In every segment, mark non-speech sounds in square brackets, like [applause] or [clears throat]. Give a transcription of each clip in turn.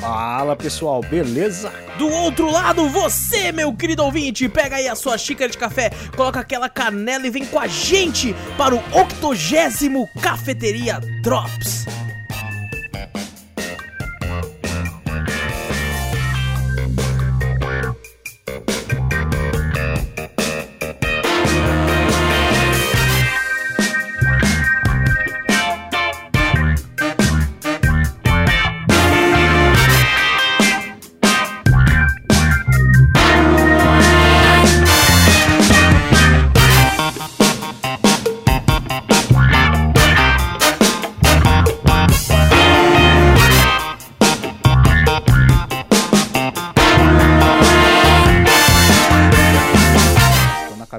Fala pessoal, beleza? Do outro lado, você, meu querido ouvinte, pega aí a sua xícara de café, coloca aquela canela e vem com a gente para o octogésimo Cafeteria Drops.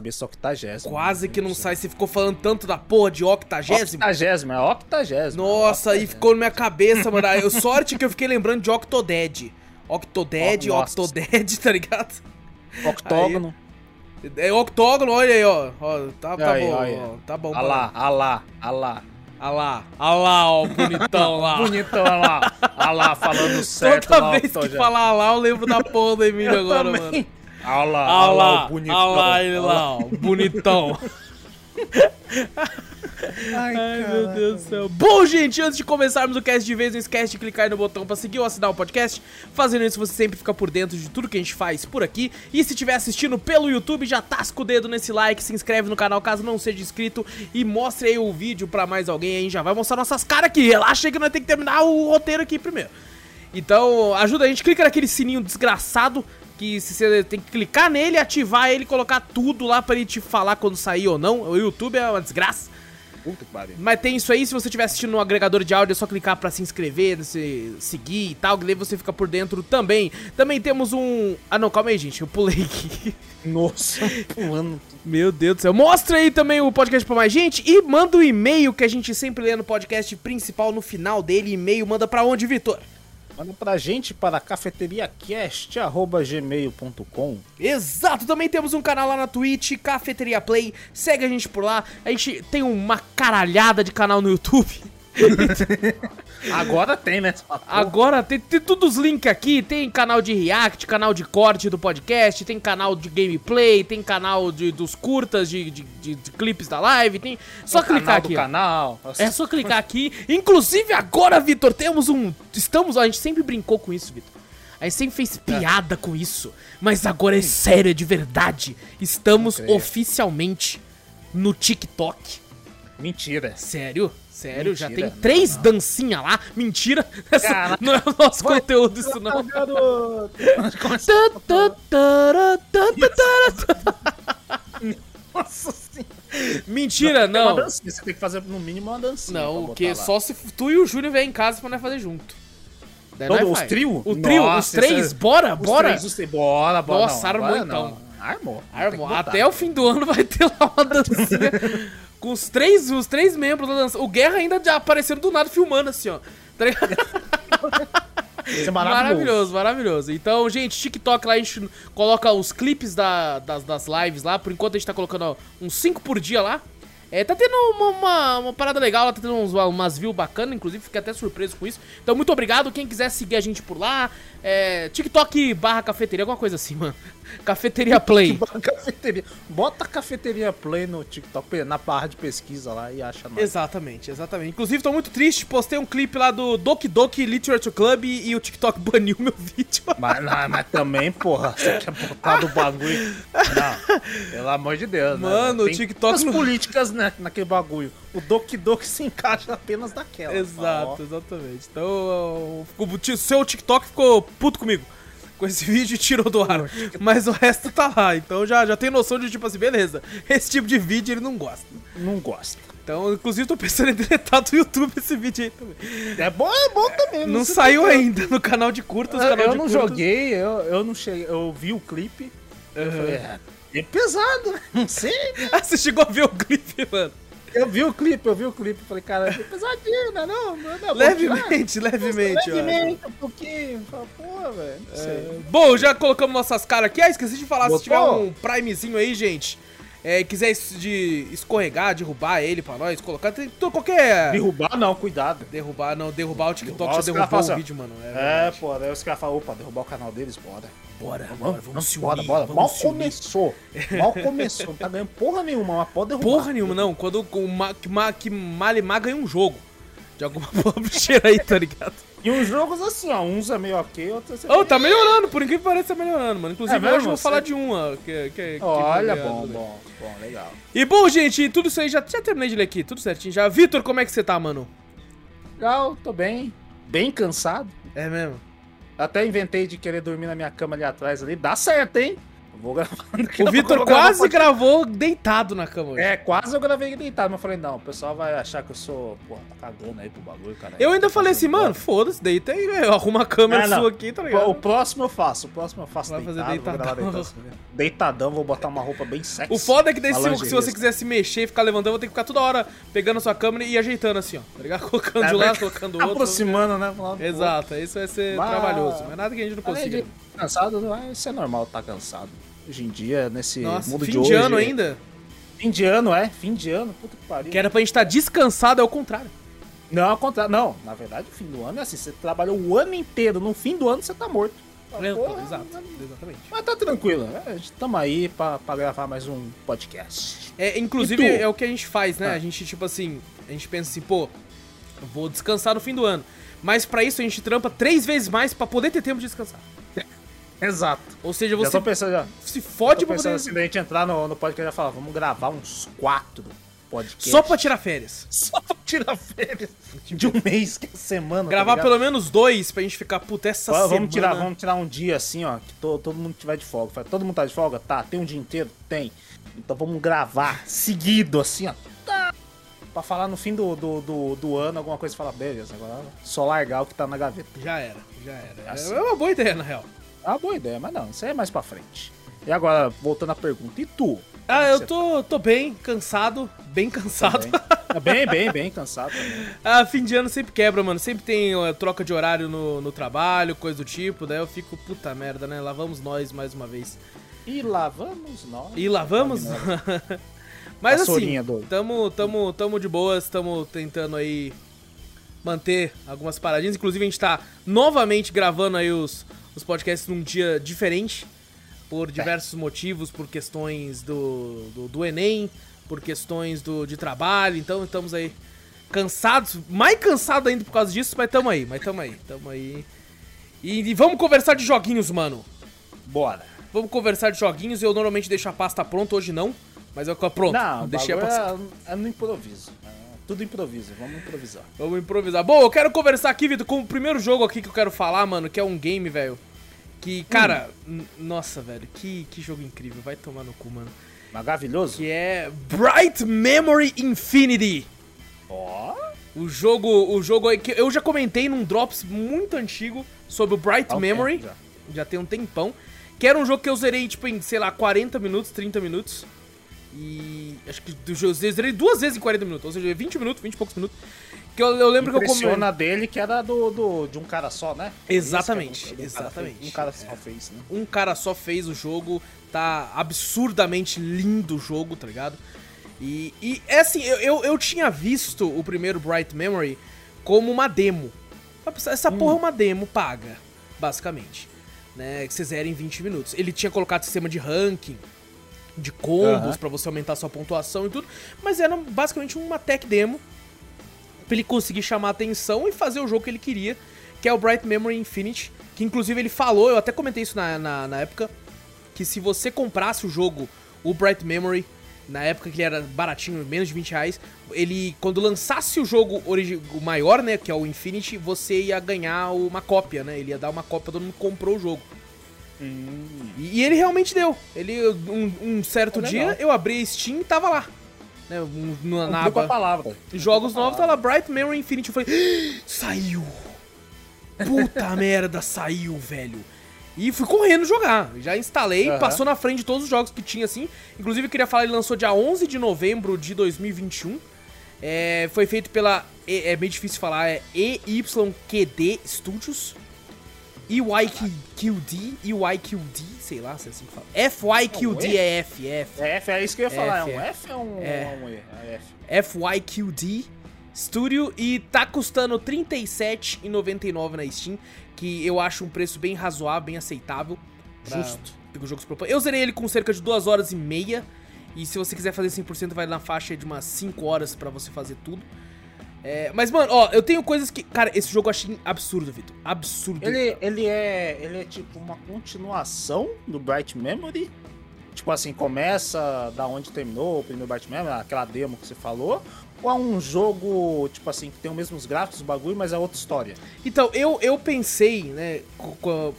Cabeça octagésimo. Quase que não sai, você ficou falando tanto da porra de octagésimo. Octagésimo, é octagésimo. Nossa, aí ficou na minha cabeça, mano. Eu, sorte que eu fiquei lembrando de Octodad. Octodad, Oh. Octodad, tá ligado? Octógono. É octógono, olha aí, ó. ó tá, tá Aí, bom, aí. ó, tá bom. Ah lá, ah lá, ah lá. Ah lá, ah lá, ó, o bonitão lá. [laughs] Bonitão, ah lá. Ah lá, falando certo Toda lá, vez que falar lá, eu lembro da porra do Emílio Eu agora, também. mano. Ah lá, Ah lá, bonitão. ah lá, ele lá, ó, bonitão. [laughs] Ai, Ai, meu Deus do céu. Bom, gente, antes de começarmos o cast de vez, não esquece de clicar aí no botão pra seguir ou assinar o podcast. Fazendo isso, você sempre fica por dentro de tudo que a gente faz por aqui. E se estiver assistindo pelo YouTube, já tasca o dedo nesse like, se inscreve no canal caso não seja inscrito e mostre aí o vídeo pra mais alguém. A gente já vai mostrar nossas caras aqui. Relaxa aí que nós temos que terminar o roteiro aqui primeiro. Então, ajuda a gente, clica naquele sininho desgraçado que você tem que clicar nele, ativar ele, colocar tudo lá pra ele te falar quando sair ou não. O YouTube é uma desgraça. Puta que pariu. Mas tem isso aí, se você estiver assistindo no agregador de áudio, é só clicar pra se inscrever, se seguir e tal, que daí você fica por dentro também. Também temos um... Ah não, calma aí, gente, eu pulei aqui. [laughs] Nossa, pulando. Meu Deus do céu. Mostra aí também o podcast pra mais gente e manda o e-mail que a gente sempre lê no podcast principal no final dele. E-mail manda pra onde, Vitor? Manda pra gente para cafeteriacast.gmail.com Exato, também temos um canal lá na Twitch, Cafeteria Play. Segue a gente por lá. A gente tem uma caralhada de canal no YouTube. [laughs] Agora tem, né? Agora tem, tem todos os links aqui, tem canal de react, canal de corte do podcast, tem canal de gameplay, tem canal de, dos curtas, de, de, de- de clipes da live, tem... Só O clicar aqui, canal. É só clicar aqui. Inclusive agora, Vitor, temos um... Estamos... A gente sempre brincou com isso, Vitor. A gente sempre fez piada com isso. Mas agora é sério, é de verdade. Estamos oficialmente no TikTok. Mentira. Sério? Sério, já tem Mentira. três dancinhas lá. Mentira. [laughs] Essa não é o nosso conteúdo, isso não. Garoto. Nossa senhora. Mentira, Tem uma não. dancinha, Você tem que fazer no mínimo uma dancinha. Não, o que? Só se tu e o Júnior vier em casa pra nós fazer junto. Todo- nós os trio? O trio, Nossa, os três, é- bora, Os bora. três, os três, bora, bora. Nossa, não, armou então. não. Armou. Armou. Até o fim do ano vai ter lá uma dancinha [laughs] com os três, os três membros da dança. O Guerra ainda já aparecendo do nada filmando assim, ó. Tá? Isso é Maravilhoso, maravilhoso. Então, gente, TikTok lá a gente coloca os clipes da- das, das lives lá. Por enquanto a gente tá colocando ó, uns 5 por dia lá. É, tá tendo uma, uma, uma parada legal, tá tendo uns, umas views bacanas, inclusive fiquei até surpreso com isso. Então, muito obrigado. Quem quiser seguir a gente por lá, é, TikTok barra cafeteria, alguma coisa assim, mano. Cafeteria Play. [laughs] Cafeteria. Bota cafeteria play no TikTok, na barra de pesquisa lá e acha nós. Exatamente, exatamente. Inclusive, tô muito triste, postei um clipe lá do Doki Doki Literature Club e o TikTok [laughs] baniu meu vídeo. Mas, não, mas também, porra, você quer botar do bagulho. Não, pelo amor de Deus, Mano, né? o TikTok As políticas, né, naquele bagulho. O Doki Doki se encaixa apenas naquela. Exato, exatamente. Então, o seu TikTok ficou puto comigo com esse [laughs] vídeo e tirou do ar. Mas o resto tá lá. Então já, já tem noção de tipo assim, beleza. Esse tipo de vídeo ele não gosta. Não gosta. Então, inclusive, tô pensando em deletar do YouTube esse vídeo aí também. É bom, é bom também. Não se saiu ainda no canal de curtas. Eu, eu de não curtas. joguei, eu, eu não cheguei. Eu vi o clipe. Eu falei, é, É pesado? [laughs] Não sei. [laughs] Ah, você chegou a ver o clipe, mano? Eu vi o clipe, eu vi o clipe. Falei, cara, é pesadinho, né? Não, não, não. Levemente, levemente. Levemente, um pouquinho. Pô, velho. Não sei. É, Bom, já colocamos nossas caras aqui. Ah, esqueci de falar, se Botou? tiver um primezinho aí, gente, é, quiser de escorregar, derrubar ele pra nós, colocar, tem qualquer... Derrubar não, cuidado. Derrubar, não, derrubar o TikTok Derrubar, já derrubou o vídeo, mano. É, verdade. pô, daí os caras falam, opa, derrubar o canal deles, bora. Bora, bora, vamos se Vamos, unir, bora, bora. vamos Mal começou. Mal começou. Não tá ganhando porra nenhuma, mas pode derrubar. Porra nenhuma, não. Quando o Ma, que, Ma, que Malemar ganha um jogo de alguma [laughs] publisher aí, tá ligado? E uns jogos assim, ó. Uns é meio ok, outros é Ô, tá melhorando, por incrível que pareça, tá melhorando, mano. Inclusive, É hoje eu vou falar de um, ó. Que, que, que Olha, foi bom, né? bom, bom, legal. E bom, gente, tudo isso aí, já, já terminei de ler aqui, tudo certinho já. Vitor, como é que você tá, mano? Legal, tô bem. Bem cansado. É mesmo? Até inventei de querer dormir na minha cama ali atrás ali. Dá certo, hein? Vou O Vitor quase podcast. gravou deitado na cama hoje. É, quase eu gravei deitado, mas eu falei, não, o pessoal vai achar que eu sou, porra, tá cagando aí pro bagulho, cara. Eu ainda falei assim, mano, foda-se, deita aí, velho. Arruma a câmera Ah, não. sua aqui, tá O ligado? próximo eu faço, o próximo eu faço Vai fazer deitado, vou deitadão. deitado. Deitadão, vou botar uma roupa bem sexy. O foda é que daí, Uma se, você quiser se mexer e ficar levantando, eu vou ter que ficar toda hora pegando a sua câmera e ajeitando assim, ó. Tá ligado? [laughs] Colocando de um É, lado, colocando do outro. Aproximando, né? outro. Exato, isso vai ser Mas- trabalhoso. Mas nada que a gente não consiga. cansado, não é- isso é normal tá cansado. Hoje em dia, nesse Nossa, mundo fim de de, hoje... ano ainda? Fim de ano, é. Fim de ano, puta que pariu. Que era pra gente estar descansado, é o contrário. Não, ao contrário. Não, na verdade, o fim do ano é assim. Você trabalhou o ano inteiro. No fim do ano, você tá morto. É, Porra, Exato, exatamente. Mas tá tranquilo. né? Tamo aí pra, pra gravar mais um podcast. É, inclusive, é o que a gente faz, né? Ah. A gente, tipo assim, a gente pensa assim, pô, vou descansar no fim do ano. Mas pra isso a gente trampa três vezes mais pra poder ter tempo de descansar. Exato. Ou seja, Já você tô pensando, já. se Tô fode pra pensando poder... assim, da gente entrar no, no podcast e falar, vamos gravar uns quatro podcasts. Só pra tirar férias. Só pra tirar férias [laughs] de um mês, que é semana. Gravar tá pelo menos dois pra gente ficar, puta, essa Vamos semana... tirar, vamos tirar um dia assim, ó, que to- todo mundo tiver de folga. Todo mundo tá de folga? Tá. Tem um dia inteiro? Tem. Então vamos gravar seguido, assim, ó. Tá. Pra falar no fim do, do, do, do ano alguma coisa e falar, beleza, agora só largar o que tá na gaveta. Já era, já era. Assim. É uma boa ideia, na real. É uma boa ideia, mas não, isso aí é mais pra frente. E agora, voltando à pergunta, e tu? Ah, eu tô, tô bem, cansado, bem cansado. Tá bem, bem, bem cansado também. [laughs] ah, fim de ano sempre quebra, mano. Sempre tem ó, troca de horário no, no trabalho, coisa do tipo. Daí eu fico, puta merda, né? Lá vamos nós mais uma vez. E lá vamos nós. E lá vamos? [laughs] Mas assim, doido. tamo, tamo, tamo de boas, tamo tentando aí manter algumas paradinhas. Inclusive, a gente tá novamente gravando aí os, os podcasts num dia diferente. Por diversos motivos, por questões do, do, do Enem, por questões do, de trabalho. Então, estamos aí cansados, mais cansados ainda por causa disso, mas tamo aí, mas tamo aí, tamo aí. E, e vamos conversar de joguinhos, mano. Bora. Vamos conversar de joguinhos. Eu normalmente deixo a pasta pronta, hoje não. Mas eu pronto. Não, deixei a pasta. é, é no improviso. É tudo improviso, vamos improvisar. Vamos improvisar. Bom, eu quero conversar aqui, Vitor, com o primeiro jogo aqui que eu quero falar, mano, que é um game, velho. Que, cara, n- nossa, velho, que, que jogo incrível. Vai tomar no cu, mano. Maravilhoso? Que é Bright Memory Infinity. Ó. O jogo, o jogo aí que eu já comentei num Drops muito antigo sobre o Bright um Memory. já. já tem um tempão. Que era um jogo que eu zerei, tipo, em, sei lá, 40 minutos, 30 minutos. E acho que eu zerei duas vezes em 40 minutos, ou seja, 20 minutos, 20 e poucos minutos. Que eu, eu lembro que eu Impressiona comi. dele que era do, do, de um cara só, né? Exatamente, é um- exatamente. Um cara só fez, né? Um cara só fez o jogo, tá absurdamente lindo o jogo, tá ligado? E, e é assim, eu, eu, eu tinha visto o primeiro Bright Memory como uma demo. Essa porra é uma demo paga, basicamente. Né, que você zera em 20 minutos. Ele tinha colocado sistema de ranking, de combos Aham. pra você aumentar sua pontuação e tudo, mas era basicamente uma tech demo pra ele conseguir chamar a atenção e fazer o jogo que ele queria, que é o Bright Memory Infinity, que inclusive ele falou, eu até comentei isso na, na, na época, que se você comprasse o jogo, o Bright Memory, na época que ele era baratinho, menos de 20 reais, ele, quando lançasse o jogo o maior, né, que é o Infinity, você ia ganhar uma cópia, né, ele ia dar uma cópia, todo mundo comprou o jogo. E, e ele realmente deu. Ele, um, um certo É dia, eu abri a Steam e tava lá. Né, um- na, na aba- palavra. Jogos novos tá lá, Bright Memory Infinity. Eu falei, "Ah, saiu! Puta [laughs] merda, saiu, velho! E fui correndo jogar. Já instalei, Aham. passou na frente de todos os jogos que tinha, assim. Inclusive, eu queria falar, ele lançou dia 11 de novembro de 2021. É, foi feito pela. É, é meio difícil falar, é EYQD Studios. EYQD, EYQD, sei lá se é assim que fala. FYQD é F, F. É F, é isso que eu ia falar. F, é um é. F ou um, É. um E? É F. FYQD Studio e tá custando R$ 37,99 na Steam, que eu acho um preço bem razoável, bem aceitável. pra- Justo. porque o jogo se propõe. Eu zerei ele com cerca de 2 horas e meia, e se você quiser fazer 100% vai na faixa de umas 5 horas pra você fazer tudo. É, mas, mano, ó, eu tenho coisas que... Cara, esse jogo eu achei absurdo, Vitor. Absurdo. Ele, ele, é, ele é tipo uma continuação do Bright Memory. Tipo assim, começa da onde terminou o primeiro Bright Memory, aquela demo que você falou. Ou é um jogo, tipo assim, que tem os mesmos gráficos, bagulho, mas é outra história? Então, eu, eu pensei, né,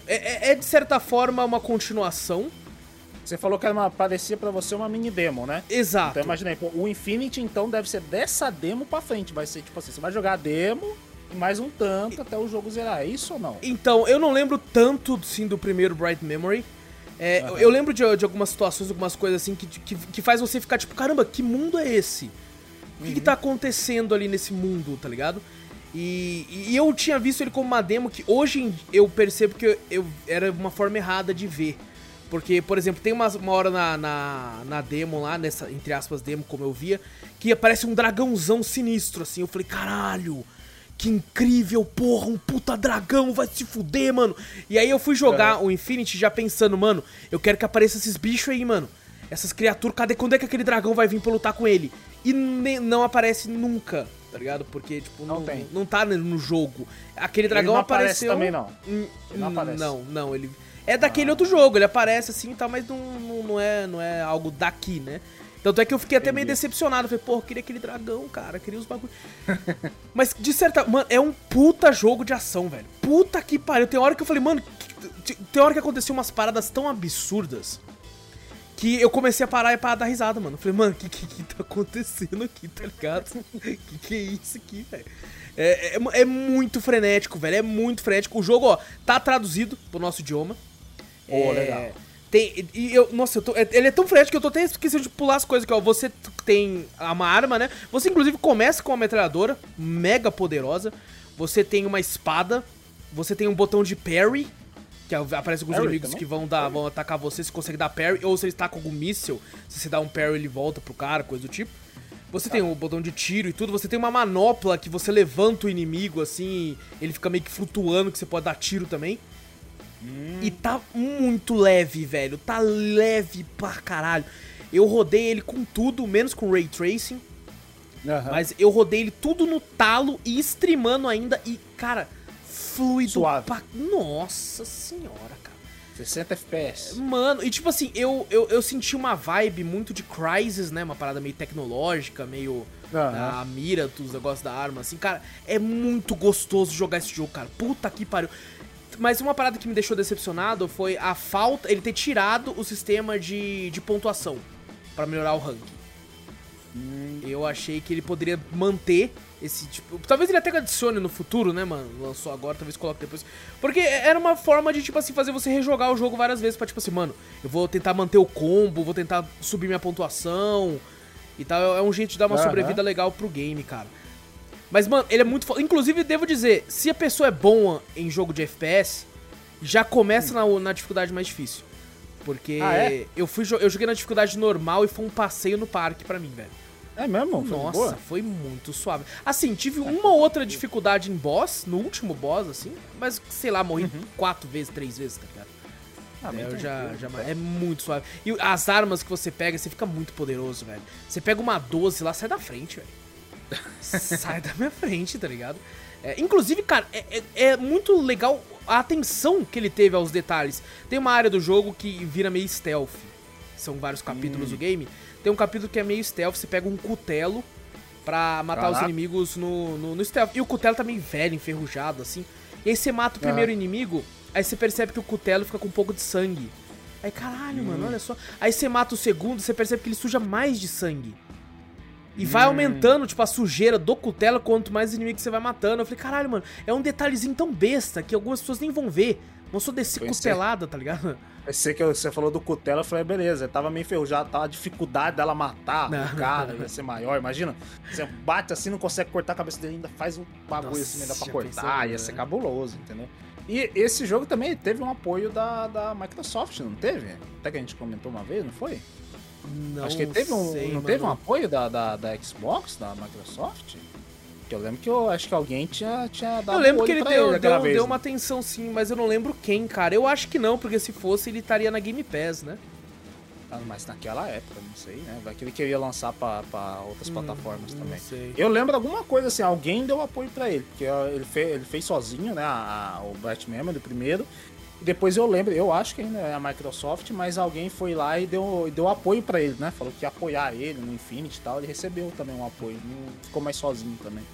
é- é, é de certa forma uma continuação. Você falou que era uma, parecia pra você uma mini demo, né? Exato. Então imaginei, pô, o Infinity então deve ser dessa demo pra frente. Vai ser tipo assim, você vai jogar a demo e mais um tanto até o jogo zerar. É isso ou não? Então, eu não lembro tanto, sim, do primeiro Bright Memory. É, Aham. Eu lembro de, de algumas situações, algumas coisas assim, que, que, que faz você ficar tipo, caramba, que mundo é esse? O que, que tá acontecendo ali nesse mundo, tá ligado? E, e eu tinha visto ele como uma demo que hoje eu percebo que eu, eu- era uma forma errada de ver. Porque, por exemplo, tem uma, uma hora na, na, na demo lá, nessa, entre aspas, demo, como eu via, que aparece um dragãozão sinistro, assim. Eu falei, caralho, que incrível, porra, um puta dragão, vai se fuder, mano. E aí eu fui jogar o Infinity já pensando, mano, eu quero que apareça esses bichos aí, mano. Essas criaturas, cadê? Quando é que aquele dragão vai vir pra lutar com ele? E não aparece nunca, tá ligado? Porque, tipo, não, Não tem. não tá no jogo. Aquele dragão não aparece apareceu. também, não. Ele não aparece. Não, não, ele. É daquele outro jogo, ele aparece assim e tal, mas não, não, não é, não é algo daqui, né? Tanto é que eu fiquei até meio decepcionado. Falei, pô, eu queria aquele dragão, cara, eu queria os bagulho. [laughs] mas de certa. Mano, é um puta jogo de ação, velho. Puta que pariu. Tem hora que eu falei, mano, que- tem hora que aconteceu umas paradas tão absurdas que eu comecei a parar e parar dar risada, mano. Eu falei, mano, o que, que, que tá acontecendo aqui, tá ligado? [laughs] que que é isso aqui, velho? É, é, é muito frenético, velho. É muito frenético. O jogo, ó, tá traduzido pro nosso idioma. Pô, É, legal. Tem, e eu, nossa, eu tô- é- ele é tão frenético que eu tô até esquecendo de pular as coisas. Que, ó, você tem uma arma, né? Você, inclusive, começa com uma metralhadora mega poderosa. Você tem uma espada. Você tem um botão de parry. Que aparece alguns Parry inimigos também? que vão, dar, vão atacar você. Você consegue dar parry. Ou se ele está com algum míssil. Se você dá um parry, ele volta pro cara, coisa do tipo. Você tem um botão de tiro e tudo. Você tem uma manopla que você levanta o inimigo assim. Ele fica meio que flutuando, que você pode dar tiro também. E tá muito leve, velho. Tá leve pra caralho. Eu rodei ele com tudo, menos com Ray Tracing. Aham. Mas eu rodei ele tudo no talo e streamando ainda. E, cara, fluido Suave. pra... Nossa senhora, cara. 60 FPS. Mano, e tipo assim, eu, eu, eu senti uma vibe muito de Crysis, né? Uma parada meio tecnológica, meio Aham. a mira, os negócios da arma, assim. Cara, é muito gostoso jogar esse jogo, cara. Puta que pariu. Mas uma parada que me deixou decepcionado foi a falta, ele ter tirado o sistema de, de pontuação pra melhorar o ranking. Eu achei que ele poderia manter esse tipo. Talvez ele até adicione no futuro, né, mano? Lançou agora, talvez coloque depois. Porque era uma forma de, tipo assim, fazer você rejogar o jogo várias vezes pra, tipo assim, mano, eu vou tentar manter o combo, vou tentar subir minha pontuação e tal. É um jeito de dar uma Aham. sobrevida legal pro game, cara. Mas, mano, ele é muito foda. Inclusive, devo dizer, se a pessoa é boa em jogo de FPS, já começa na, na dificuldade mais difícil. Porque Ah, é? eu, fui, eu joguei na dificuldade normal e foi um passeio no parque pra mim, velho. É mesmo? Foi Nossa, boa? foi muito suave. Assim, tive uma ou outra dificuldade em boss, no último boss, assim, mas sei lá, morri quatro vezes, três vezes, tá ligado? Ah, bem eu já, já é muito suave. E as armas que você pega, você fica muito poderoso, velho. Você pega uma 12 lá, sai da frente, velho. Sai da minha frente, tá ligado? É, inclusive, cara, é, é- é muito legal a atenção que ele teve aos detalhes. Tem uma área do jogo que vira meio stealth. São vários capítulos Hum. do game. Tem um capítulo que é meio stealth, você pega um cutelo pra matar os Caraca. inimigos no, no, no stealth. E o cutelo tá meio velho, enferrujado, assim. E aí você mata o primeiro inimigo, aí você percebe que o cutelo fica com um pouco de sangue. Aí, caralho, Hum. mano, olha só. Aí você mata o segundo, você percebe que ele suja mais de sangue. E vai aumentando, tipo, a sujeira do cutelo quanto mais inimigos você vai matando. Eu falei, caralho, mano, é um detalhezinho tão besta que algumas pessoas nem vão ver. Vão só descer Pois é. cutelada, tá ligado? Pensei que você falou do cutelo, eu falei, beleza, tava meio enferrujado, tava a dificuldade dela matar Não. o cara, ia ser maior. Imagina, você bate assim, não consegue cortar a cabeça dele, ainda faz um bagulho Nossa, assim, ainda pra cortar, pensou, ia né? ser cabuloso, entendeu? E esse jogo também teve um apoio da, da Microsoft, não teve? Até que a gente comentou uma vez, não foi? Não Acho que teve um, sei, não mano. teve um apoio da, da, da Xbox, da Microsoft? Que eu lembro que eu acho que alguém tinha, tinha dado Eu lembro que ele deu, aquela deu, vez, deu né? uma atenção sim, mas eu não lembro quem, cara. Eu acho que não, porque se fosse ele estaria na Game Pass, né? Ah, Mas naquela época, não sei, né? Vai que ele queria lançar pra outras Hum, plataformas também. sei. Eu lembro alguma coisa assim, alguém deu apoio pra ele, porque ele fez, ele fez sozinho, né? a- a- o Bright Memory primeiro. E depois eu lembro, eu acho que ainda é a Microsoft, mas alguém foi lá e deu, deu apoio pra ele, né? Falou que ia apoiar ele no Infinity e tal. Ele recebeu também um apoio, não ficou mais sozinho também.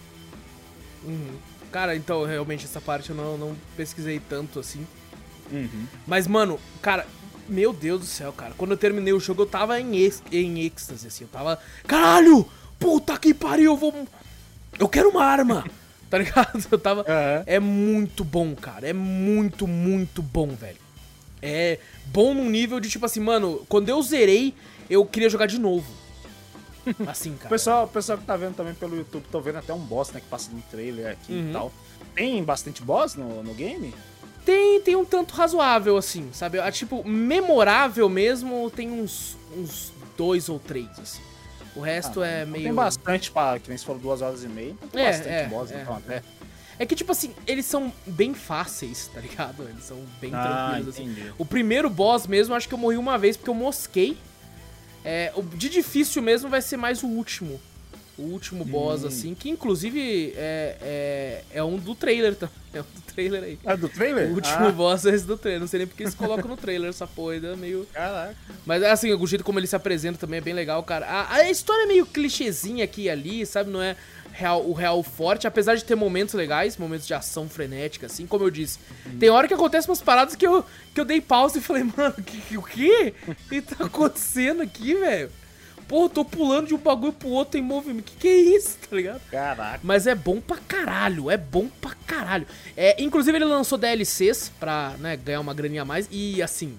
Uhum. Cara, então, realmente, essa parte eu não, não pesquisei tanto assim. Uhum. Mas, mano, cara, meu Deus do céu, cara. Quando eu terminei o jogo, eu tava em, ex- em êxtase, assim. Eu tava. Caralho! Puta que pariu, eu vou. Eu quero uma arma! [laughs] [laughs] tá ligado? Eu tava. É. É muito bom, cara. É muito, muito bom, velho. É bom num nível de tipo assim, mano, quando eu zerei, eu queria jogar de novo. [laughs] Assim, O cara. pessoal, o pessoal que tá vendo também pelo YouTube, tô vendo até um boss, né? Que passa no trailer aqui Uhum. e tal. Tem bastante boss no, no game? Tem, tem um tanto razoável, assim, sabe? Ah, tipo, memorável mesmo, tem uns, uns dois ou três, assim. O resto Ah, é então meio. Tem bastante, pra, que nem você falou, duas horas e meia. Tem É, bastante é, boss, é. então até. É que, tipo assim, eles são bem fáceis, tá ligado? Eles são bem Ah, tranquilos, assim. entendi. O primeiro boss mesmo, acho que eu morri uma vez porque eu mosquei. É, o de difícil mesmo vai ser mais o último. O último boss, Hum. assim, que inclusive é, é, é um do trailer, tá? [laughs] É um do trailer aí. É do trailer? O último Ah, boss é esse do trailer. Não sei nem porque eles colocam no trailer essa porra, é meio. caraca. Mas assim, o jeito como ele se apresenta também é bem legal, cara. A, a história é meio clichêzinha aqui e ali, sabe? Não é real, o real forte, apesar de ter momentos legais, momentos de ação frenética, assim, como eu disse. Tem hora que acontecem umas paradas que eu, que eu dei pausa e falei, mano, que, que, o quê? O que tá [laughs] acontecendo aqui, velho? Pô, eu tô pulando de um bagulho pro outro em movimento. Que que é isso, tá ligado? Caraca. Mas é bom pra caralho, é bom pra caralho. É, inclusive ele lançou DLCs pra né, ganhar uma graninha a mais. E assim,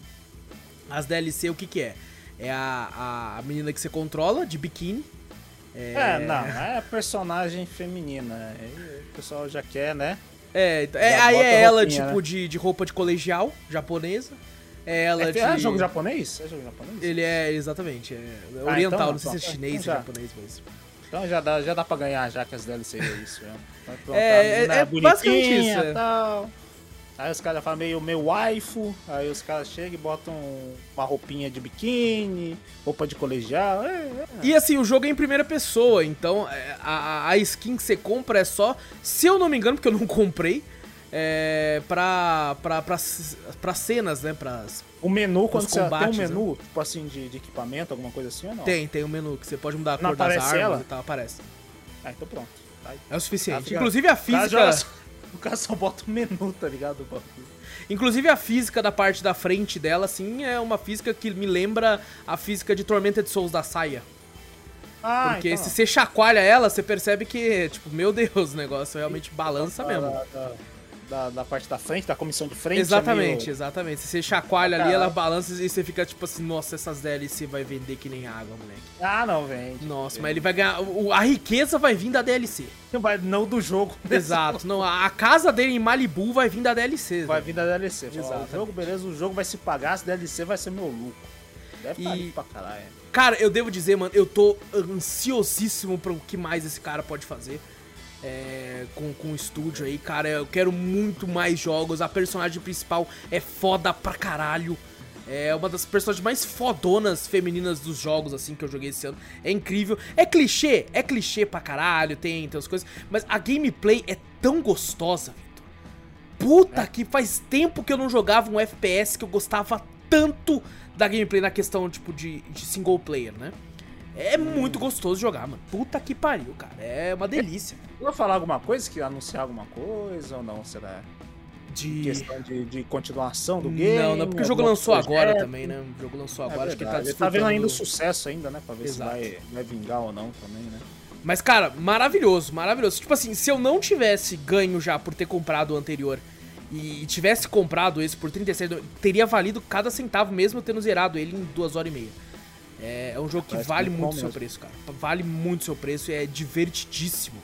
as DLC o que que é? É a, a menina que você controla, de biquíni. É... não, é personagem feminina. O pessoal já quer, né? É, então- é, aí é ela, roupinha, tipo, né? de, de roupa de colegial, japonesa. É ela É, de... é jogo japonês? É jogo japonês? Ele é, exatamente, é Ah, oriental, então, não sei se é chinês ou Então já. japonês, mas... Então já dá, já dá pra ganhar já que as DLC é isso. Pronto, É, a menina é- é basicamente isso, é. Tal. Aí os caras falam meio meu waifu, aí os caras chegam e botam uma roupinha de biquíni, roupa de colegial. É, é. E assim, o jogo é em primeira pessoa, então é, a, a skin que você compra é só, se eu não me engano, porque eu não [laughs] comprei, é pra, pra, pra, pra cenas, né? Pras, O menu, quando você combates, tem um menu, tipo assim, de, de equipamento, alguma coisa assim ou não? Tem, tem um menu que você pode mudar a Não cor das armas ela? e tal, aparece. Ah, então pronto. Tá. É o suficiente. Ah, fica- Inclusive a física. só- [laughs] o cara só bota o menu, tá ligado? Inclusive a física da parte da frente dela, assim, é uma física que me lembra a física de Tormented Souls da saia. Ah, Porque então se você chacoalha ela, você percebe que, tipo, meu Deus, o negócio realmente balança mesmo. Da, da, parte da frente, da comissão de frente. é Exatamente, meio- exatamente. Se você chacoalha ali, ela balança e você fica tipo assim, nossa, essas DLC vai vender que nem água, moleque. Ah, não, vende. Nossa, mas ele vai ganhar. A riqueza vai vir da DLC. Não do jogo. [laughs] Exato. Não, a casa dele em Malibu vai vir da DLC. Vai vir da DLC. Exatamente. O jogo, beleza, o jogo vai se pagar, as DLC vai ser meu lucro. Deve estar E- pra caralho. Cara, eu devo dizer, mano, eu tô ansiosíssimo pro que mais esse cara pode fazer. É, com, com o estúdio aí, cara, eu quero muito mais jogos. A personagem principal é foda pra caralho. É uma das personagens mais fodonas femininas dos jogos, assim, que eu joguei esse ano. É incrível. É clichê, é clichê pra caralho, tem, tem as coisas. Mas a gameplay é tão gostosa, Vitor. Puta que faz tempo que eu não jogava um FPS que eu gostava tanto da gameplay na questão, tipo, de, de single player, né? É muito gostoso jogar, mano. Puta que pariu, cara. É uma delícia. Vou falar alguma coisa? Que anunciar alguma coisa ou não? Será? De... questão de, de continuação do game. Não, não, porque o jogo lançou agora também, né? O jogo lançou É agora, acho que ele tá verdade. Ele tá vendo ainda o sucesso ainda, né? Pra ver Exato. se vai, vai vingar ou não também, né? Mas, cara, maravilhoso, maravilhoso. Tipo assim, se eu não tivesse ganho já por ter comprado o anterior e tivesse comprado esse por 36, do- teria valido cada centavo mesmo eu tendo zerado ele em duas horas e meia. É, é um jogo que Parece vale muito o seu preço, cara. Vale muito o seu preço e é divertidíssimo.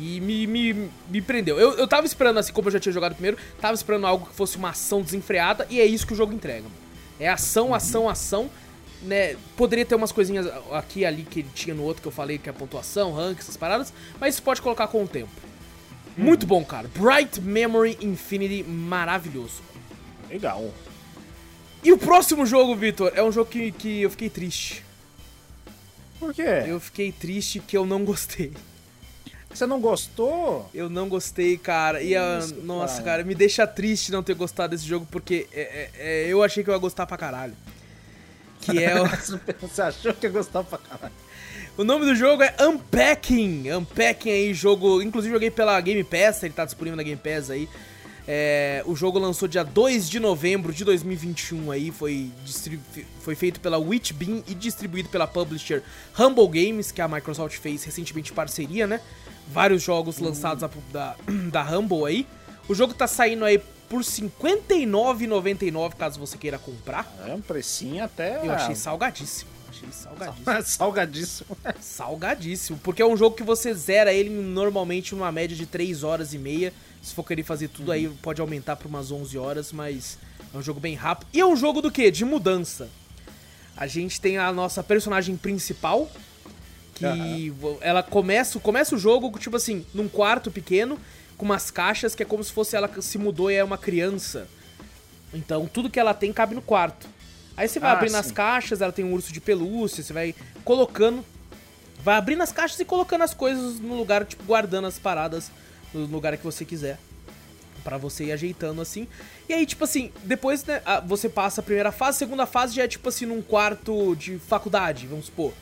E me, me, me prendeu. Eu, eu tava esperando, assim como eu já tinha jogado primeiro, tava esperando algo que fosse uma ação desenfreada e é isso que o jogo entrega, mano. É ação, ação, ação. Né, poderia ter umas coisinhas aqui e ali que tinha no outro que eu falei, que é a pontuação, rank, essas paradas, mas isso pode colocar com o tempo. Muito bom, cara. Bright Memory Infinity, maravilhoso. Legal. E o próximo jogo, Vitor, é um jogo que, que eu fiquei triste. Por quê? Eu fiquei triste que eu não gostei. Você não gostou? Eu não gostei, cara. E a, Isso, nossa, cara. cara. me deixa triste não ter gostado desse jogo, porque é- é- é, eu achei que eu ia gostar pra caralho. Que é o, [laughs] Você achou que ia gostar pra caralho? o nome do jogo é Unpacking. Unpacking aí, jogo. Inclusive joguei pela Game Pass, ele tá disponível na Game Pass aí. É, o jogo lançou dia 2 de novembro de 2021 aí, foi, foi feito pela Witchbeam e distribuído pela publisher Humble Games, que a Microsoft fez recentemente parceria, né? Vários jogos lançados da, [clears throat] da, Humble aí. O jogo tá saindo aí por R$ 59,99 caso você queira comprar. É um precinho até. Eu achei salgadíssimo. Achei salgadíssimo. [laughs] salgadíssimo. Salgadíssimo, porque é um jogo que você zera ele normalmente numa média de 3 horas e meia. Se for querer fazer tudo aí, pode aumentar para umas 11 horas, mas é um jogo bem rápido. E é um jogo do quê? De mudança. A gente tem a nossa personagem principal, que vo- ela começa, começa o jogo, tipo assim, num quarto pequeno, com umas caixas, que é como se fosse ela se mudou e é uma criança. Então, tudo que ela tem cabe no quarto. Aí você vai Ah, abrindo as sim. caixas, ela tem um urso de pelúcia, você vai colocando vai abrindo as caixas e colocando as coisas no lugar, tipo, guardando as paradas no lugar que você quiser. Pra você ir ajeitando assim. E aí, tipo assim, depois né, você passa a primeira fase, a segunda fase já é tipo assim, num quarto de faculdade, vamos supor.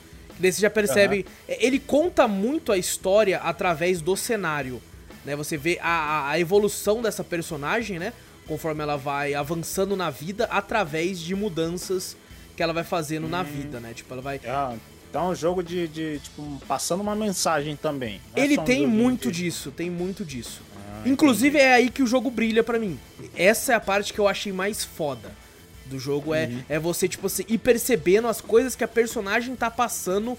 Daí você já percebe. é, Ele conta muito a história através do cenário. Né? Você vê a, a- a evolução dessa personagem, né? Conforme ela vai avançando na vida através de mudanças que ela vai fazendo na vida, né? Tipo, ela vai. Ah, então é um jogo de, de, tipo, passando uma mensagem também. Não é Ele só um tem muito de- disso, tem muito disso. Ah, Inclusive é aí que o jogo brilha pra mim. Essa é a parte que eu achei mais foda do jogo é, Uhum. é você tipo assim, ir percebendo as coisas que a personagem tá passando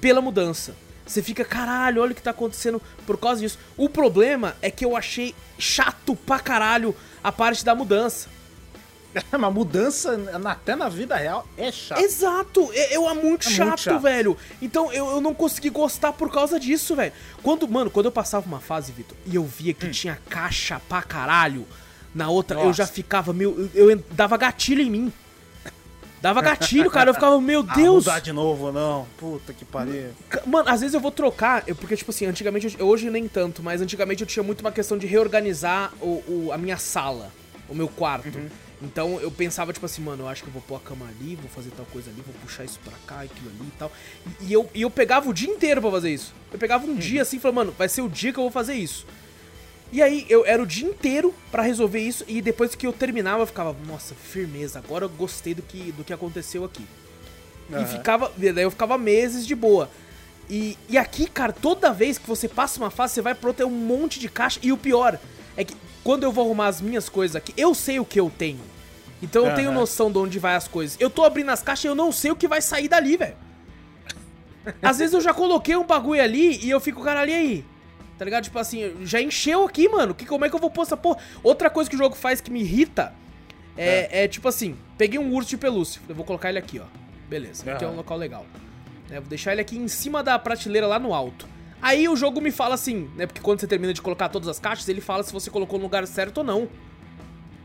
pela mudança. Você fica, caralho, olha o que tá acontecendo por causa disso. O problema é que eu achei chato pra caralho a parte da mudança. [laughs] Mas mudança até na vida real é chato. Exato, é, eu é muito, É muito chato, chato. velho. Então eu, eu não consegui gostar por causa disso, velho. Quando, mano, quando eu passava uma fase, Vitor, e eu via que tinha caixa pra caralho, na outra eu Nossa. já ficava meio. Eu, eu dava gatilho em mim. Dava gatilho, cara. Eu ficava, [laughs] meu Ah, Deus. mudar de novo, não. Puta que pariu. Mano, às vezes eu vou trocar, eu- porque, tipo assim, antigamente, eu- hoje nem tanto, mas antigamente eu tinha muito uma questão de reorganizar o, o- a minha sala, o meu quarto. Então eu pensava, tipo assim, mano, eu acho que eu vou pôr a cama ali, vou fazer tal coisa ali, vou puxar isso pra cá, aquilo ali e tal. E, e eu, e eu pegava o dia inteiro pra fazer isso. Eu pegava um dia assim e falava, mano, vai ser o dia que eu vou fazer isso. E aí eu era o dia inteiro pra resolver isso, e depois que eu terminava, eu ficava, nossa, firmeza, agora eu gostei do que, do que aconteceu aqui. E Aham. ficava. Daí eu ficava meses de boa. E, e aqui, cara, toda vez que você passa uma fase, você vai pro ter um monte de caixa. E o pior é que quando eu vou arrumar as minhas coisas aqui, eu sei o que eu tenho. Então eu tenho noção de onde vai as coisas. Eu tô abrindo as caixas e eu não sei o que vai sair dali, velho. Às vezes eu já coloquei um bagulho ali e eu fico, cara, ali aí. Tá ligado? Tipo assim, já encheu aqui, mano. Que, como é que eu vou pôr essa porra? Outra coisa que o jogo faz que me irrita é, é tipo assim: peguei um urso de pelúcia. Eu vou colocar ele aqui, ó. Beleza, aqui é um local legal. Né, vou deixar ele aqui em cima da prateleira lá no alto. Aí o jogo me fala assim, né? Porque quando você termina de colocar todas as caixas, ele fala se você colocou no lugar certo ou não.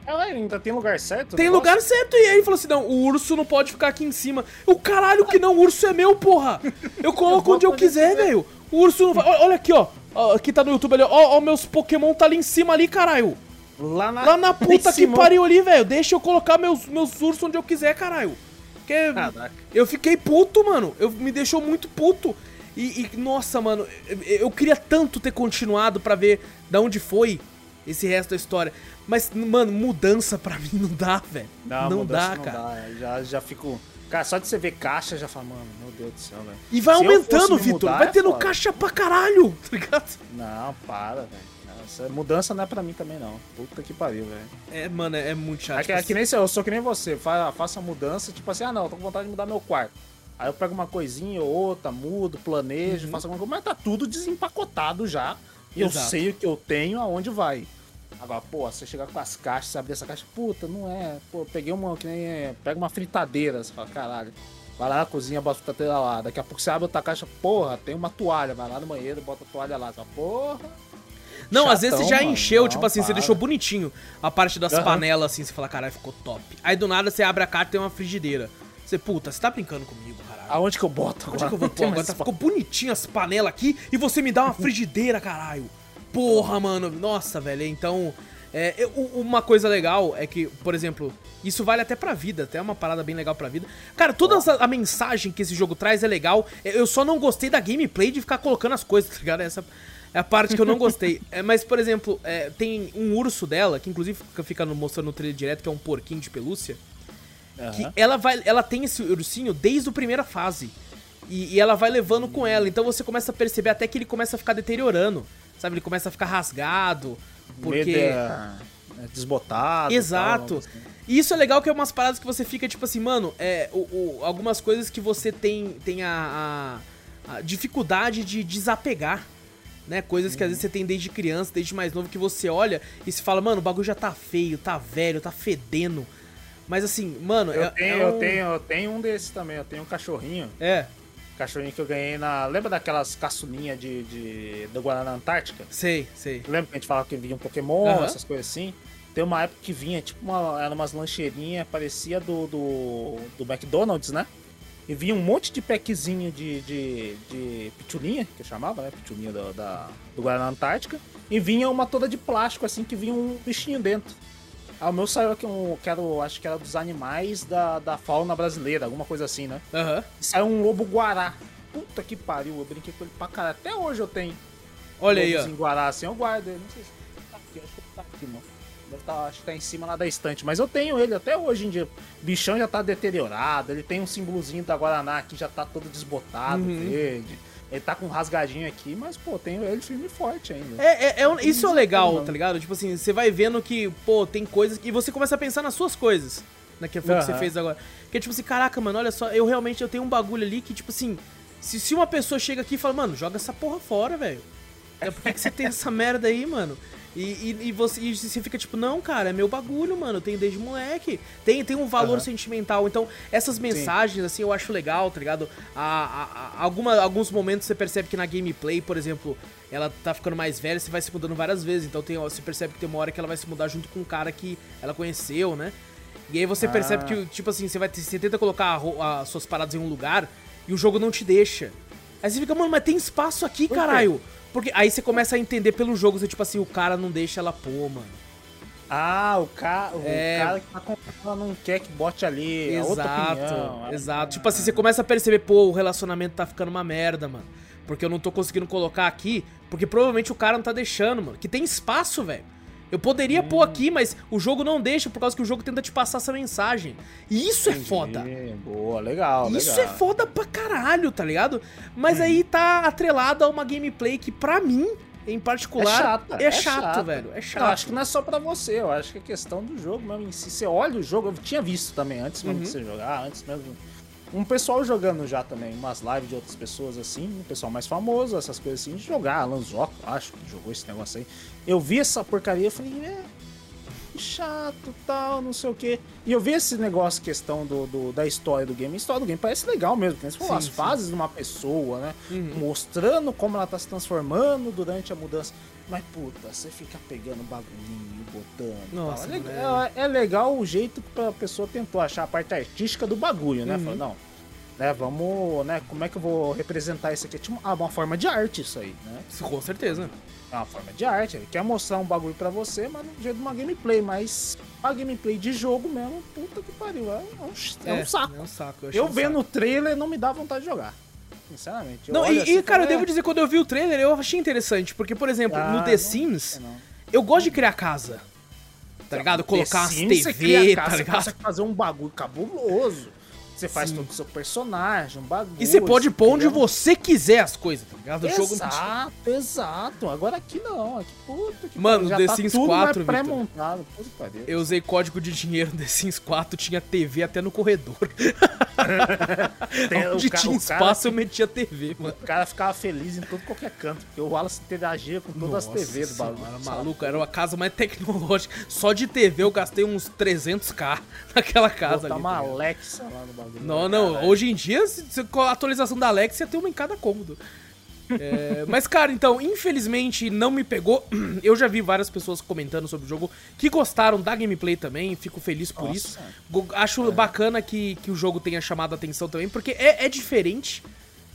Ela ainda tem lugar certo? Tem lugar certo. E aí ele falou assim: não, o urso não pode ficar aqui em cima. O caralho que não, o urso é meu, porra. [laughs] Eu coloco onde eu quiser, velho. O urso não vai. Olha aqui, ó. Ó, Aqui tá no YouTube ali, ó. Ó, meus Pokémon tá ali em cima ali, caralho. Lá na, Lá na puta que cima. pariu ali, velho. Deixa eu colocar meus, meus ursos onde eu quiser, caralho. Porque Caraca. eu fiquei puto, mano. Eu, me deixou muito puto. E, e, nossa, mano, eu, eu queria tanto ter continuado pra ver da onde foi esse resto da história. Mas, mano, mudança pra mim não dá, velho. Não, não dá, não cara. Dá. Já, já fico. Cara, só de você ver caixa, já fala, mano, meu Deus do céu, velho. E vai Se aumentando, Vitor. Vai é tendo foda. caixa pra caralho, [laughs] tá ligado? Não, para, velho. Essa mudança não é pra mim também, não. Puta que pariu, velho. É, mano, é muito chato. É que, é que nem eu sou que nem você. Faça a mudança, tipo assim, ah não, tô com vontade de mudar meu quarto. Aí eu pego uma coisinha ou outra, mudo, planejo, uhum. faço alguma coisa, mas tá tudo desempacotado já. E eu sei o que eu tenho, aonde vai. Agora, pô, você chegar com as caixas, você abrir essa caixa, puta, não é. Pô, peguei uma que nem. É, pega uma fritadeira, você fala, caralho. Vai lá na cozinha, bota a fritadeira lá. Daqui a pouco você abre outra caixa, porra, tem uma toalha. Vai lá no banheiro, bota a toalha lá. Você fala, porra. Não, Chatão, às vezes você já mano, encheu, não, tipo assim, para. você deixou bonitinho a parte das uhum. panelas, assim, você fala, caralho, ficou top. Aí do nada você abre a caixa e tem uma frigideira. Você, puta, você tá brincando comigo, caralho. Aonde que eu boto agora? Onde que eu vou [laughs] pôr? Agora ficou bonitinho as panelas aqui e você me dá uma [laughs] frigideira, caralho. Porra, mano. Nossa, velho. Então, é, eu, uma coisa legal é que, por exemplo, isso vale até pra vida, até uma parada bem legal pra vida. Cara, toda a, a, mensagem que esse jogo traz é legal. Eu só não gostei da gameplay de ficar colocando as coisas, [laughs] tá ligado? Essa é a parte que eu não gostei. é, mas, por exemplo, é, tem um urso dela, que inclusive fica mostrando no trailer direto, que é um porquinho de pelúcia. Uhum. Que ela vai. Ela tem esse ursinho desde a primeira fase. E, e ela vai levando com ela. Então você começa a perceber até que ele começa a ficar deteriorando. Sabe? Ele começa a ficar rasgado. Porque. É, é desbotado. Exato. Tal, e isso é legal que é umas paradas que você fica, tipo assim, mano, é, o, o algumas coisas que você tem, tem a, a, a dificuldade de desapegar né? Coisas que às vezes você tem desde criança, desde mais novo, que você olha e se fala, mano, o bagulho já tá feio, tá velho, tá fedendo. Mas assim, mano. Eu, é, tenho, é um... eu tenho, eu tenho um desses também, eu tenho um cachorrinho. É. Cachorrinho que eu ganhei na. Lembra daquelas caçulinhas de, de, do Guaraná Antártica? Sei, sei. Lembra que a gente falava que vinha um Pokémon, uhum. essas coisas assim? Tem uma época que vinha, tipo, uma, era umas lancheirinhas, parecia do, do, do McDonald's, né? E vinha um monte de packzinho de, de, de pitulinha, que eu chamava, né? Pitulinha do, da, do Guaraná Antártica. E vinha uma toda de plástico, assim, que vinha um bichinho dentro. Ah, o meu saiu aqui, um, que era, acho que era dos animais da, da fauna brasileira, alguma coisa assim, né? Uhum. E saiu um lobo guará. Puta que pariu, eu brinquei com ele pra caralho. Até hoje eu tenho. Olha aí, ó. guará assim, eu guardo ele. Não sei se tá aqui, acho que tá aqui, mano. Tá, acho que tá em cima lá da estante, mas eu tenho ele até hoje em dia. O bichão já tá deteriorado, ele tem um símbolozinho da Guaraná aqui, já tá todo desbotado, uhum. verde. Ele tá com um rasgadinho aqui, mas, pô, tem ele firme e forte ainda. É, é, é isso é legal, tá ligado? Tipo assim, você vai vendo que, pô, tem coisas. E você começa a pensar nas suas coisas. Né, que foi o que você fez agora. Que é tipo assim, caraca, mano, olha só, eu realmente eu tenho um bagulho ali que, tipo assim, se, se uma pessoa chega aqui e fala, mano, joga essa porra fora, velho. É por que você tem essa [laughs] merda aí, mano? E, e, e, você, e você fica tipo, não, cara, é meu bagulho, mano. Eu tenho desde moleque. Tem, tem um valor uhum. sentimental. Então, essas mensagens, Sim. assim, eu acho legal, tá ligado? A, a, a, alguma, alguns momentos você percebe que na gameplay, por exemplo, ela tá ficando mais velha, você vai se mudando várias vezes. Então tem, você percebe que tem uma hora que ela vai se mudar junto com um cara que ela conheceu, né? E aí você ah. percebe que, tipo assim, você, vai, você tenta colocar as suas paradas em um lugar e o jogo não te deixa. Aí você fica, mano, mas tem espaço aqui, caralho. Porque aí você começa a entender pelo jogo, você, tipo assim, o cara não deixa ela pôr, mano. Ah, o, ca... o é... cara que tá com ela não quer que bote ali. Exato, opinião, exato. Tipo assim, você começa a perceber, pô, o relacionamento tá ficando uma merda, mano. Porque eu não tô conseguindo colocar aqui, porque provavelmente o cara não tá deixando, mano. Que tem espaço, velho. Eu poderia hum. pôr aqui, mas o jogo não deixa por causa que o jogo tenta te passar essa mensagem. E isso é Entendi. é foda. Boa, legal. Isso legal. é foda pra caralho, tá ligado? Mas hum. aí tá atrelado a uma gameplay que, pra mim, em particular, é, chata, é, é chato, chata. velho. É chato. Eu acho que não é só pra você, eu acho que é questão do jogo mesmo. Se você olha o jogo, eu tinha visto também antes mesmo uhum. de você jogar, antes mesmo um pessoal jogando já também, umas lives de outras pessoas assim, um pessoal mais famoso, essas coisas assim, de jogar. Alan Zoc, acho que jogou esse negócio aí. Eu vi essa porcaria e falei, é. Chato, tal, não sei o que. E eu vi esse negócio, questão do, do, da história do game. A história do game parece legal mesmo, porque você as sim. fases de uma pessoa, né? Uhum. Mostrando como ela tá se transformando durante a mudança. Mas puta, você fica pegando bagulhinho, botando. Nossa, é, legal, é, é, legal o jeito que a pessoa tentou achar a parte artística do bagulho, né? Uhum. Falou, não, né, vamos, né, como é que eu vou representar isso aqui? Tipo, ah, uma forma de arte isso aí, né? Com certeza. É uma forma de arte, ele quer mostrar um bagulho pra você, mas no jeito de uma gameplay, mas a gameplay de jogo mesmo, puta que pariu, é um, é um é, saco. É um saco. Eu, eu um vendo o trailer não me dá vontade de jogar. Sinceramente. Não, e, assim, cara, eu devo dizer, quando eu vi o trailer, eu achei interessante. Porque, por exemplo, ah, no The Sims, eu gosto de criar casa. Tá ligado? Colocar você TV, tá casa, Você ligado? consegue fazer um bagulho cabuloso. Você faz Sim. todo o seu personagem, um bagulho. E você pode pôr onde você quiser as coisas, tá ligado? O jogo não Exato, exato. Agora aqui não. Aqui, puta que Mano, The Sims tudo 4, mais Vitor. pré-montado. Eu usei código de dinheiro no The Sims 4, tinha TV até no corredor. [laughs] Tem- Onde ca- tinha espaço eu metia TV, mano. O cara ficava feliz em todo qualquer canto, porque o Wallace interagia com todas as TVs do bagulho. Sabe? maluco, era uma casa mais tecnológica. Só de TV eu gastei uns 300k [laughs] naquela casa Botar ali. uma tá ligado? Alexa lá no bagulho. Não, não, Caralho. hoje em dia, se- se- com a atualização da você tem uma em cada cômodo. É, [laughs] mas, cara, então, infelizmente não me pegou. [clears throat] Eu já vi várias pessoas comentando sobre o jogo que gostaram da gameplay também, fico feliz por Nossa. isso. Acho bacana que, que o jogo tenha chamado a atenção também, porque é, é diferente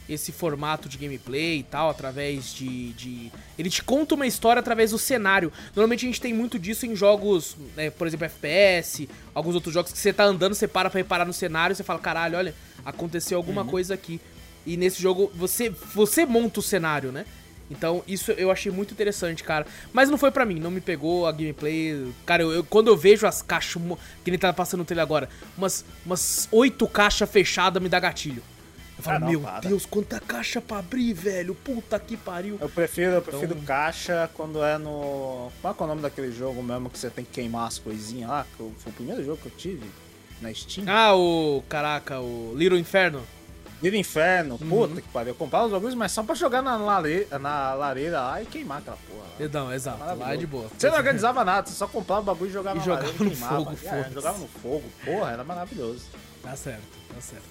esse formato de gameplay e tal, através de, de- Ele te conta uma história através do cenário. Normalmente a gente tem muito disso em jogos, né, por exemplo, FPS, alguns outros jogos que você tá andando, você para pra reparar no cenário e você fala, caralho, olha, aconteceu alguma coisa aqui. E nesse jogo você, você monta o cenário, né? Então, isso eu achei muito interessante, cara. Mas não foi pra mim, não me pegou a gameplay. Cara, eu, eu- quando eu vejo as caixas, que nem tá passando no trailer agora, umas, umas oito caixas fechadas me dá gatilho. Eu falo, Ah, não, meu para. Deus, quanta caixa pra abrir, velho. Puta que pariu. Eu prefiro, eu prefiro Então- caixa quando é no. Qual é o nome daquele jogo mesmo que você tem que queimar as coisinhas lá? Que foi o primeiro jogo que eu tive na Steam. Ah, o. Caraca, o Little Inferno. Vira Inferno, Uhum. puta que pariu. Eu comprava os bagulhos, mas só pra jogar na lareira, na lareira lá e queimar aquela porra. Lá. Não, exato, lá é Maravilhoso. de boa. Você não organizava nada, você só comprava o bagulho e jogava E na jogava lareira no e queimava. fogo, É, jogava no fogo, porra, era maravilhoso. Tá certo, tá certo.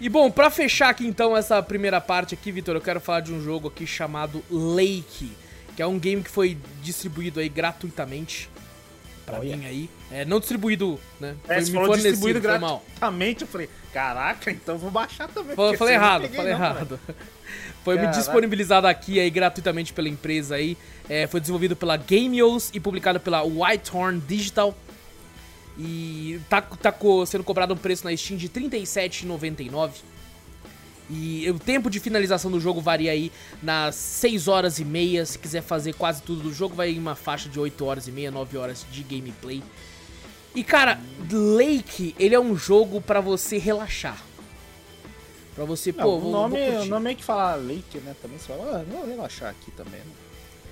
E bom, pra fechar aqui então essa primeira parte aqui, Vitor, eu quero falar de um jogo aqui chamado Lake, que é um game que foi distribuído aí gratuitamente pra Olha. mim aí. É, não distribuído, né? É, Foi me falou distribuído gratuitamente, eu falei, caraca, então vou baixar também. Falei, falei errado, peguei falei não, errado. [laughs] Foi me Caraca. disponibilizado aqui aí gratuitamente pela empresa aí. É, foi desenvolvido pela Gameos e publicado pela Whitehorn Digital. E tá, tá sendo cobrado um preço na Steam de R$ 37,99. E o tempo de finalização do jogo varia aí nas 6 horas e meia. Se quiser fazer quase tudo do jogo, vai em uma faixa de 8 horas e meia, 9 horas de gameplay. E cara, Lake, ele é um jogo pra você relaxar. Pra você, Não, pô, o nome, vou o nome é que fala Lake, né? Também você fala, ah, vou relaxar aqui também. Né?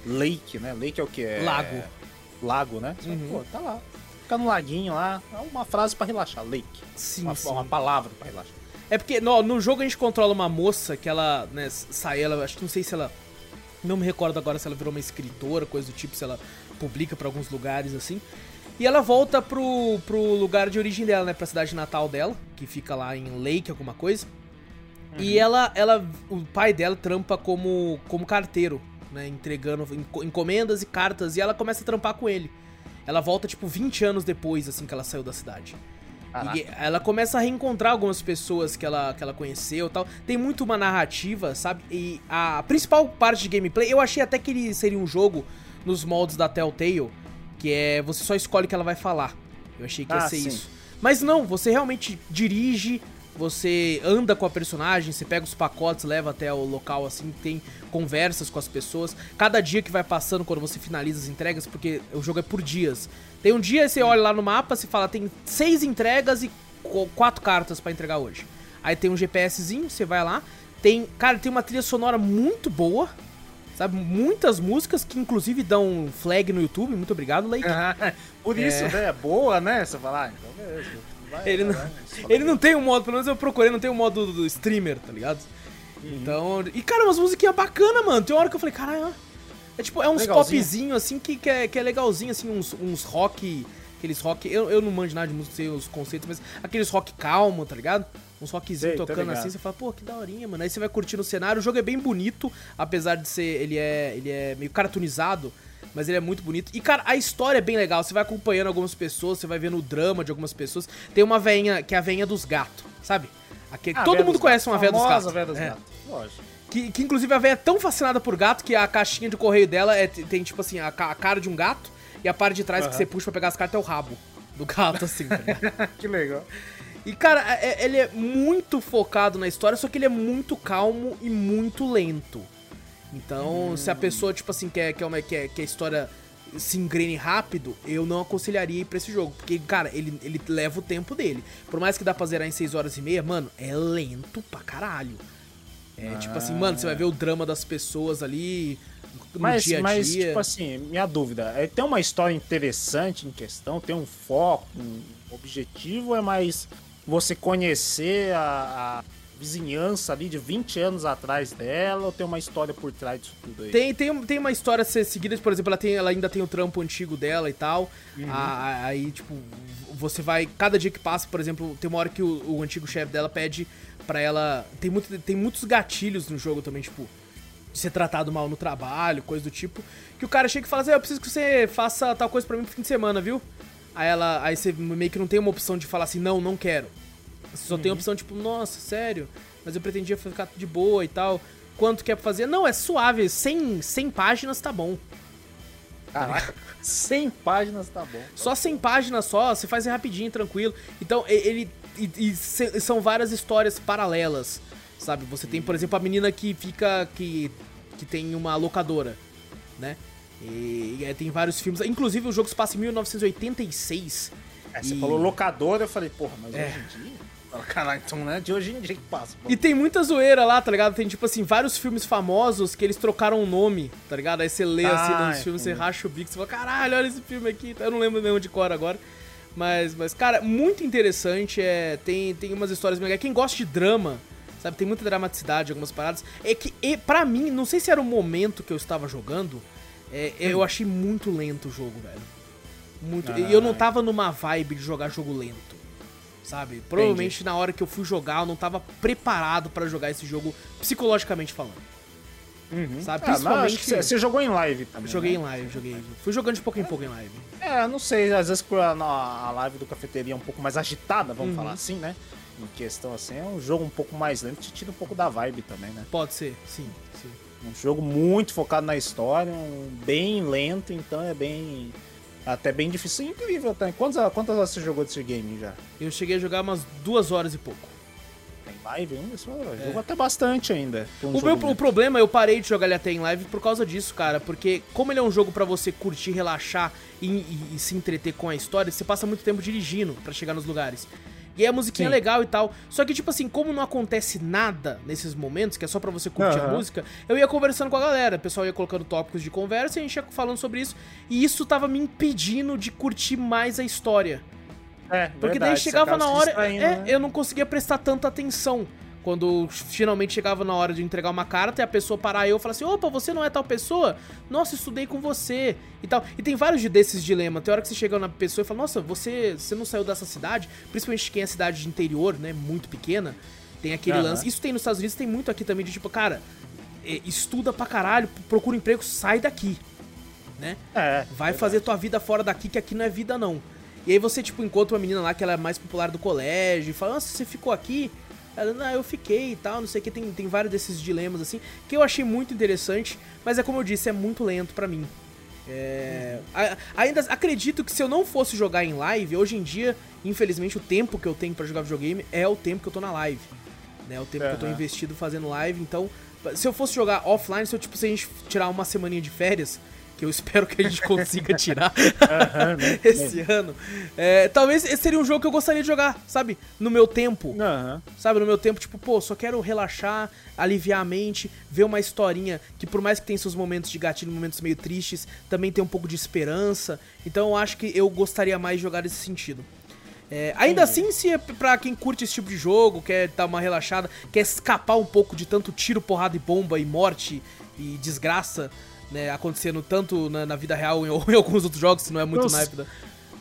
Lake, né? Lake é o que? É... Lago. Lago, né? Você fala, Uhum. Pô, tá lá. Fica no laguinho lá. É uma frase pra relaxar. Lake. Sim, Uma, sim. uma palavra pra relaxar. É porque no, no jogo a gente controla uma moça que ela, né, sai, ela, acho que não sei se ela. Não me recordo agora se ela virou uma escritora, coisa do tipo, se ela publica pra alguns lugares assim. E ela volta pro, pro lugar de origem dela, né? Pra cidade natal dela, que fica lá em Lake, alguma coisa. E ela, ela, o pai dela trampa como, como carteiro, né? Entregando enco- encomendas e cartas. E ela começa a trampar com ele. Ela volta, tipo, 20 anos depois, assim, que ela saiu da cidade. Caraca. E ela começa a reencontrar algumas pessoas que ela, que ela conheceu e tal. Tem muito uma narrativa, sabe? E a principal parte de gameplay, eu achei até que ele seria um jogo nos moldes da Telltale, que é você só escolhe o que ela vai falar. Eu achei que ia Ah, ser sim. isso. Mas não, você realmente dirige, você anda com a personagem, você pega os pacotes, leva até o local assim, tem conversas com as pessoas. Cada dia que vai passando quando você finaliza as entregas, porque o jogo é por dias. Tem um dia você olha lá no mapa, você fala, tem seis entregas e qu- quatro cartas pra entregar hoje. Aí tem um GPSzinho, você vai lá. Tem, cara, tem uma trilha sonora muito boa. Sabe, muitas músicas que inclusive dão flag no YouTube. Muito obrigado, Lake. [laughs] Por isso, né? É boa, né? Você fala, ah, então beleza. Vai, Ele vai, não- vai. [laughs] Ele não tem um modo, pelo menos eu procurei, não tem um modo do, do streamer, tá ligado? Uhum. Então. E cara, umas musiquinhas bacanas, mano. Tem uma hora que eu falei, caralho. É tipo, é uns popzinho assim que, que, é, que é legalzinho, assim, uns, uns rock. Aqueles rock. Eu, eu não manjo nada de música, sei os conceitos, mas aqueles rock calmo, tá ligado? Uns rockzinhos tocando assim, você fala, pô, que daorinha, mano. Aí você vai curtindo o cenário. O jogo é bem bonito, apesar de ser. Ele é, ele é meio cartoonizado. Mas ele é muito bonito. E, cara, a história é bem legal. Você vai acompanhando algumas pessoas, você vai vendo o drama de algumas pessoas. Tem uma veinha, que é a veinha dos gatos, sabe? Aquele, Ah, todo mundo conhece uma veia dos gatos. Véia dos É. Gatos. Lógico. Que, que inclusive a véia é tão fascinada por gato que a caixinha de correio dela é, tem, tipo assim, a, a cara de um gato e a parte de trás que Aham. você puxa pra pegar as cartas é o rabo do gato, assim, tá [laughs] que legal. E, cara, é- ele é muito focado na história, só que ele é muito calmo e muito lento. Então, se a pessoa, tipo assim, quer, quer, uma, quer, quer história se engrene rápido, eu não aconselharia ir pra esse jogo. Porque, cara, ele, ele leva o tempo dele. Por mais que dá pra zerar em 6 horas e meia, mano, é lento pra caralho. É ah. tipo assim, mano, você vai ver o drama das pessoas ali no mas, dia a dia. Mas, tipo assim, minha dúvida, é, tem uma história interessante em questão, tem um foco, um objetivo, é mais você conhecer a, a vizinhança ali de 20 anos atrás dela ou tem uma história por trás disso tudo aí? Tem, tem, tem uma história a ser seguida, por exemplo, ela, tem, ela ainda tem o trampo antigo dela e tal. Uhum. aí, tipo, você vai. Cada dia que passa, por exemplo, tem uma hora que o, o antigo chefe dela pede para ela. Tem, muito, tem muitos gatilhos no jogo também, tipo. De ser tratado mal no trabalho, coisa do tipo. Que o cara chega e fala assim: Eu preciso que você faça tal coisa para mim no fim de semana, viu? Aí ela. Aí você meio que não tem uma opção de falar assim, não, não quero. Você só uhum. tem a opção, tipo, nossa, sério, mas eu pretendia ficar de boa e tal. Quanto quer fazer? Não, é suave, 100, 100 páginas tá bom. Caraca, [laughs] 100 páginas tá bom. Só 100 páginas só, você faz rapidinho, tranquilo. Então, ele. E, e, são várias histórias paralelas, sabe? Você tem, por exemplo, a menina que fica. que, que tem uma locadora, né? E, e tem vários filmes. Inclusive, o jogo se passa em 1986. É, você e... falou locadora, eu falei, porra, mas é. hoje em dia. Caralho, então não é de hoje em dia que passa. E tem muita zoeira lá, tá ligado? Tem, tipo assim, vários filmes famosos que eles trocaram o nome, tá ligado? Aí você lê assim ah, nos filmes, você racha o bico, você fala, caralho, olha esse filme aqui. Eu não lembro mesmo de cor agora. Mas, mas cara, muito interessante. É, tem, tem umas histórias legais. Quem gosta de drama, sabe? Tem muita dramaticidade, algumas paradas. É que, e, pra mim, não sei se era o momento que eu estava jogando, é, eu achei muito lento o jogo, velho. Muito. Ah, e eu não tava numa vibe de jogar jogo lento sabe? Provavelmente Entendi. na hora que eu fui jogar, eu não tava preparado para jogar esse jogo psicologicamente falando. Uhum. Sabe? Ah, Principalmente. você jogou em live também. Joguei né? em live, joguei. Fui jogando de pouco em pouco em live. É, não sei, às vezes a, a live do cafeteria é um pouco mais agitada, vamos uhum. falar assim, né? Em questão assim, é um jogo um pouco mais lento, te tira um pouco da vibe também, né? Pode ser, sim, sim. Um jogo muito focado na história, um bem lento, então é bem até bem difícil. Incrível até. Quantas, quantas horas você jogou desse game já? Eu cheguei a jogar umas duas horas e pouco. Tem live ainda? Só é. Jogou até bastante ainda. Um o meu o problema, eu parei de jogar ele até em live por causa disso, cara. Porque como ele é um jogo para você curtir, relaxar e, e, e, se entreter com a história, você passa muito tempo dirigindo para chegar nos lugares. E aí a musiquinha Sim. é legal e tal. Só que, tipo assim, como não acontece nada nesses momentos, que é só para você curtir uhum. a música, eu ia conversando com a galera. O pessoal ia colocando tópicos de conversa e a gente ia falando sobre isso. E isso tava me impedindo de curtir mais a história. É, Porque verdade, daí chegava na hora. É, né? eu não conseguia prestar tanta atenção. Quando finalmente chegava na hora de entregar uma carta e a pessoa parar eu e falar assim: opa, você não é tal pessoa? Nossa, estudei com você e tal. E tem vários desses dilemas. Tem hora que você chega na pessoa e fala: nossa, você, você não saiu dessa cidade? Principalmente quem é cidade de interior, né? Muito pequena. Tem aquele uhum. lance. Isso tem nos Estados Unidos, tem muito aqui também de tipo, cara, é, estuda pra caralho, procura um emprego, sai daqui. Né? É. Vai verdade. fazer tua vida fora daqui, que aqui não é vida, não. E aí você, tipo, encontra uma menina lá que ela é mais popular do colégio e fala, nossa, você ficou aqui? Ela, eu fiquei e tal, não sei o que, tem, tem vários desses dilemas assim, que eu achei muito interessante, mas é como eu disse, é muito lento para mim. É, a, ainda acredito que se eu não fosse jogar em live, hoje em dia, infelizmente, o tempo que eu tenho para jogar videogame é o tempo que eu tô na live. Né, o tempo uhum. que eu tô investido fazendo live, então, se eu fosse jogar offline, se eu tipo, se a gente tirar uma semaninha de férias, que eu espero que a gente consiga tirar [laughs] uhum, né? [laughs] esse ano. É, talvez esse seria um jogo que eu gostaria de jogar, sabe? No meu tempo. Uhum. Sabe, no meu tempo, tipo, pô, só quero relaxar, aliviar a mente, ver uma historinha que por mais que tenha seus momentos de gatilho, momentos meio tristes, também tem um pouco de esperança. Então eu acho que eu gostaria mais de jogar nesse sentido. É, ainda assim, se é pra quem curte esse tipo de jogo, quer dar uma relaxada, quer escapar um pouco de tanto tiro, porrada e bomba e morte e desgraça, né, acontecendo tanto na, na, vida real ou [laughs] em alguns outros jogos, se não é muito Nossa. naipe da...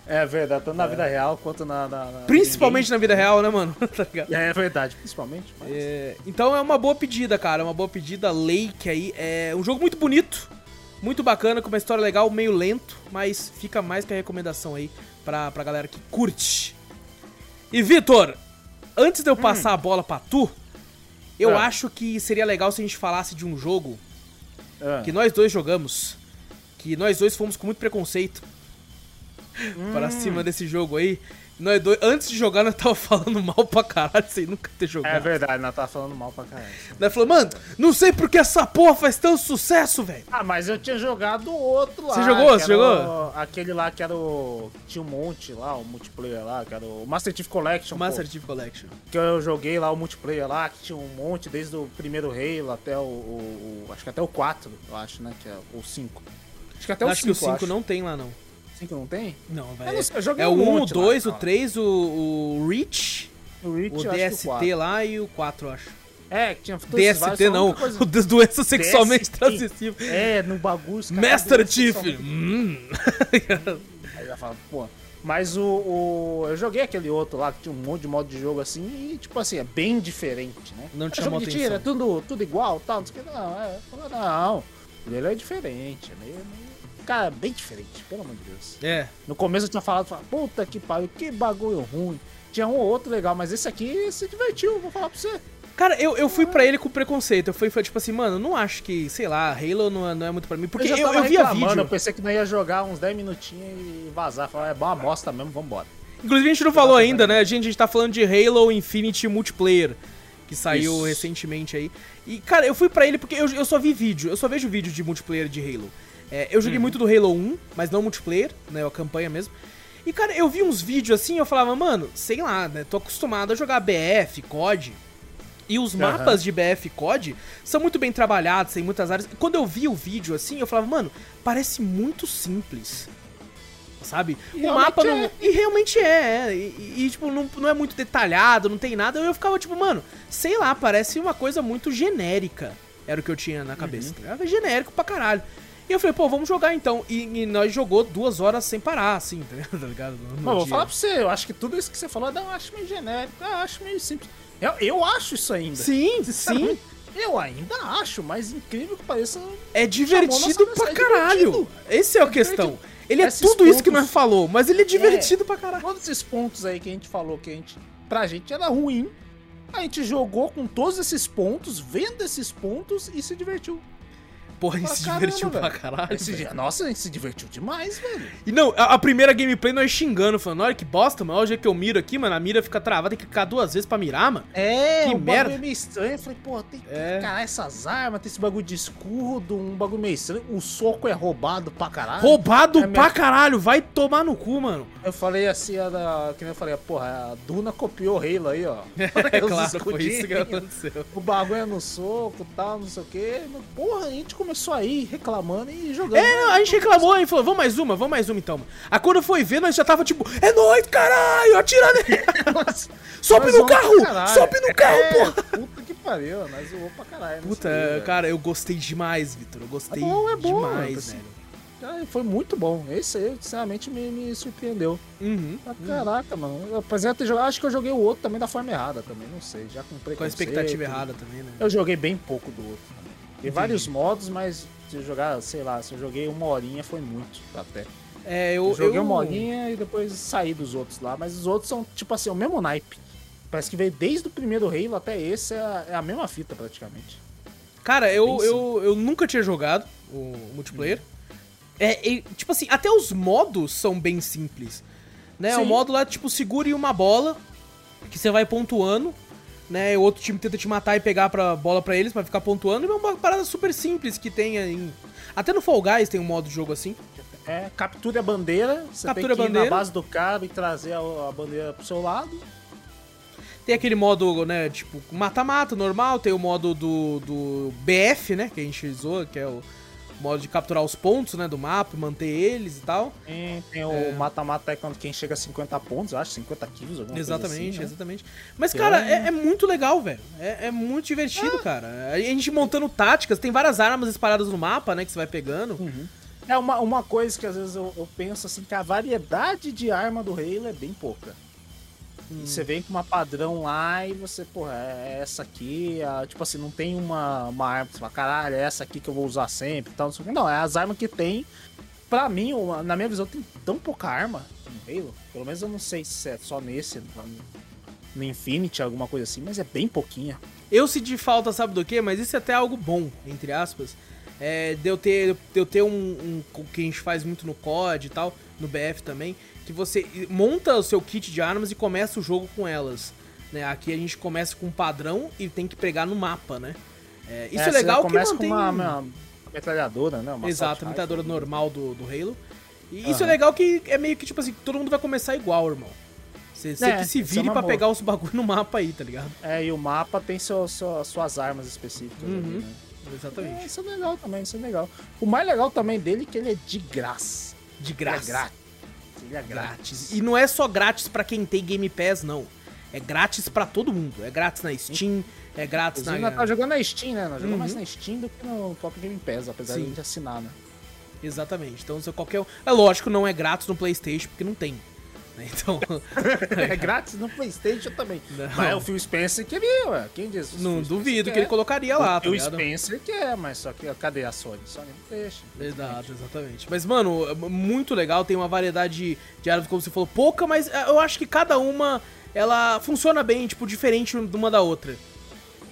É verdade, tanto na é. vida real quanto na. na, na principalmente ninguém. na vida real, né, mano? [laughs] tá é, é verdade, principalmente. Mas... É, então é uma boa pedida, cara. Uma boa pedida. Lake aí. É um jogo muito bonito, muito bacana, com uma história legal, meio lento, mas fica mais que a recomendação aí pra, pra galera que curte. E Vitor, antes de eu hum. passar a bola pra tu, eu é. acho que seria legal se a gente falasse de um jogo ah. que nós dois jogamos, que nós dois fomos com muito preconceito. pra cima desse jogo aí. Nós dois, antes de jogar, nós tava falando mal pra caralho, sem nunca ter jogado. É verdade, nós tá falando mal pra caralho. Nós falou, mano, não sei porque essa porra faz tanto sucesso, velho. Ah, mas eu tinha jogado outro lá. Você jogou? Você jogou? o- Aquele lá que era o. Tinha um monte lá, o multiplayer lá, que era o Master Chief Collection. pô. Master Chief Collection. Que eu joguei lá o multiplayer lá, que tinha um monte, desde o primeiro Halo até o. o- o- acho que até o 4, eu acho, né? Que é o 5. Acho que até o acho 5. que o 5 acho. não tem lá, não. 5 não tem? Não, joguei É um o 1, o monte lá, 2, o cara. 3, o, o Reach, O Reach, o o DST 4. lá e o 4, eu acho. É, que tinha vários, DST a não, coisa- [laughs] o das doenças sexualmente DST. transmissíveis. É, no bagulho. Master Chief. Hum. [laughs] Aí já fala, pô. Mas o, o- Eu joguei aquele outro lá que tinha um monte de modo de jogo assim e, tipo assim, é bem diferente, né? Não é chamou jogo de tiro, é tudo, tudo igual tal, não sei o que. Não, é. Não. Ele é diferente, é meio. meio- Cara, bem diferente, pelo amor de Deus. É, No começo eu tinha falado, puta que pariu, que bagulho ruim. Tinha um ou outro legal, mas esse aqui se divertiu, vou falar pra você. Cara, eu, eu fui pra ele com preconceito. Eu fui, foi tipo assim, mano, não acho que, sei lá, Halo não é, não é muito pra mim. Porque eu, já eu, tava via vídeo. Eu pensei que não ia jogar uns 10 minutinhos e vazar. Falar, é boa bosta mesmo, vambora. Inclusive a gente não falou ainda, né? A gente, a gente tá falando de Halo Infinity Multiplayer, que saiu Isso. recentemente aí. E, cara, eu fui pra ele porque eu, eu só vi vídeo, eu só vejo vídeo de multiplayer de Halo. É, eu joguei muito do Halo 1, mas não multiplayer, né? A campanha mesmo. E, cara, eu vi uns vídeos assim eu falava, mano, sei lá, né? Tô acostumado a jogar BF, COD. E os Aham. mapas de BF e COD são muito bem trabalhados, tem muitas áreas. Quando eu vi o vídeo assim, eu falava, mano, parece muito simples. Sabe? E o mapa não. é. E realmente é, é. E, e, tipo, não, não é muito detalhado, não tem nada. Eu ficava tipo, mano, sei lá, parece uma coisa muito genérica. Era o que eu tinha na cabeça. tá ligado? genérico pra caralho. E eu falei, pô, vamos jogar então. E, e nós jogou duas horas sem parar, assim, [laughs] tá ligado? No- vou falar pra você, eu acho que tudo isso que você falou eu acho meio genérico, eu acho meio simples. Eu, eu acho isso ainda. Sim, sim. Eu ainda acho, mas incrível que pareça. É divertido pra é caralho. Esse é a É questão. Ele é Esses tudo isso que pontos- nós falou, mas ele é divertido pra caralho. Todos esses pontos aí que a gente falou que a gente, pra gente era ruim, a gente jogou com todos esses pontos, vendo esses pontos e se divertiu. Porra, ele Pra se caramba, divertiu pra velho. caralho. Esse dia, nossa, a gente se divertiu demais, velho. E não, a, a primeira gameplay nós xingando, falando, olha que bosta, mano. Olha o jeito que eu miro aqui, mano. A mira fica travada, tem que clicar duas vezes pra mirar, mano. É, Que merda. bagulho é meio estranho. Eu falei, pô, tem que É. caralho, essas armas, tem esse bagulho de escudo, um bagulho meio estranho. O soco é roubado pra caralho. Roubado É pra mesmo. caralho, vai tomar no cu, mano. Eu falei assim, a da, que nem eu falei, porra, a Duna copiou o Halo aí, ó. [laughs] É claro, foi isso que aconteceu. O bagulho é no soco e tal, não sei o quê. Porra, a gente começou aí reclamando e jogando. É, a gente reclamou e falou, vamos mais uma, vamos mais uma então, mano. Aí quando foi ver, nós já tava tipo, é nóis, caralho, atira nele. [laughs] Sobe no carro, sobe no carro, É, porra. Puta que pariu, nós zoou pra caralho. Puta, dia, cara, eu gostei demais, Vitor. Eu gostei É bom, é bom, demais, assim. velho. Ah, Foi muito bom. Esse aí, sinceramente, me, me surpreendeu. Uhum. Ah, caraca, mano. Eu, apesar de ter jogado, acho que eu joguei o outro também da forma errada também, não sei. Já com preconceito. Com a expectativa errada também, né? Eu joguei bem pouco do outro. Tem vários modos, mas se eu jogar, sei lá, se eu joguei uma horinha foi muito até. É, eu, Eu joguei eu- uma horinha e depois saí dos outros lá, mas os outros são tipo assim, o mesmo naipe. Parece que veio desde o primeiro Halo até esse, é a, é a mesma fita praticamente. Cara, eu, Bem eu, eu nunca tinha jogado o multiplayer. É, e, tipo assim, até os modos são bem simples. Né? O Sim. modo lá, tipo, segure uma bola, que você vai pontuando, né? O outro time tenta te matar e pegar pra bola pra eles pra ficar pontuando. E é uma parada super simples que tem em. Até no Fall Guys tem um modo de jogo assim. É, capture a bandeira, você Captura tem a que ir bandeira. na base do cara e trazer a, a bandeira pro seu lado. Tem aquele modo, né, tipo, mata-mata normal, tem o modo do, do BF, né, que a gente usou, que é o modo de capturar os pontos, né, do mapa, manter eles e tal. Tem, tem o É. mata-mata é quando quem chega a 50 pontos, eu acho, 50 kills, alguma Exatamente, coisa assim, né? exatamente. Mas, cara, é- é, é muito legal, velho. É, é muito divertido, cara. A gente montando táticas, tem várias armas espalhadas no mapa, né, que você vai pegando. É uma, uma coisa que às vezes eu, eu penso assim, que a variedade de arma do Halo é bem pouca. Hum. Você vem com uma padrão lá e você, porra, é essa aqui, a- tipo assim, não tem uma, uma arma que você fala, caralho, é essa aqui que eu vou usar sempre e tal, não. Não, é as armas que tem. Pra mim, uma- na minha visão, tem tão pouca arma no Halo. Pelo menos eu não sei se é só nesse, no, Infinity, alguma coisa assim, mas é bem pouquinha. Eu senti falta, sabe do quê? Mas isso é até algo bom, entre aspas. É, de eu ter, de eu ter um, um. o que a gente faz muito no COD e tal, no BF também, que você monta o seu kit de armas e começa o jogo com elas. Né? Aqui a gente começa com um padrão e tem que pegar no mapa, né? É, isso é, É, legal que mantém... com uma, uma metralhadora, né? Uma Exato, metralhadora rifle. normal do, do Halo. E isso é legal que é meio que, tipo assim, todo mundo vai começar igual, irmão. Você É, que se é vire uma pra pegar os bagulho no mapa aí, tá ligado? É, e o mapa tem seu, seu- suas armas específicas ali, Uhum. né? É, Exatamente. isso é legal também, isso é legal. O mais legal também dele é que ele é de graça. De Ele é graça. grátis. Ele é grátis. Grátis. E não é só grátis pra quem tem Game Pass, não. É grátis pra todo mundo. É grátis na Steam, é grátis Inclusive, na. nós tá jogando na Steam, né? Nós jogamos Uhum. mais na Steam do que no próprio Game Pass, apesar Sim. de a gente assinar, né? Exatamente. Então, se qualquer. É lógico, não é grátis no PlayStation, porque não tem. Né? [laughs] Então. [laughs] É [laughs] grátis no Playstation também. Não. Mas é o Phil Spencer queria, ué. Quem diz? O não duvido que ele colocaria lá, tá O Phil ligado? Spencer quer, mas só que cadê a Sony? Sony não deixa. Exato, exatamente. Mas, mano, é muito legal, tem uma variedade de, armas, como você falou, pouca, mas é, eu acho que cada uma, ela funciona bem, tipo, diferente uma da outra.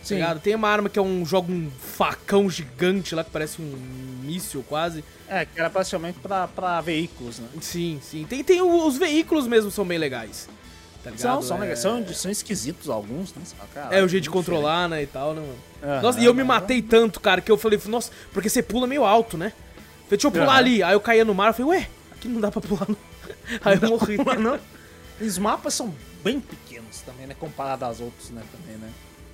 Tá ligado? Tem uma arma que é um, joga um facão gigante lá, que parece um míssil quase. É, que era praticamente pra, pra veículos, né? Sim, sim. Tem, tem os veículos mesmo são bem legais. Tá? São, são, é... São, são esquisitos alguns, né? Você fala, "Caralho, É o jeito de controlar, né, e tal, né, mano? Aham, Nossa, e eu me matei tanto, cara, que eu falei, nossa, porque você pula meio alto, né? Falei, deixa eu pular Aham. ali. Aí eu caía no mar, eu falei, ué, aqui não dá pra pular, não. Aí eu morri. Mano, os mapas são bem pequenos também, né? Comparado aos outros, né? Também, né?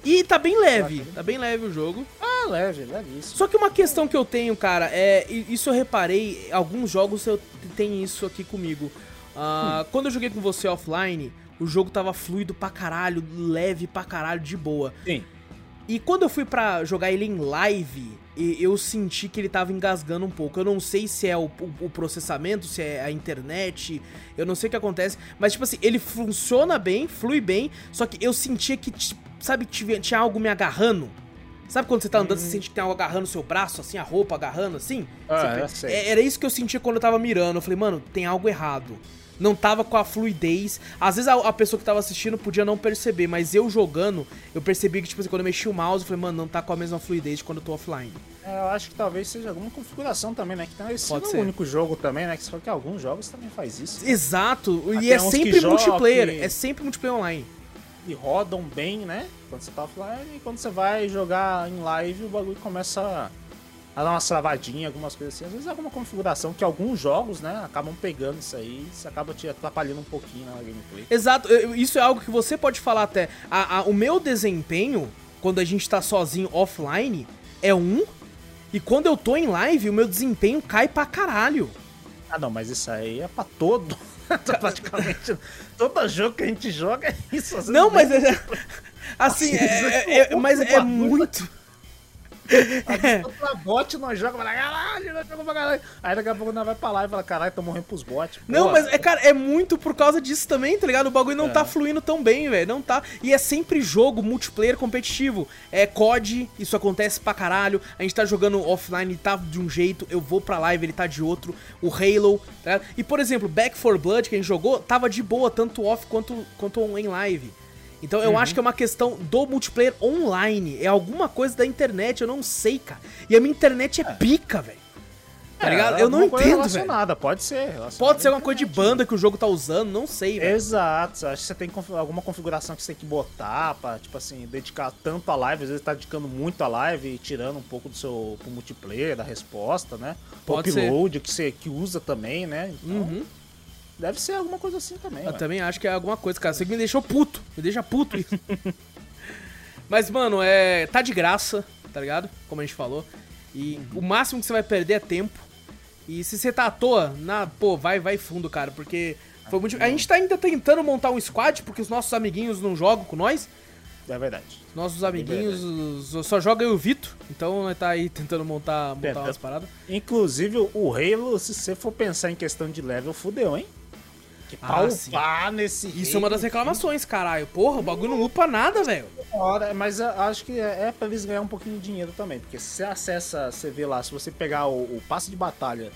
E tá bem leve, tá bem leve o jogo. Ah, leve, leve isso. Só que uma questão que eu tenho, cara, é. e Isso eu reparei, alguns jogos eu tem isso aqui comigo. Ah, Quando eu joguei com você offline, o jogo tava fluido pra caralho, leve pra caralho, de boa. Sim. E quando eu fui pra jogar ele em live, e- eu senti que ele tava engasgando um pouco. Eu não sei se é o, o- o processamento, se é a internet, eu não sei o que acontece, mas tipo assim, ele funciona bem, flui bem, só que eu sentia que, sabe, tive- tinha algo me agarrando. Sabe quando você tá andando, você sente que tem algo agarrando o seu braço, assim, a roupa agarrando, assim? Ah, Você- é- Era isso que eu sentia quando eu tava mirando. Eu falei, mano, tem algo errado. Não tava com a fluidez. Às vezes a, a pessoa que tava assistindo podia não perceber, mas eu jogando, eu percebi que, tipo assim, quando eu mexi o mouse, eu falei, mano, não tá com a mesma fluidez de quando eu tô offline. É, eu acho que talvez seja alguma configuração também, né? Que não esse Pode é ser. o único jogo também, né? Que falou que alguns jogos também faz isso. Exato, e Até é uns que sempre multiplayer, que- é sempre multiplayer online. E rodam bem, né? Quando você tá offline. E quando você vai jogar em live, o bagulho começa a, a dar uma travadinha, algumas coisas assim. Às vezes é alguma configuração que alguns jogos, né? Acabam pegando isso aí. Isso acaba te atrapalhando um pouquinho na gameplay. Exato, isso é algo que você pode falar até. A- a- o meu desempenho, quando a gente tá sozinho offline, é um. E quando eu tô em live, o meu desempenho cai pra caralho. Ah, não, mas isso aí é pra todo. [laughs] Praticamente todo jogo que a gente joga é isso. Não, mas nem- é. [laughs] Assim, é, é- é- mas é muito. [laughs] Contra bot nós jogamos, fala, caralho, nós jogamos pra caralho. Aí daqui a pouco nós vai pra lá e fala, caralho, tô morrendo pros bots. Não, mas é, cara, é muito por causa disso também, tá ligado? O bagulho não É. tá fluindo tão bem, velho. Não tá. E é sempre jogo multiplayer competitivo. É COD, isso acontece pra caralho. A gente tá jogando offline, ele tá de um jeito, eu vou pra live, ele tá de outro. O Halo, tá ligado? E por exemplo, Back 4 Blood, que a gente jogou, tava de boa, tanto off quanto, quanto em live. Então eu acho que é uma questão do multiplayer online. É alguma coisa da internet, eu não sei, cara. E a minha internet é, pica, velho. Tá é, ligado? Eu não alguma coisa entendo, velho. relacionada, Pode ser. relacionada Pode ser alguma coisa de banda que o jogo tá usando, não sei, velho. Exato, acho que você tem alguma configuração que você tem que botar pra, tipo assim, dedicar tanto a live, às vezes tá dedicando muito a live e tirando um pouco do seu pro multiplayer, da resposta, né? Pode o upload que você que usa também, né? Então, Uhum. Deve ser alguma coisa assim também. Eu ué. também acho que é alguma coisa, cara. Você me deixou puto. Me deixa puto isso. [laughs] Mas, mano, é. Tá de graça, tá ligado? Como a gente falou. E o máximo que você vai perder é tempo. E se você tá à toa, na, pô, vai, vai fundo, cara. Porque foi muito. A gente tá ainda tentando montar um squad, porque os nossos amiguinhos não jogam com nós. É verdade. Nossos amiguinhos os- só joga eu e o Vitor. Então nós tá aí tentando montar, montar Tentando. umas paradas. Inclusive, o Halo, se você for pensar em questão de level, fudeu, hein? Que Ah, pra sim. upar nesse Isso é uma das reclamações, caralho. Porra, o bagulho não upa nada, velho. hora, mas eu acho que é, é pra eles ganhar um pouquinho de dinheiro também, porque se você acessa, você vê lá, se você pegar o, o passe de batalha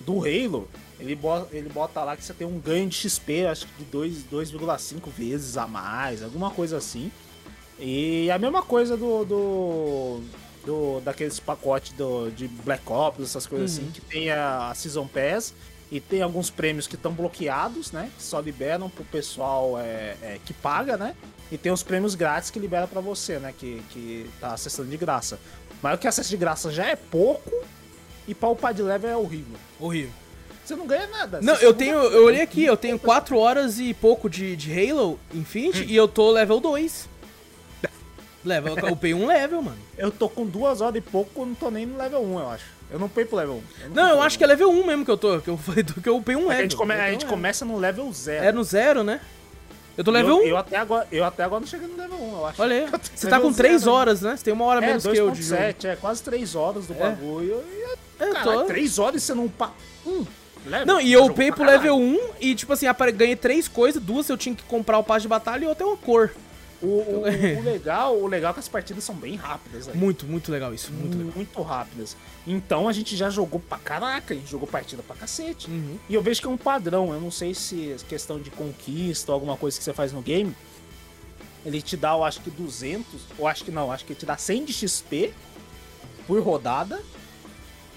do Halo, ele bota, ele bota lá que você tem um ganho de XP, acho que de dois- 2,5 vezes a mais, alguma coisa assim. E a mesma coisa do, do, do, daqueles pacotes do, de Black Ops, essas coisas Uhum. assim, que tem a, a Season Pass e tem alguns prêmios que estão bloqueados, né? Que só liberam pro pessoal é, é, que paga, né? E tem os prêmios grátis que libera pra você, né? Que, que tá acessando de graça. Mas o que acessa de graça já é pouco e pra upar de level é horrível. Horrível. Você não ganha nada. Não, eu tenho. Eu olhei aqui, eu tenho 4 horas e pouco de, de Halo Infinite e eu tô level 2. [laughs] Level, eu upei um level, mano. Eu tô com duas horas e pouco, não tô nem no level 1, eu acho. Eu não pei pro level 1. Não, eu acho que é level 1 mesmo que eu tô. Que eu que eu upei um level. a gente, come- Eu a upei gente um começa no level 0. level. É no zero, né? Eu tô level eu, 1. eu até agora, eu até agora não cheguei no level 1, eu acho. Olha aí. [laughs] Eu Você tá com 3 zero, horas, né? Você tem uma hora É, menos que eu de jogo. 2.7, é quase 3 horas do É. bagulho. E, Eu caralho, tô. 3 horas e você não upa um level? Não, e eu Jogo upei pro level 1 e, tipo assim, ganhei três coisas, duas eu tinha que comprar o passe de batalha e outra é uma cor. O, o, [laughs] o legal, o legal é que as partidas são bem rápidas, né? Muito, muito legal isso, muito legal. muito rápidas. Então a gente já jogou pra caraca, a gente jogou partida pra cacete. Uhum. E eu vejo que é um padrão, eu não sei se é questão de conquista ou alguma coisa que você faz no game, ele te dá, eu acho que 200, ou acho que não, acho que ele te dá 100 de XP por rodada,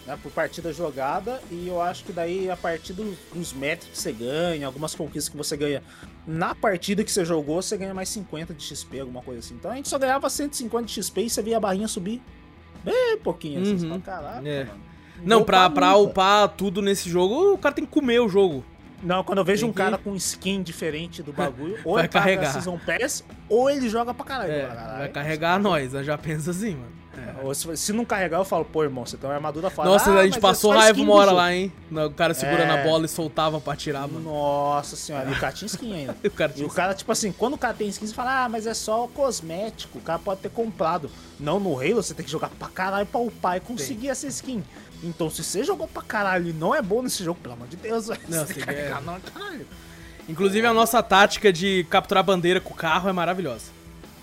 né, por partida jogada, e eu acho que daí a partir dos, dos metros que você ganha, algumas conquistas que você ganha na partida que você jogou, você ganha mais 50 de XP, alguma coisa assim. Então a gente só ganhava 150 de XP e você via a barrinha subir bem pouquinho, assim, você Uhum. fala, caraca, É. mano. Não, pra, upar pra nunca." upar tudo nesse jogo, o cara tem que comer o jogo. Não, quando eu vejo Tem um que- cara com skin diferente do [laughs] bagulho, ou Vai ele carregar. Season Pass, ou ele joga pra caralho. É, Caralho. vai carregar nós, eu já penso assim, mano. É. Ou se, se não carregar, eu falo, pô, irmão, você tem uma armadura foda. Nossa, Ah, a gente passou é só raiva uma hora lá, hein? O cara segurando É. a bola e soltava pra atirar, mano. Nossa senhora, e o cara tinha skin ainda. [laughs] E o cara E o cara, tipo assim, quando o cara tem skin, você fala, ah, mas é só cosmético, o cara pode ter comprado. Não, no Halo você tem que jogar pra caralho pra upar e conseguir essa skin. Então, se você jogou pra caralho e não é bom nesse jogo, pelo amor de Deus, velho, Não, você tem que carregar, é- não, caralho. Inclusive, a nossa tática de capturar bandeira com o carro é maravilhosa.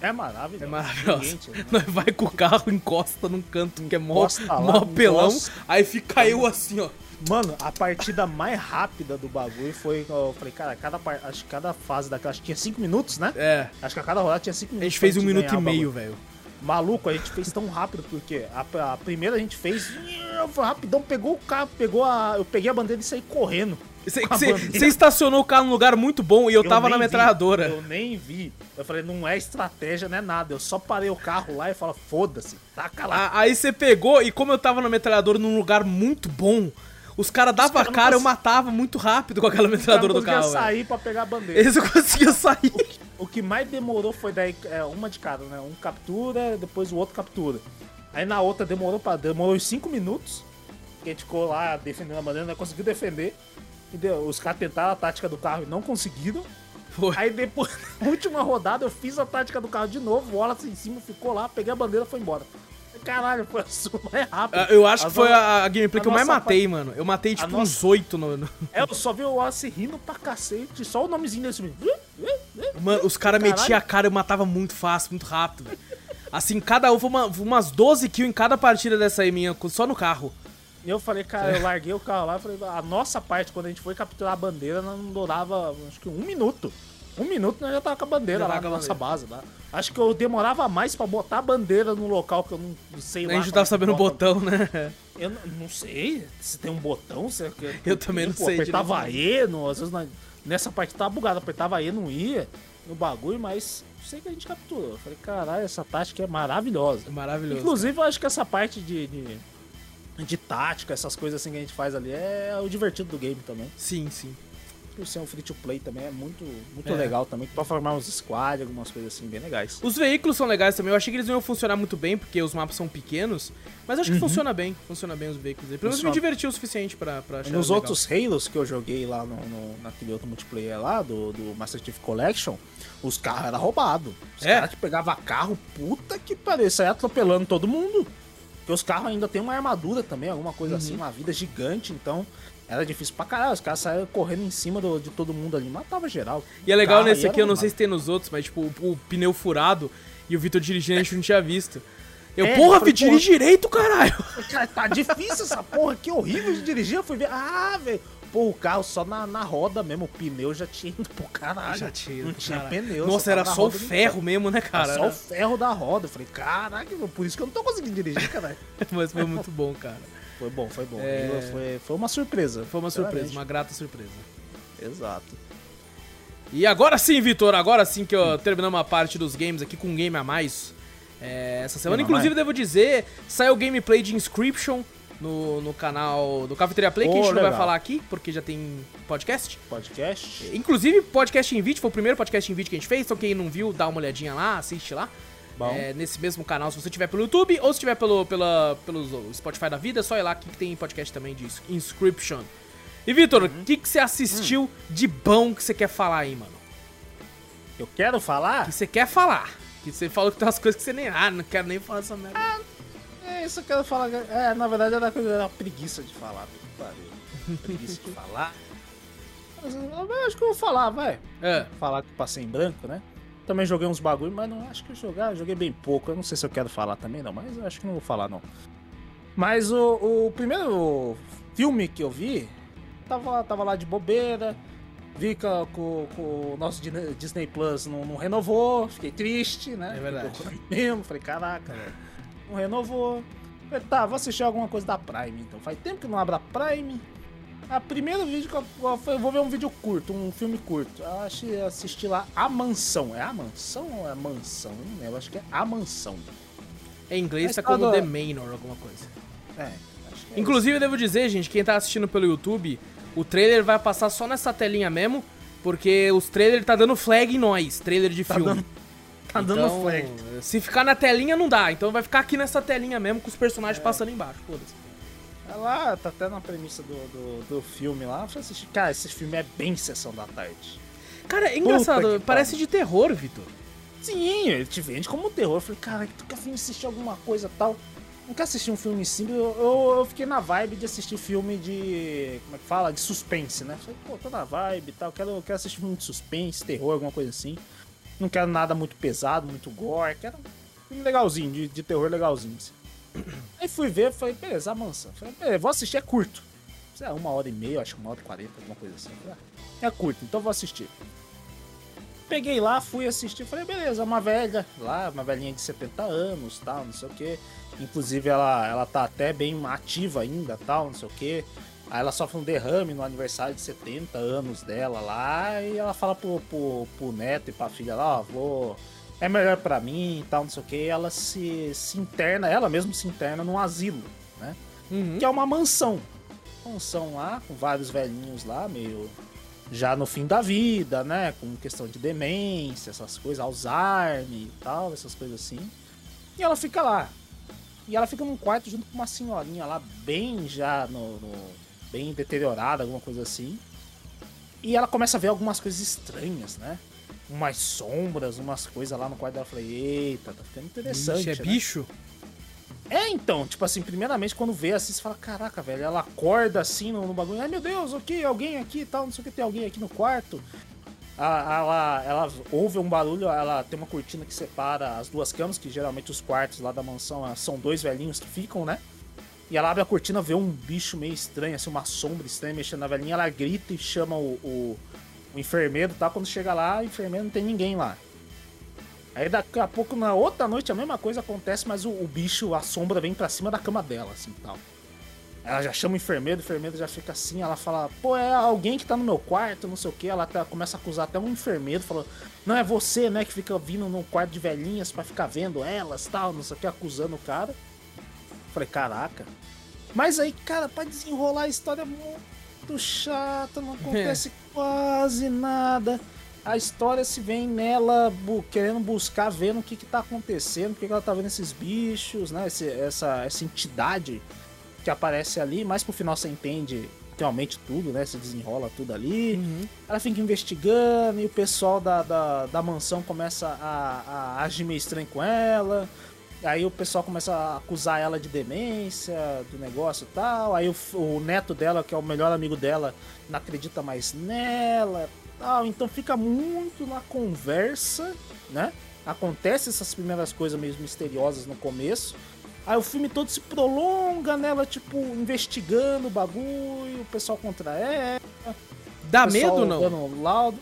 É maravilhoso. É maravilhosa. Ninguém tira, Nós vai com o carro, encosta num canto que é mó, lá, mó pelão, encosta. aí fica eu assim, ó. Mano, a partida mais rápida do bagulho foi. Eu falei, cara, cada, acho que cada fase daquela. Acho que tinha 5 minutos, né? É, Acho que a cada rodada tinha 5 a minutos. gente fez um minuto e meio, velho. Maluco, a gente fez tão rápido, porque a, a primeira a gente fez. Rapidão, pegou o carro, pegou a. Eu peguei a bandeira e saí correndo. Você a estacionou o carro num lugar muito bom e eu, tava na nem vi, metralhadora. Eu nem vi. Eu falei, não é estratégia, não é nada. Eu só parei o carro lá e falo, foda-se, taca lá. A- Aí você pegou e como eu tava na metralhadora num lugar muito bom, os caras davam a caras não cara, eu matava muito rápido com aquela O cara metralhadora do carro. velho. sair pra pegar a bandeira. Eles não conseguiam [laughs] sair. O que mais demorou foi daí é, uma de cada, né? Um captura, depois o outro captura. Aí na outra demorou demorou uns 5 minutos. Que a gente ficou lá defendendo a bandeira, não conseguiu defender. E deu- os caras tentaram a tática do carro e não conseguiram. Foi. Aí depois, [laughs] na última rodada, eu fiz a tática do carro de novo, o Wallace em cima ficou lá, peguei a bandeira e foi embora. Caralho, foi a [laughs] sua mais rápida. Ah, Eu acho que As foi no- a, a gameplay a que eu mais matei, mano. Eu matei tipo nossa- uns oito no. no- É, eu só vi o Wallace rindo pra cacete, só o nomezinho desse menino. [laughs] Mano, os caras metiam a cara e eu matava muito fácil, muito rápido, velho. Assim, cada um foi uma- umas 12 kills em cada partida dessa aí minha, só no carro. Eu falei, cara, eu larguei o carro lá e falei, a nossa parte, quando a gente foi capturar a bandeira, não durava acho que um minuto. Um minuto nós já tava com a bandeira Já lá na nossa base. Lá. Acho que eu demorava mais pra botar a bandeira no local que eu não, não sei lá. a gente tava sabendo o botão, né? Eu não, não sei se tem um botão. Se, [laughs] Eu também não pô, sei Apertava. E, no, às vezes na- nessa parte tava bugado, apertava E, não ia no bagulho, mas sei que a gente capturou. Eu falei, caralho, essa tática é maravilhosa. É Maravilhoso. Inclusive, eu acho que essa parte de, de, de tática, essas coisas assim que a gente faz ali, é o divertido do game também. Sim, sim. Por ser um free to play também é muito, muito É. legal também. Pra formar uns squad, algumas coisas assim bem legais. Os veículos são legais também. Eu achei que eles não iam funcionar muito bem, porque os mapas são pequenos. Mas acho que funciona bem. Funciona bem os veículos. aí. Pelo menos me Uhum. Divertiu o suficiente pra, pra achar Nos legal. outros Halos que eu joguei lá no, no- naquele outro multiplayer lá, do, do Master Chief Collection, os carros eram roubados. Os É? caras que pegavam carro, puta que pariu, saia atropelando todo mundo. Porque os carros ainda tem uma armadura também, alguma Uhum. coisa assim, uma vida gigante, então era difícil pra caralho. Os caras saíram correndo em cima do- de todo mundo ali, matava geral. E é legal Carro nesse aqui, eu não sei se tem nos outros, mas tipo, o, o pneu furado e o Vitor dirigindo a gente não tinha visto. Eu, É, porra, Vi, dirige direito, caralho! Cara, tá difícil essa porra, que horrível de dirigir. Eu fui ver. Ah, velho. Pô, o carro só na, na roda mesmo, o pneu já tinha ido pro caralho. Já tinha, Não tinha caralho. pneu. Nossa, só era só o ferro mesmo, né, cara? Só o ferro da roda. Eu falei, caraca, por isso que eu não tô conseguindo dirigir, caralho. [laughs] Mas foi muito bom, cara. Foi bom, foi bom. É. Foi, foi uma surpresa. Foi uma surpresa, uma grata surpresa. Exato. E agora sim, Vitor, agora sim que eu terminamos a parte dos games aqui com um game a mais. é, essa semana, Game inclusive, mais? devo dizer, saiu o gameplay de Inscription no, no canal do Cafeteria Play, que a gente não vai legal. falar aqui, porque já tem podcast. Podcast. Inclusive, podcast em vídeo, foi o primeiro podcast em vídeo que a gente fez, então quem não viu, dá uma olhadinha lá, assiste lá. Bom. É, nesse mesmo canal, se você tiver pelo YouTube ou se tiver pelo, pela, pelo Spotify da vida, é só ir lá que tem podcast também de Inscription. E Vitor, o Uhum. que, que você assistiu de bom que você quer falar aí, mano? Eu quero falar. que você quer falar. Que você falou que tem umas coisas que você nem. Ah, não quero nem falar essa merda. É isso que eu quero falar. É, na verdade era, coisa- era preguiça de falar. pariu. Preguiça de falar. Mas, eu acho que eu vou falar, vai. É. Falar que passei em branco, né? Também joguei uns bagulho, mas não acho que eu jogar, joguei bem pouco. Eu não sei se eu quero falar também, não, mas eu acho que não vou falar, não. Mas o, o primeiro filme que eu vi, tava, lá- tava lá de bobeira, vi que o nosso Disney- Plus não, não renovou, fiquei triste, né? É verdade. [laughs] Mesmo, falei, caraca, velho, não renovou. Falei, tá, vou assistir alguma coisa da Prime, então. Faz tempo que não abro a Prime. A primeiro vídeo que eu, eu vou ver um vídeo curto, um filme curto. Eu achei, assisti lá A Mansão. É A Mansão ou é Mansão? Eu não lembro, acho que é A Mansão. Em inglês Mas tá como The Manor, alguma coisa. É, acho que é Inclusive, eu devo dizer, gente, quem tá assistindo pelo YouTube, o trailer vai passar só nessa telinha mesmo, porque os trailers tá dando flag em nós, trailer de Tá filme. dando- Tá dando Então, flag. Se ficar na telinha, não dá. Então vai ficar aqui nessa telinha mesmo, com os personagens É. passando embaixo. Foda-se. É lá, tá até na premissa do, do, do filme lá. Eu assim, cara, esse filme é bem sessão da tarde. Cara, é engraçado, parece de terror, Vitor. Sim, ele te vende como terror. Eu falei, cara, tu quer assistir alguma coisa tal? Não quer assistir um filme simples? Eu, eu, eu fiquei na vibe de assistir filme de. Como é que fala? De suspense, né? Falei, pô, tô na vibe e tal. Quero, quero assistir filme de suspense, terror, alguma coisa assim. Não quero nada muito pesado, muito gore. Quero um filme legalzinho, de, de terror legalzinho. Assim. [clears throat] Aí fui ver, falei, beleza, a mansa. Falei, beleza, vou assistir, é curto. Sei lá, uma hora e meia, acho que uma hora e quarenta, alguma coisa assim. Falei, ah, é curto, então vou assistir. Peguei lá, fui assistir, falei, beleza, uma velha lá, uma velhinha de 70 anos, tal, não sei o que. Inclusive ela, ela tá até bem ativa ainda, tal, não sei o que. Aí ela sofre um derrame no aniversário de 70 anos dela lá, e ela fala pro, pro, pro neto e pra filha lá, ó, vou. É melhor pra mim e tal, não sei o que. Ela se, se interna, ela mesma se interna num asilo, né? Uhum. que é uma mansão. Mansão lá, com vários velhinhos lá, meio já no fim da vida, né? Com questão de demência, essas coisas, Alzheimer e tal, essas coisas assim. E ela fica lá. E ela fica num quarto junto com uma senhorinha lá, bem já no. no- bem deteriorada, alguma coisa assim. E ela começa a ver algumas coisas estranhas, né? Umas sombras, umas coisas lá no quarto dela. Eu falei, eita, tá ficando interessante. Ixi, é né? bicho? É, então, tipo assim, primeiramente quando vê assim, você fala, caraca, velho, ela acorda assim no, no bagulho, ai meu Deus, o que? Alguém aqui e tal, não sei o que, tem alguém aqui no quarto. A- Ela, ela ouve um barulho, ela tem uma cortina que separa as duas camas, que geralmente os quartos lá da mansão ah, são dois velhinhos que ficam, né? E ela abre a cortina, vê um bicho meio estranho, assim, uma sombra estranha mexendo na velhinha, ela grita e chama o, o, o enfermeiro, tá? Quando chega lá, o enfermeiro não tem ninguém lá. Aí daqui a pouco, na outra noite, a mesma coisa acontece, mas o, o bicho, a sombra vem pra cima da cama dela, assim, tal. Ela já chama o enfermeiro, o enfermeiro já fica assim, ela fala, pô, é alguém que tá no meu quarto, não sei o que. Ela até- começa a acusar até um enfermeiro, falou, não é você, né, que fica vindo no quarto de velhinhas pra ficar vendo elas, tal, não sei o que, acusando o cara. Falei, caraca. Mas aí, cara, pra desenrolar a história é muito chata, não acontece quase nada. A história se vem nela querendo buscar, vendo o que, que tá acontecendo, porque ela tá vendo esses bichos, né? esse- essa, essa entidade que aparece ali, mas pro final você entende realmente tudo, né? Se desenrola tudo ali. Uhum. Ela fica investigando e o pessoal da, da, da mansão começa a, a agir meio estranho com ela. Aí o pessoal começa a acusar ela de demência, do negócio e tal. Aí o, o neto dela, que é o melhor amigo dela, não acredita mais nela tal. Então fica muito na conversa, né? Acontece essas primeiras coisas meio misteriosas no começo. Aí o filme todo se prolonga nela, tipo, investigando o bagulho, o pessoal contra ela. Dá medo ou não? Dando laudo.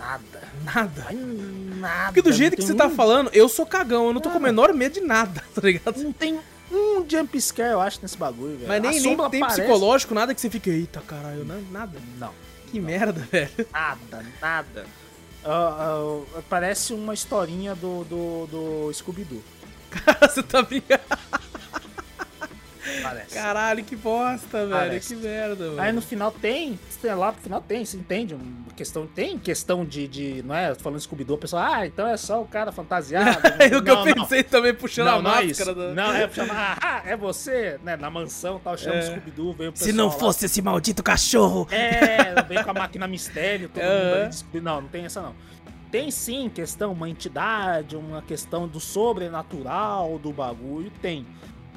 Nada. Nada. Ai, Nada. Porque do não jeito que você tá um- falando, eu sou cagão, eu não tô com o menor medo de nada, [laughs] tá ligado? Não tem um jump scare, eu acho, nesse bagulho, velho. Mas nem, nem tem aparece- psicológico, nada que você fica, eita caralho, nada. Não. Que merda, [laughs] velho. Nada, nada. [laughs] Ah, ah, parece uma historinha do, do, do Scooby-Doo. Cara, você tá brincando. Parece. Caralho, que bosta, velho. Parece. Que merda, mano. Aí no final tem, sei lá, no final tem, você entende? Uma questão, tem questão de, de não é? Falando Scooby-Doo, a pessoa, ah, então é só o cara fantasiado. [laughs] É o que eu Não, não. pensei também, puxando Não, a não é máscara. da- Não, é chamar, ah, é você, né? Na mansão tal, chama É. o Scooby-Doo, veio o Se pessoal não lá. fosse esse maldito cachorro. É, vem com a máquina mistério, todo mundo Não, não tem essa não. Tem sim questão, uma entidade, uma questão do sobrenatural do bagulho, tem.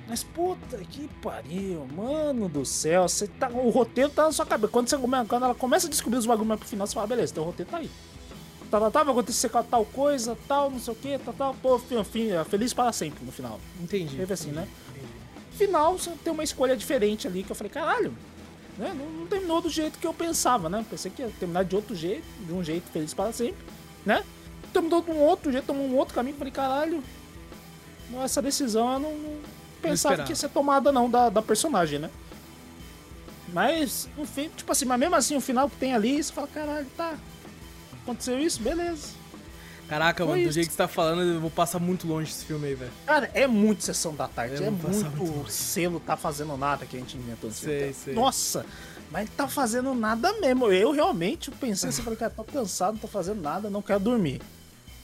Mas puta que pariu, mano do céu, você tá, o roteiro tá na sua cabeça. Quando, você, quando ela começa a descobrir os bagulhos mais pro final, você fala, beleza, teu roteiro tá aí. Tá, tá, tá, vai acontecer com tal coisa, tal, não sei o que, tal, tal, pô, fim, fim, é feliz para sempre no final. Entendi. Teve assim, né? entendi. final você tem uma escolha diferente ali que eu falei, caralho, né? Não, não terminou do jeito que eu pensava, né? Pensei que ia terminar de outro jeito, de um jeito feliz para sempre, né? Terminou de um outro jeito, tomou um outro caminho, falei, caralho, essa decisão eu não, não pensava que ia ser tomada não da, da personagem, né? Mas, no fim, tipo assim, mas mesmo assim, o final que tem ali, você fala, caralho, tá. Aconteceu isso, beleza. Caraca, Foi mano, do jeito que você tá falando, eu vou passar muito longe desse filme aí, velho. Cara, é muito sessão da tarde, Eu é muito muito selo tá fazendo nada que a gente inventou Sei, filme. sei. Nossa, mas tá fazendo nada mesmo. Eu realmente pensei assim, falei, cara, tô cansado, não tô fazendo nada, não quero dormir.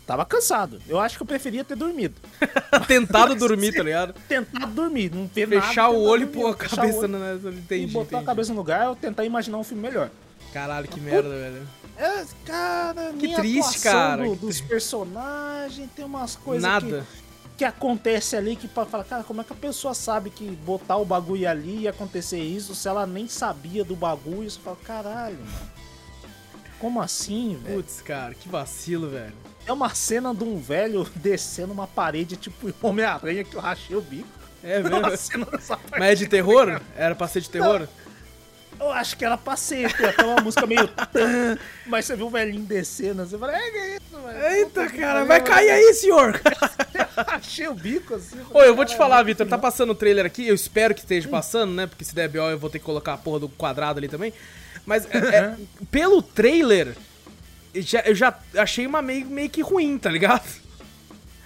Tava cansado. Eu acho que eu preferia ter dormido. [laughs] Tentado dormir, tá ligado? Tentar dormir, não ter nada. Fechar o tentar olho e pôr a o cabeça olho nessa. E Entendi, botar a entendi. cabeça no lugar, eu tentar imaginar um filme melhor. Caralho, que merda, velho. É, cara, Que triste, cara, do- que dos personagens, tem umas coisas Nada. que, que acontece ali que para falar, cara, como é que a pessoa sabe que botar o bagulho ali ia acontecer isso se ela nem sabia do bagulho? Você fala, caralho, mano. Como assim, velho? Putz, cara, que vacilo, velho. É uma cena de um velho [laughs] descendo uma parede tipo Homem-Aranha que eu rachei o bico. É mesmo? [laughs] [laughs] Mas é de terror? Era pra ser de terror? Eu acho que era pra ser, tem até uma música meio. Mas você viu o velhinho descendo, você fala, é que é isso, velho? Eita, cara, vai cair aí, senhor! Achei o bico assim. Ô, eu vou te falar, Vitor, tá passando o trailer aqui, eu espero que esteja passando, né? Porque se der BO eu vou ter que colocar a porra do quadrado ali também. Mas é, é, pelo trailer, já, eu já achei uma meio, meio que ruim, tá ligado?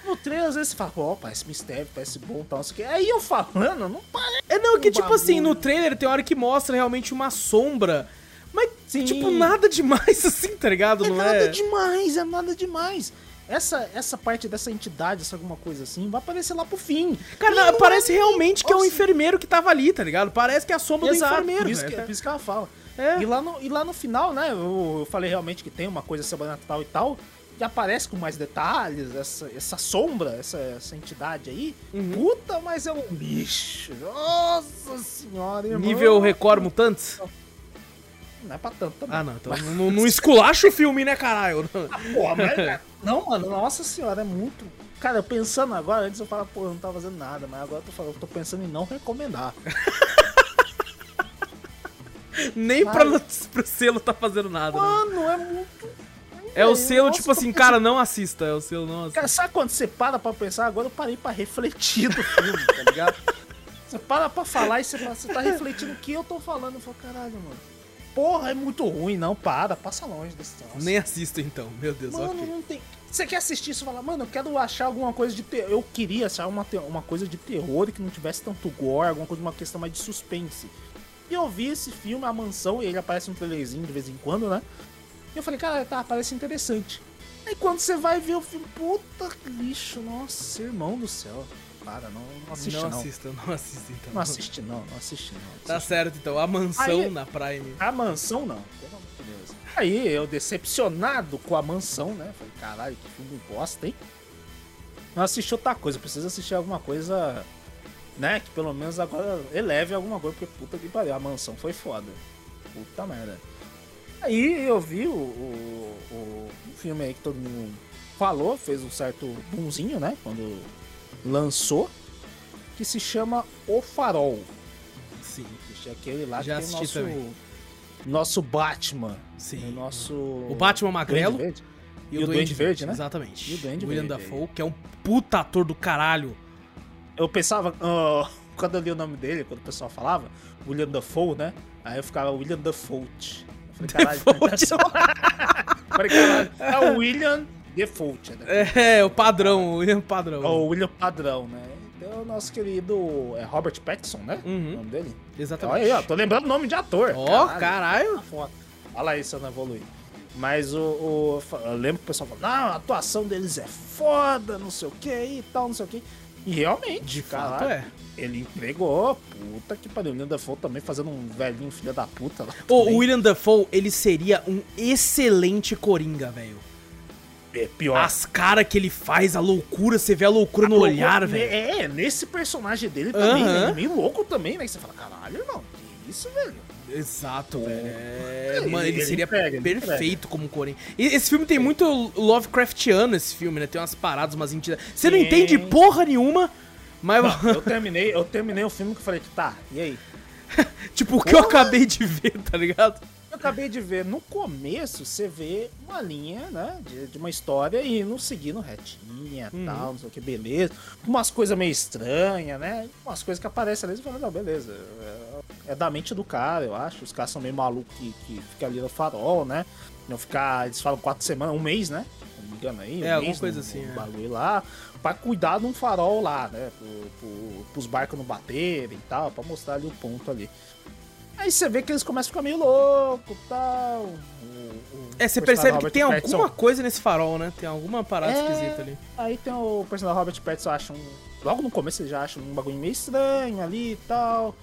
No trailer, às vezes você fala, ó, parece mistério, parece bom tal, não sei o que. Aí eu falando, não parece. É não, que Um tipo assim, no bagulho. trailer tem hora que mostra realmente uma sombra. Mas, Sim. tipo, nada demais [laughs] assim, tá ligado? É não nada é? demais, é nada demais. Essa, essa parte dessa entidade, essa alguma coisa assim, vai aparecer lá pro fim. Cara, E não, parece é- realmente que é o Nossa. enfermeiro que tava ali, tá ligado? Parece que é a sombra Exato, do enfermeiro. por isso, né? que, por isso que ela fala. É. E, lá no, e lá no final, né, eu, eu falei realmente que tem uma coisa sobrenatural e tal, que aparece com mais detalhes, essa, essa sombra, essa, essa entidade aí. Uhum. Puta, mas é um bicho. Nossa senhora, irmão. Nível Record Mutantes? Não é pra tanto também. Ah, não. Então não, não esculacha o filme, né, caralho? Porra, mas... Não, mano, nossa senhora, é muito... Cara, eu pensando agora, antes eu falava, pô, eu não tava fazendo nada, mas agora eu tô, falando, eu tô pensando em não recomendar. [laughs] Nem pra, [laughs] pro selo tá fazendo nada. né? Mano, é muito... É o Nossa, selo, tô tipo assim, pensando- cara, não assista. É o selo, não assista. Cara, sabe quando você para pra pensar? Agora eu parei pra refletir do filme, tá ligado? [laughs] Você para pra falar e você, fala- você tá refletindo o que eu tô falando. Eu falo, caralho, mano. Porra, é muito ruim, não. Para, passa longe desse troço. Nem assista então, meu Deus, Mano, ok. não tem. Você quer assistir você fala, mano, eu quero achar alguma coisa de terror. Eu queria achar uma, te- uma coisa de terror que não tivesse tanto gore, alguma coisa, uma questão mais de suspense. E eu vi esse filme, A Mansão, e ele aparece um trailerzinho de vez em quando, né? E eu falei, cara, tá, parece interessante. Aí quando você vai ver o filme, puta que lixo, nossa, irmão do céu. Para, não, não assiste não, não. assista, não assista então. Não assiste não, não assiste não. Tá assiste certo então, a mansão Aí- na Prime. a mansão não, pelo amor de Deus. Aí eu decepcionado com a mansão, né? Falei, caralho, que filme bosta, hein? Não assisti outra coisa, preciso assistir alguma coisa, né? Que pelo menos agora eleve alguma coisa, porque puta que pariu, a mansão foi foda. Puta merda. Aí eu vi o, o, o filme aí que todo mundo falou, fez um certo bunzinho, né? Quando lançou. que se chama O Farol. Sim. É aquele lá Já que assisti nosso, também. nosso Batman. Sim. O nosso. O Batman Magrelo. Duende Verde. E, E o Duende Verde, né? Exatamente. E o Duende William Verde, Dafoe, que é um puta ator do caralho. Eu pensava, ah, [laughs] quando eu li o nome dele, quando o pessoal falava, William Dafoe, né? Aí eu ficava William Dafoe. Eu falei, caralho, [laughs] [laughs] falei, caralho, é o William Default, né? É, o padrão, o William padrão. É o William Padrão, né? Então, o nosso querido é Robert Pattinson, né? Uhum. O nome dele? Exatamente. Olha aí, ó, tô lembrando o nome de ator. Ó, caralho. Tá foda. Olha lá isso, eu não evoluí. Mas o, o- Eu lembro que o pessoal falou, não, a atuação deles é foda, não sei o que e tal, não sei o que. E realmente, De fato é. ele entregou. Puta que pariu. O William Dafoe também fazendo um velhinho filho da puta lá. O também. William Dafoe, ele seria um excelente Coringa, velho. É pior. As caras que ele faz, a loucura, você vê a loucura no Ah, olhar, velho. É, nesse personagem dele também, Aham. né? Ele é meio louco também, né? Que você fala, caralho, irmão, que isso, velho? Exato, velho. É, Ele- mano, ele, ele seria ele perfeito como Coringa. E esse filme tem muito Lovecraftiano, esse filme, né? Tem umas paradas, umas entidades. Você não entende porra nenhuma, mas, [laughs] Eu terminei, eu terminei o filme que eu falei, tá, e aí? [laughs] tipo, o que eu acabei de ver, tá ligado? Eu acabei de ver, no começo você vê uma linha, né, de, de uma história indo seguindo retinha e Uhum. tal, não sei o que, beleza. Umas coisas meio estranhas, né? Umas coisas que aparecem ali e você fala, não, beleza. É, é da mente do cara, eu acho. Os caras são meio malucos que, que ficam ali no farol, né? Não ficar, eles falam quatro semanas, um mês, né? Não me engano aí. um É, alguma mês coisa no- assim, no é. bagulho lá. Pra cuidar de um farol lá, né? Pro, pro, pros barcos não baterem e tal, pra mostrar ali o ponto ali. Aí você vê que eles começam a ficar meio louco e tal. O- o É, você percebe que tem Pattinson- alguma coisa nesse farol, né? Tem alguma parada É. esquisita ali. Aí tem o personagem Robert Pattinson, acha um... Logo no começo ele já acha um bagulho meio estranho ali e tal.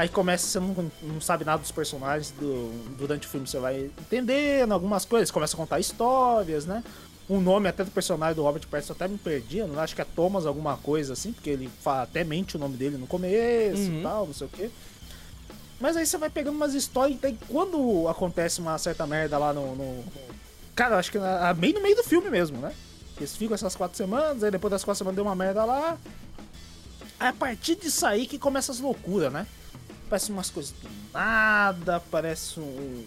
Aí começa, você não, não sabe nada dos personagens, do- durante o filme você vai entendendo algumas coisas, começa a contar histórias, né? O nome até do personagem do Robert Pattinson até me perdi, eu não acho que é Thomas alguma coisa assim, porque ele fala, até mente o nome dele no começo Uhum. e tal, não sei o quê. Mas aí você vai pegando umas histórias e quando acontece uma certa merda lá no. no- Cara, eu acho que na- bem no meio do filme mesmo, né? Eles ficam essas quatro semanas, aí depois das quatro semanas deu uma merda lá. Aí a partir disso aí que começa as loucuras, né? Parece umas coisas do nada, parece um-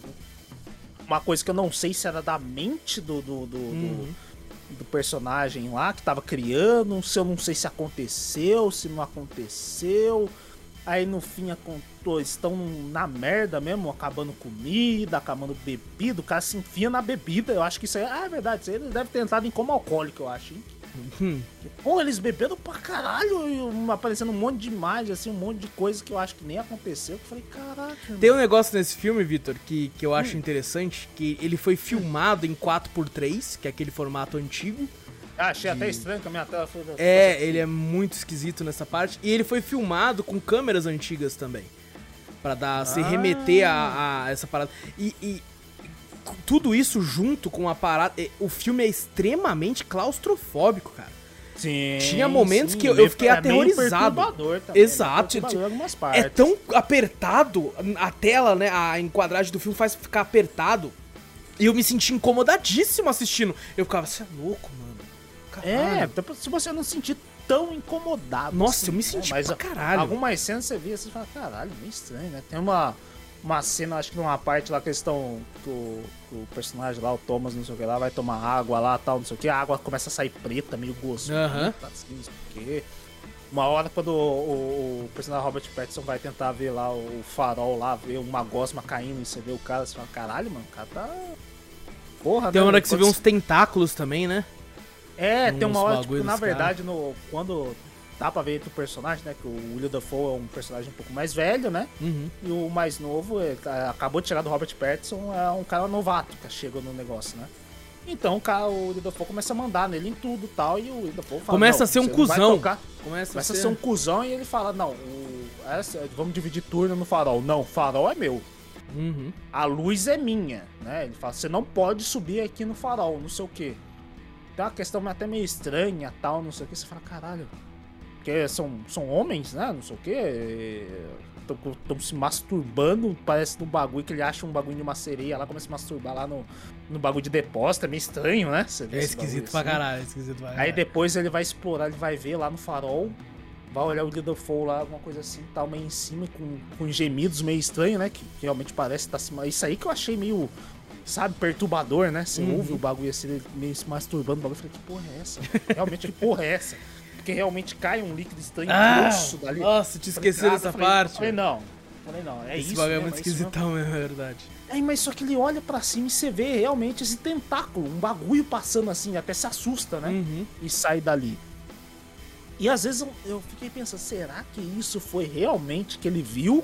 uma coisa que eu não sei se era da mente do, do, do, do- do personagem lá que tava criando, se eu não sei se aconteceu, se não aconteceu. Aí no fim acontou, estão na merda mesmo, acabando comida, acabando bebida, o cara se enfia na bebida. Eu acho que isso aí ah, é verdade, isso aí ele deve ter entrado em como alcoólico, eu acho, hein? Hum. Pô, eles beberam pra caralho, e aparecendo um monte de imagem, assim, um monte de coisa que eu acho que nem aconteceu. Eu falei, caraca, irmão. Tem um negócio nesse filme, Vitor, que, que eu Hum. acho interessante, que ele foi filmado em 4x3, que é aquele formato antigo. Ah, achei até estranho que a minha tela foi. É, ele é muito esquisito nessa parte. E ele foi filmado com câmeras antigas também. Pra dar, se Ah. remeter a, a essa parada. E, e tudo isso junto com a parada. e O filme é extremamente claustrofóbico, cara. Sim. Tinha momentos sim, que eu- eu fiquei é aterrorizado. também, Exato, em algumas partes. É tão apertado, a tela, né, a enquadragem do filme faz ficar apertado. E eu me senti incomodadíssimo assistindo. Eu ficava, você é louco, mano. É, Caralho. então, se você não se sentir tão incomodado. Nossa, assim, eu me né? senti Mas caralho. Algumas cenas você via assim e fala, caralho, meio estranho, né? Tem uma, uma cena, acho que numa parte lá que eles estão. Que o, que o personagem lá, o Thomas, não sei o que lá, vai tomar água lá tal, não sei o que, a água começa a sair preta, meio gostosa, Aham. assim, não sei o que. Uma hora quando o, o, o personagem Robert Pattinson vai tentar ver lá o farol lá, ver uma gosma caindo e você vê o cara, você fala, caralho, mano, o cara tá. Porra, Tem né, uma hora que você vê uns tentáculos também, né? é, tem uma hora, tipo, na verdade, no, quando dá pra ver entre o personagem, né? Que o William Dafoe é um personagem um pouco mais velho, né? Uhum. E o mais novo, ele tá- acabou de chegar do Robert Pattinson, é um cara novato que chega no negócio, né? Então o cara, o William Dafoe começa a mandar nele em tudo e tal, e o William Dafoe fala, Começa "Não, a ser um cuzão." tocar." Começa, Começa a ser um cuzão e ele fala, não, o- essa- vamos dividir turno no farol. Não, o farol é meu. Uhum. a luz é minha, né? Ele fala, você não pode subir aqui no farol, não sei o quê. Tem uma questão até meio estranha, tal, não sei o que. Você fala, caralho, porque são, são homens, né? Não sei o quê. Estão se masturbando, parece no bagulho que ele acha um bagulho de uma sereia lá, começa a se masturbar lá no, no bagulho de depósito, é meio estranho, né? É esquisito pra assim. caralho, é esquisito pra caralho. Aí depois ele vai explorar, ele vai ver lá no farol vai olhar o Fall lá, alguma coisa assim, tá meio em cima, com, com gemidos meio estranho, né? Que, que realmente parece estar tá se. Isso aí que eu achei meio, sabe, perturbador, né? Você uhum. ouve o bagulho assim, meio se masturbando, o bagulho, eu falei, que porra é essa? [laughs] Realmente, que porra é essa? Porque realmente cai um líquido estranho ah, grosso dali. Nossa, te esqueci dessa falei, parte. Falei, não. Falei, não, é Esse isso. Esse bagulho é muito esquisitão mesmo, é verdade. Aí, mas só que ele olha para cima e você vê realmente esse tentáculo, um bagulho passando assim, até se assusta, né? Uhum. E sai dali. E às vezes eu, eu fiquei pensando, será que isso foi realmente que ele viu?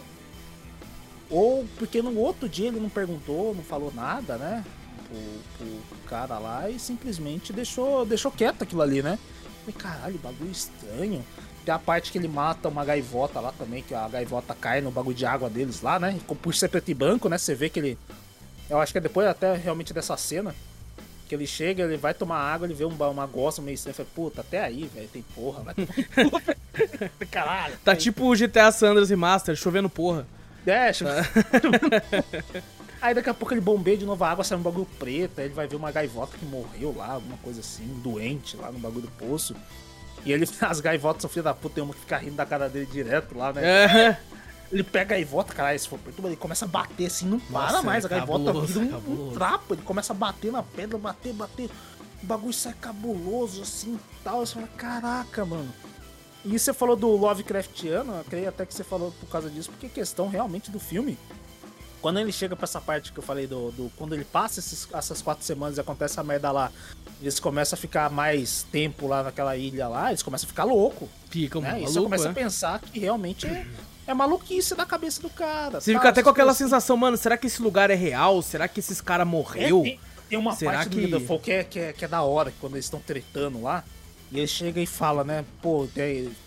Ou porque no outro dia ele não perguntou, não falou nada, né? Pro, pro cara lá e simplesmente deixou, deixou quieto aquilo ali, né? Falei, caralho, bagulho estranho. Tem a parte que ele mata uma gaivota lá também, que a gaivota cai no bagulho de água deles lá, né? Por ser preto e branco, né? Você vê que ele. Eu acho que é depois até realmente dessa cena que ele chega, ele vai tomar água, ele vê um, uma gosta meio estranha, fala, puta, até aí, velho, tem porra, vai tomar [laughs] Caralho. Tá aí. tipo o GTA Sanders Remaster, chovendo porra. É, chovendo. [laughs] Aí daqui a pouco ele bombeia de novo a água, sai um bagulho preto, aí ele vai ver uma gaivota que morreu lá, alguma coisa assim, doente lá no bagulho do poço. E ele, [laughs] as gaivotas são filha da puta, tem uma que fica rindo da cara dele direto lá, né? É. Ele pega a gaivota, cara, se for perturba, ele começa a bater assim, não para Nossa, mais. É a gaivota vira um, um, trapo, ele começa a bater na pedra, bater, bater. O bagulho sai cabuloso assim e tal. Você fala, caraca, mano. E você falou do Lovecraftiano, eu creio até que você falou por causa disso, porque é questão realmente do filme. Quando ele chega pra essa parte que eu falei do. do quando ele passa esses, essas quatro semanas e acontece a merda lá, eles começam a ficar mais tempo lá naquela ilha lá, eles começam a ficar louco. Ficam né? maluco, E você começa é? a pensar que realmente é, é maluquice da cabeça do cara. Você tá? fica até com aquela sensação, mano, será que esse lugar é real? Será que esses caras morreu? É, tem, tem, uma será parte que... do que é, que, é, que é da hora, quando eles estão tretando lá. E ele chega e fala, né? Pô,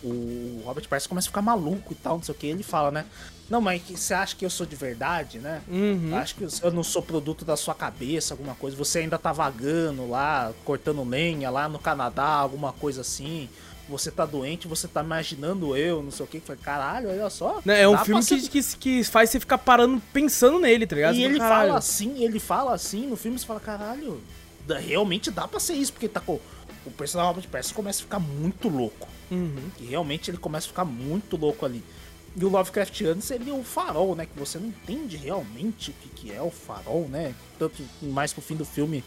o Robert Pattinson começa a ficar maluco e tal, não sei o que. Ele fala, né? Não, mas você acha que eu sou de verdade, né? Uhum. Acho que eu não sou produto da sua cabeça, alguma coisa. Você ainda tá vagando lá, cortando lenha lá no Canadá, alguma coisa assim você tá doente, você tá imaginando eu, não sei o que. Falei, caralho, olha só. Não, é um filme que, que, que, faz você ficar parando, pensando nele, tá ligado? E ele caralho. fala assim, ele fala assim, no filme você fala, caralho, realmente dá pra ser isso, porque tá com. O personagem Robert Pattinson começa a ficar muito louco. Uhum. E realmente ele começa a ficar muito louco ali. E o Lovecraftiano seria o farol, né? Que você não entende realmente o que, que é o farol, né? Tanto mais pro fim do filme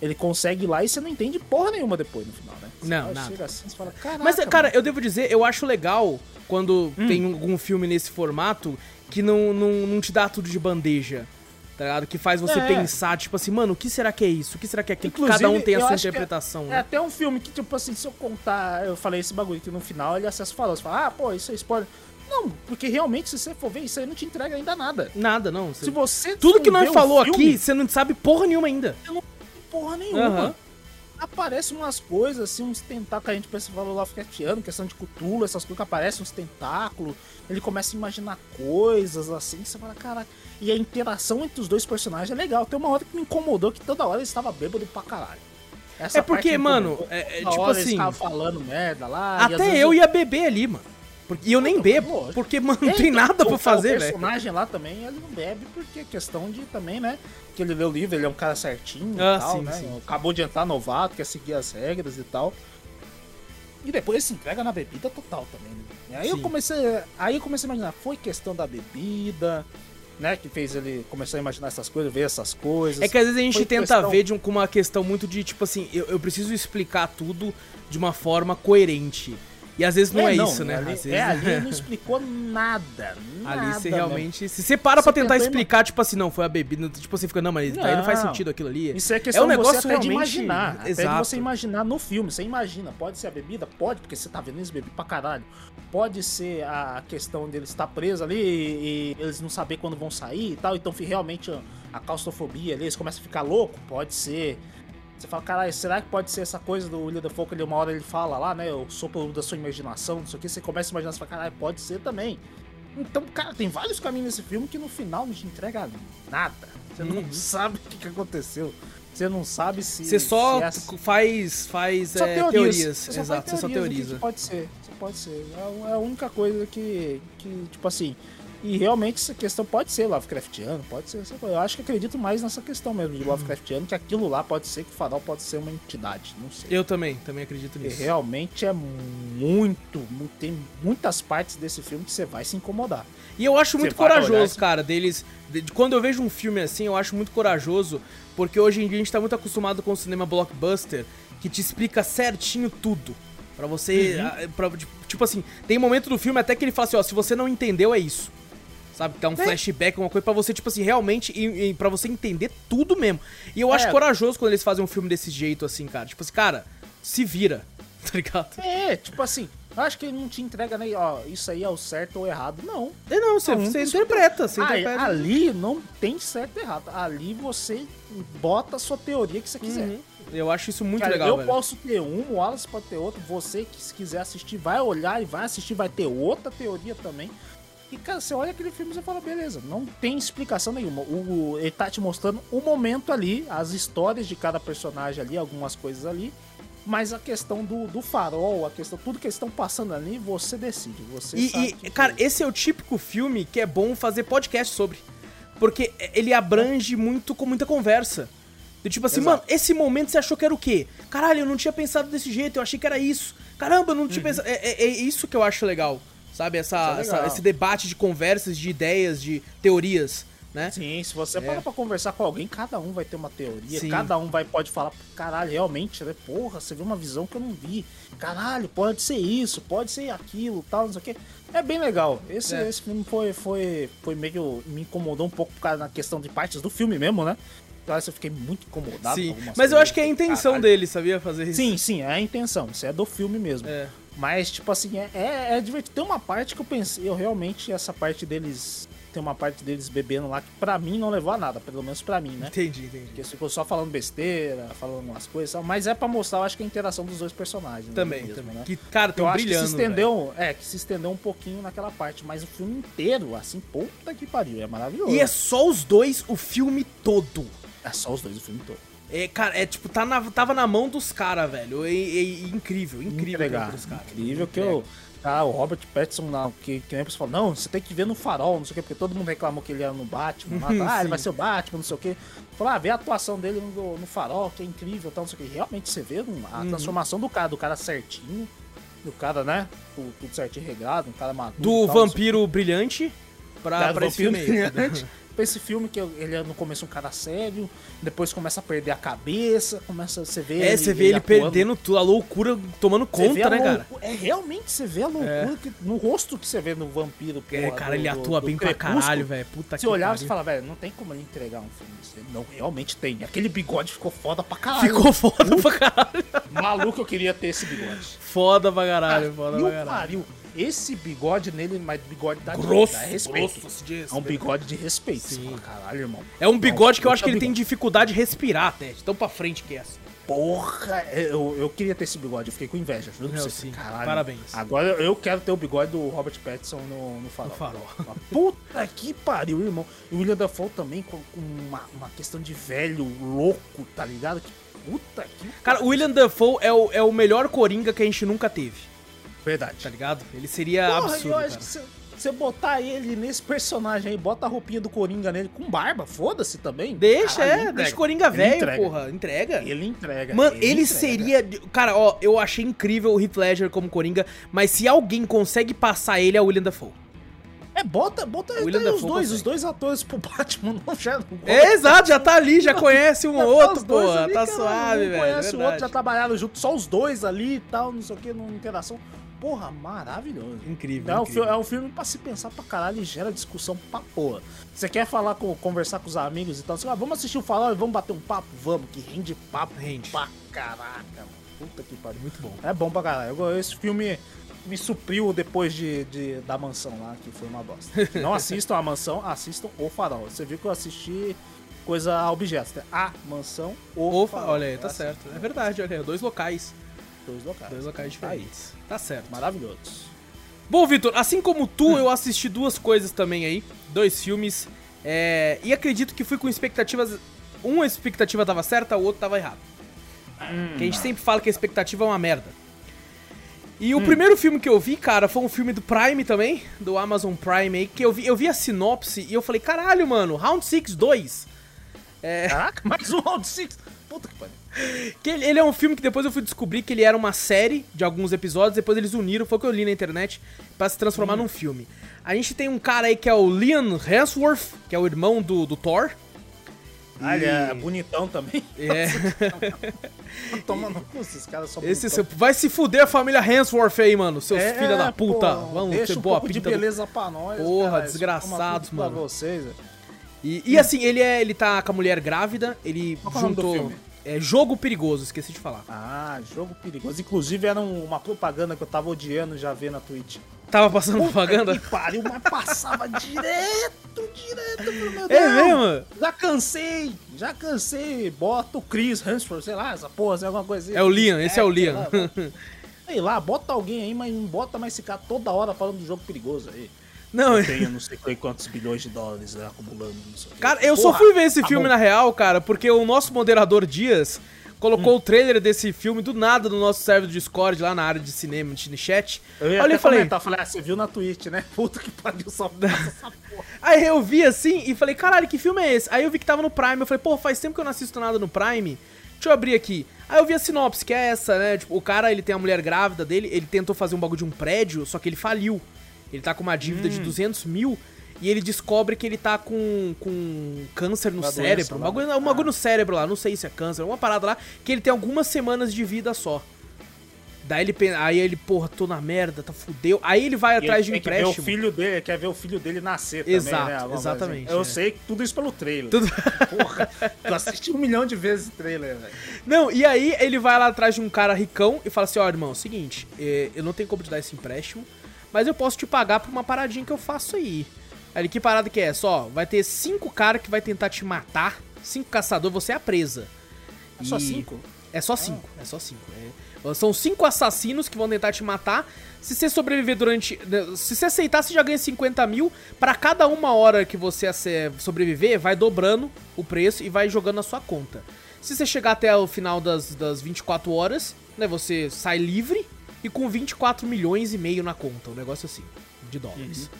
ele consegue ir lá e você não entende porra nenhuma depois no final, né? Você não. Chega assim, fala, Caraca, Mas, cara, mano. eu devo dizer, eu acho legal quando hum. tem algum filme nesse formato que não, não, não te dá tudo de bandeja. Tá ligado? Que faz você é. pensar, tipo assim, mano, o que será que é isso? O que será que é aquilo? Inclusive, Cada um tem a sua é interpretação, é, né? É até um filme que, tipo assim, se eu contar, eu falei esse bagulho que no final ele acessa falou, você fala, ah, pô, isso é spoiler. Não, porque realmente, se você for ver, isso aí não te entrega ainda nada. Nada, não. Se você. Tudo que nós falou filme, aqui, você não sabe porra nenhuma ainda. Eu não porra nenhuma. Uhum. Aparecem umas coisas, assim, uns tentáculos que a gente pensa falou Lovecraftiano, questão de cultura, essas coisas que aparecem, uns tentáculos. Ele começa a imaginar coisas, assim, você fala, caraca. E a interação entre os dois personagens é legal. Tem uma hora que me incomodou que toda hora ele estava bêbado pra caralho. Essa é porque, mano, é, é tipo assim. falando merda lá. Até eu ia beber ali, mano. Porque, e eu nem bebo, porque, mano, não tem nada pra fazer, velho. O personagem lá também, ele não bebe porque é questão de também, né? Que ele lê o livro, ele é um cara certinho ah, tal, sim, né? Sim. Acabou de entrar novato, quer seguir as regras e tal. E depois ele se entrega na bebida total também. Né? Aí sim. eu comecei. Aí eu comecei a imaginar, foi questão da bebida, né? Que fez ele começar a imaginar essas coisas, ver essas coisas. É que às vezes a gente foi tenta questão... ver de um, com uma questão muito de, tipo assim, eu, eu preciso explicar tudo de uma forma coerente. E às vezes não é, é não, isso, né? Ali, vezes... É, ali [laughs] não explicou nada. nada ali você realmente. Se você para você pra tentar explicar, tipo assim, não, foi a bebida. Tipo, você fica, não, mas não, aí não faz sentido aquilo ali. Isso é questão é um negócio até realmente... de imaginar. Exato. Até de você imaginar no filme. Você imagina, pode ser a bebida? Pode, porque você tá vendo eles beber pra caralho. Pode ser a questão deles estar presos ali e, e eles não saber quando vão sair e tal. Então realmente a claustrofobia ali, eles começam a ficar louco. Pode ser você fala, caralho, será que pode ser essa coisa do William Dafoe que ele, uma hora ele fala lá, né? Eu sou pelo da sua imaginação, não sei o que. Você começa a imaginar, você fala, caralho, pode ser também. Então, cara, tem vários caminhos nesse filme que no final não te entrega nada. Você não uhum. sabe o que, que aconteceu. Você não sabe se. Você só se é... faz, faz só é, teorias. teorias. Você Exato, você só teoriza. Que pode ser. Você pode ser. É, é a única coisa que, que tipo assim. E realmente essa questão pode ser Lovecraftiano, pode ser essa coisa. Eu acho que acredito mais nessa questão mesmo de Lovecraftiano, que aquilo lá pode ser que o farol pode ser uma entidade, não sei. Eu também, também acredito E nisso. realmente é muito, mu- tem muitas partes desse filme que você vai se incomodar. E eu acho muito corajoso, cara, deles. de- quando eu vejo um filme assim, eu acho muito corajoso, porque hoje em dia a gente tá muito acostumado com o cinema blockbuster, que te explica certinho tudo. Pra você. Uhum. pra- tipo assim, tem momento do filme até que ele fala assim, ó, se você não entendeu, é isso. Sabe? Dá um flashback, uma coisa pra você, tipo assim, realmente, e, e pra você entender tudo mesmo. E eu acho É. corajoso quando eles fazem um filme desse jeito, assim, cara. Tipo assim, cara, se vira, [laughs] tá ligado? É, tipo assim, eu acho que ele não te entrega nem, ó, isso aí é o certo ou errado. Não. É, não, você, Não, você interpreta, você Ah, interpreta. ali não tem certo e errado. Ali você bota a sua teoria que você quiser. Uhum. Eu acho isso muito Cara, legal, eu velho. posso ter um, o Wallace pode ter outro, você que se quiser assistir vai olhar e vai assistir, vai ter outra teoria também. E, cara, você olha aquele filme e você fala, beleza, não tem explicação nenhuma. O, ele tá te mostrando o momento ali, as histórias de cada personagem ali, algumas coisas ali. Mas a questão do, do farol, a questão, tudo que eles estão passando ali, você decide. Você E, sabe e, cara, esse é o típico filme que é bom fazer podcast sobre. Porque ele abrange muito com muita conversa. Do tipo assim, Exato. mano, esse momento você achou que era o quê? Caralho, eu não tinha pensado desse jeito, eu achei que era isso. Caramba, eu não tinha pensado. É, é- é isso que eu acho legal. Sabe? Essa, é essa- esse debate de conversas, de ideias, de teorias, né? Sim, se você para pra conversar com alguém, cada um vai ter uma teoria, Sim. cada um vai pode falar, caralho, realmente, né? Porra, você viu uma visão que eu não vi. Caralho, pode ser isso, pode ser aquilo, tal, não sei o quê. É bem legal. Esse, É. esse filme foi, foi, foi meio. me incomodou um pouco por causa da questão de partes do filme mesmo, né? Eu fiquei muito incomodado. com Sim. algumas Mas eu acho que é a intenção Caralho. dele, sabia? Fazer isso. Sim, sim, é a intenção. Isso é do filme mesmo. É. Mas, tipo assim, é, é, é divertido. Tem uma parte que eu pensei, eu realmente, essa parte deles. Tem uma parte deles bebendo lá que pra mim não levou a nada, pelo menos pra mim, né? Entendi, entendi. Porque ficou só falando besteira, falando umas coisas, e tal, mas é pra mostrar, eu acho que a interação dos dois personagens. né, Também, mesmo, também. né? Que, cara, Eu tão acho que brilhando. se estendeu, é, que se estendeu um pouquinho naquela parte, mas o filme inteiro, assim, puta que pariu, é maravilhoso. E é só os dois o filme todo. É só os dois o filme todo. É, cara, é tipo, tá na- tava na mão dos caras, velho. É, é- é incrível, incrível Entregar. caras. Incrível que eu. Ah, o Robert Pattinson, lá, que, que nem você falou, não, você tem que ver no farol, não sei o quê, porque todo mundo reclamou que ele era no Batman, lá, tá, [laughs] ah, ele vai ser o Batman, não sei o quê. Falou, ah, vê a atuação dele no, no farol, que é incrível, tal, não sei o quê. Realmente você vê a Uhum. transformação do cara, do cara certinho, do cara, né, tudo, tudo certinho regrado, um cara maduro. Do tal, vampiro brilhante pra, Cara, pra esse filme brilhante. [laughs] Pra esse filme que ele é no começo um cara sério, depois começa a perder a cabeça, começa você vê É, você vê ele atuando. perdendo tudo, a loucura tomando Você conta, né, cara? É, realmente, você vê a loucura que- no rosto que você vê no vampiro. É, porra, cara, do- ele do- atua do bem pra Crepúsculo. caralho, velho. Puta Você que olhava e pariu. fala, velho, não tem como ele entregar um filme desse. Não, realmente tem. Aquele bigode ficou foda pra caralho. Ficou foda pra caralho. Maluco, eu queria ter esse bigode. Foda pra caralho, Cara, foda pra caralho. pariu, esse bigode nele, mas bigode dá, Grosso, dá respeito. grosso, se diz. É um bigode de respeito. Sim. Caralho, irmão. É um bigode que eu acho que ele puta tem dificuldade de respirar até. de Tão pra frente que é assim. Porra, eu, eu queria ter esse bigode, eu fiquei com inveja, juro pra você. sim, Caralho. parabéns. Agora eu quero ter o bigode do Robert Pattinson no, no farol. No farol. [laughs] Puta que pariu, irmão. E o William Dafoe também com, com uma, uma questão de velho louco, tá ligado? Que puta que Cara, o William Dafoe é o, é o melhor Coringa que a gente nunca teve, Verdade. tá ligado? Ele seria Porra, absurdo, eu acho cara. que se você botar ele nesse personagem aí, bota a roupinha do Coringa nele com barba, foda-se também. Deixa, Caralho, ele é, deixa o Coringa Ele velho, entrega. porra. Entrega. Ele entrega. Mano, ele, entrega. seria. Cara, ó, eu achei incrível o Heath Ledger como Coringa, mas se alguém consegue passar ele é o William Dafoe. É, bota, bota tá aí os dois, consegue. os dois atores pro [laughs] Batman. Não, já, É, exato, já tá ali, já [laughs] conhece um tá outro, dois porra. ali, Tá cara, suave, um velho. conhece o outro, já trabalharam junto, só os dois ali e tal, não sei o que, numa interação. Porra, maravilhoso. Incrível. É um, incrível. fi- é um filme pra se pensar pra caralho e gera discussão pra porra. Você quer falar com, conversar com os amigos e tal, você fala, "Ah, vamos assistir o farol e vamos bater um papo? Vamos, que rende papo Rende. pra caraca. mano. Puta que pariu. Muito bom. É bom pra caralho. Esse filme me supriu depois de, de- da mansão lá, que foi uma bosta. [laughs] Não assistam a mansão, assistam o farol. Você viu que eu assisti coisa a objetos, né? A mansão, o Opa, olha aí, tá É assim, certo. É verdade, olha aí, dois locais. Dois locais. Dois locais Tá aí. diferentes. Tá certo. Maravilhosos. Bom, Vitor, assim como tu, eu assisti duas coisas também aí, dois filmes, é, e acredito que fui com expectativas. Uma expectativa tava certa, o outro tava errado. Que a gente sempre fala que a expectativa é uma merda. E o primeiro filme que eu vi, cara, foi um filme do Prime também, do Amazon Prime aí, que eu vi, eu vi a sinopse e eu falei, caralho, mano, Round 6 2. Caraca, mais um Round 6. Puta que pariu. Que ele, ele é um filme que depois eu fui descobrir que ele era uma série de alguns episódios, depois eles uniram, foi o que eu li na internet, pra se transformar num filme. A gente tem um cara aí que é o Liam Hemsworth, que é o irmão do, do Thor. Ah, ele é bonitão também. [laughs] É. [laughs] Tomando cu, esses caras são Esse seu, vai se fuder a família Hemsworth aí, mano, seus É, filha da puta. pô, Vamos deixa ser um boa pouco de pinta. do- beleza pra nós. Porra, cara, isso desgraçados, toma mano. Pra vocês, velho. E, e assim, ele é, ele tá com a mulher grávida, ele Qual que é o nome do juntou. filme? É Jogo Perigoso, esqueci de falar. Ah, jogo perigoso. Inclusive, era um- uma propaganda que eu tava odiando já ver na Twitch. Tava passando propaganda? Que pariu, mas passava direto, direto, meu Deus. É mesmo? Já cansei, já cansei. Bota o Chris Hemsworth, sei lá, essa porra, sei alguma coisa assim. É o Liam, esse é o sei Liam. lá, bota- Sei lá, bota alguém aí, mas não bota mais esse cara toda hora falando do jogo perigoso aí. Não, eu [laughs] não sei quantos bilhões de dólares né, acumulando cara, eu só fui ver esse tá filme bom. na real, cara, porque o nosso moderador Dias colocou o trailer desse filme do nada no nosso server do Discord, lá na área de cinema, no chat. Eu ia Olha, eu falei. comentar, falei, ah, você viu na Twitch, né? [laughs] Puta que pariu, só [laughs] essa porra. Aí eu vi assim e falei, caralho, que filme é esse? Aí eu vi que tava no Prime, eu falei, pô, faz tempo que eu não assisto nada no Prime. Deixa eu abrir aqui. Aí eu vi a sinopse, que é essa, né? Tipo, o cara, ele tem a mulher grávida dele, ele tentou fazer um bagulho de um prédio, só que ele faliu. Ele tá com uma dívida Hum. de 200 mil e ele descobre que ele tá com, com câncer no Uma cérebro. Um lá, bagulho, né? um bagulho no cérebro lá, não sei se é câncer, uma parada lá, que ele tem algumas semanas de vida só. Daí ele, aí ele, porra, tô na merda, tá fudeu. Aí ele vai E atrás de ele um tem que ver o empréstimo. filho dele, quer ver o filho dele nascer Exato, também, né? Exatamente. Eu é. sei tudo isso pelo trailer. Tudo- Porra, eu assisti um milhão de vezes o trailer, velho. Não, e aí ele vai lá atrás de um cara ricão e fala assim, ó, irmão, seguinte, eh, eu não tenho como te dar esse empréstimo, mas eu posso te pagar por uma paradinha que eu faço aí. Aí ele, que parada que é? Só, vai ter cinco caras que vai tentar te matar, cinco caçadores, você é a presa. É só E- cinco? É só cinco, é só cinco. é. São cinco assassinos que vão tentar te matar. Se você sobreviver durante. né, Se você aceitar, você já ganha 50 mil. Pra cada uma hora que você sobreviver, vai dobrando o preço e vai jogando na sua conta. Se você chegar até o final das, das 24 horas, né? Você sai livre e com 24 milhões e meio na conta. Um negócio assim, de dólares.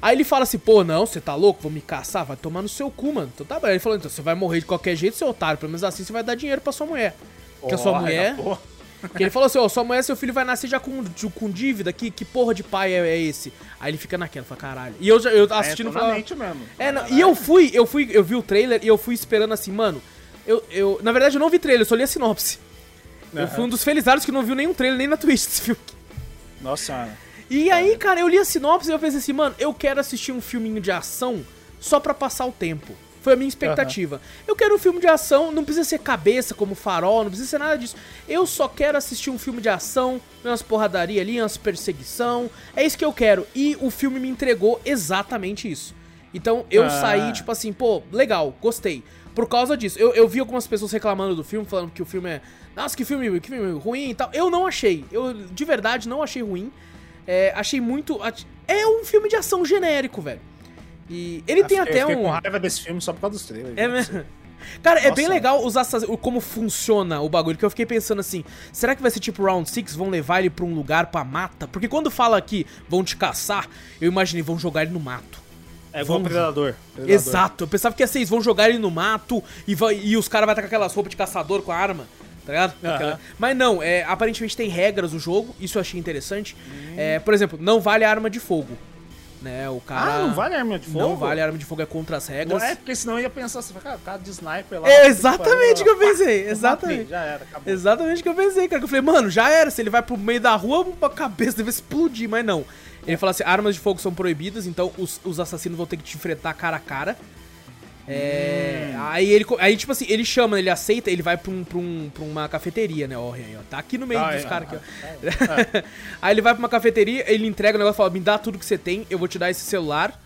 Aí ele fala assim, pô, não, você tá louco? Vou me caçar? Vai tomar no seu cu, mano. Então tá bem. Ele falou, então você vai morrer de qualquer jeito, seu otário. Pelo menos assim você vai dar dinheiro pra sua mulher. Porque a sua mulher. Que ele falou assim, ó, sua mulher, seu filho vai nascer já com, com dívida, que, que porra de pai é, é esse? Aí ele fica naquela, fala, caralho. E eu, já- eu assistindo É, e tô na falava- mesmo. É, não, e eu fui, eu fui, eu vi o trailer e eu fui esperando assim, mano, eu, eu, na verdade eu não vi trailer, eu só li a sinopse. Eu Aham. fui um dos felizados que não viu nenhum trailer, nem na Twitch desse filme. Nossa. E aí, cara, eu li a sinopse e eu pensei assim, mano, eu quero assistir um filminho de ação só pra passar o tempo. Foi a minha expectativa. Eu quero um filme de ação, não precisa ser cabeça como farol, não precisa ser nada disso. Eu só quero assistir um filme de ação, umas porradaria ali, umas perseguição. É isso que eu quero. E o filme me entregou exatamente isso. Então eu Ah. saí, tipo assim, pô, legal, gostei. Por causa disso. Eu, eu vi algumas pessoas reclamando do filme, falando que o filme é. Nossa, que filme, que filme ruim e tal. Eu não achei. Eu, de verdade, não achei ruim. É, achei muito. É um filme de ação genérico, velho. E ele tem Eu até fiquei um. com raiva desse filme só por causa dos trailers. É mesmo. Cara, é Nossa. bem legal os assassinos, como funciona o bagulho, que eu fiquei pensando assim, será que vai ser tipo Round 6, vão levar ele pra um lugar pra mata? Porque quando fala que vão te caçar, eu imaginei, vão jogar ele no mato. É igual Vamos- Predador. Predador. Exato, eu pensava que ia ser isso, vão jogar ele no mato e, vai- e os caras vão estar com aquelas roupas de caçador com a arma, tá ligado? Aham. Aquela- Mas não, é, aparentemente tem regras o jogo, isso eu achei interessante. Hum. É, por exemplo, não vale arma de fogo. Né, o cara. Ah, não vale arma de fogo? Não vale arma de fogo, é contra as regras. Não é porque senão eu ia pensar assim, cara, o cara de sniper lá. É exatamente o que eu pensei, pá, exatamente. Já era, acabou. Exatamente o que eu pensei, cara. Que eu falei, mano, já era. Se ele vai pro meio da rua, a cabeça deve explodir, mas não. Ele fala assim: armas de fogo são proibidas, então os, os assassinos vão ter que te enfrentar cara a cara. É. Aí ele. Aí, tipo assim, ele chama, ele aceita, ele vai pra, um, pra, um, pra uma cafeteria, né? Ó, aí, ó, tá aqui no meio Ah, dos é, caras aqui, ó. [laughs] aí ele vai pra uma cafeteria, ele entrega o negócio e fala: me dá tudo que você tem, eu vou te dar esse celular.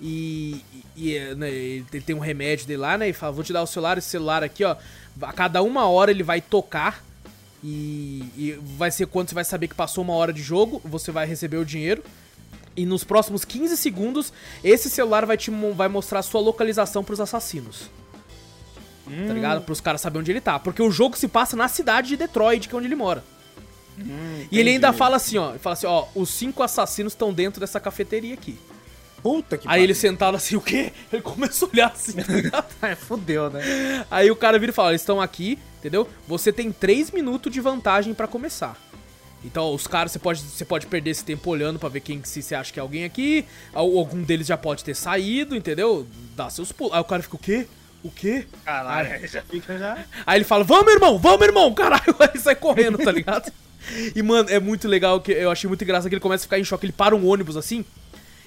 E, e, e, né, ele ele tem um remédio dele lá, né? E fala: vou te dar o celular, esse celular aqui, ó. A cada uma hora ele vai tocar. E, e vai ser quando você vai saber que passou uma hora de jogo, você vai receber o dinheiro. E nos próximos 15 segundos, esse celular vai te vai mostrar a sua localização pros assassinos. Tá ligado? Pros caras saberem onde ele tá. Porque o jogo se passa na cidade de Detroit, que é onde ele mora. e ele ainda fala assim, ó, fala assim, ó, os cinco assassinos estão dentro dessa cafeteria aqui. Puta que Aí ele sentado assim, o quê? [laughs] Ele começou a olhar assim, tá? [laughs] É, fudeu, né? Aí o cara vira e fala, eles estão aqui, entendeu? Você tem três minutos de vantagem pra começar. Então, os caras, você pode, você pode perder esse tempo olhando pra ver quem que se você acha que é alguém aqui. Algum deles já pode ter saído, entendeu? Dá seus pulos. Aí o cara fica, o quê? O quê? Caralho, aí já fica já. Aí ele fala, vamos, irmão, vamos, irmão, [laughs] caralho. Aí sai correndo, tá ligado? E, mano, é muito legal, que eu achei muito engraçado que ele começa a ficar em choque. Ele para um ônibus assim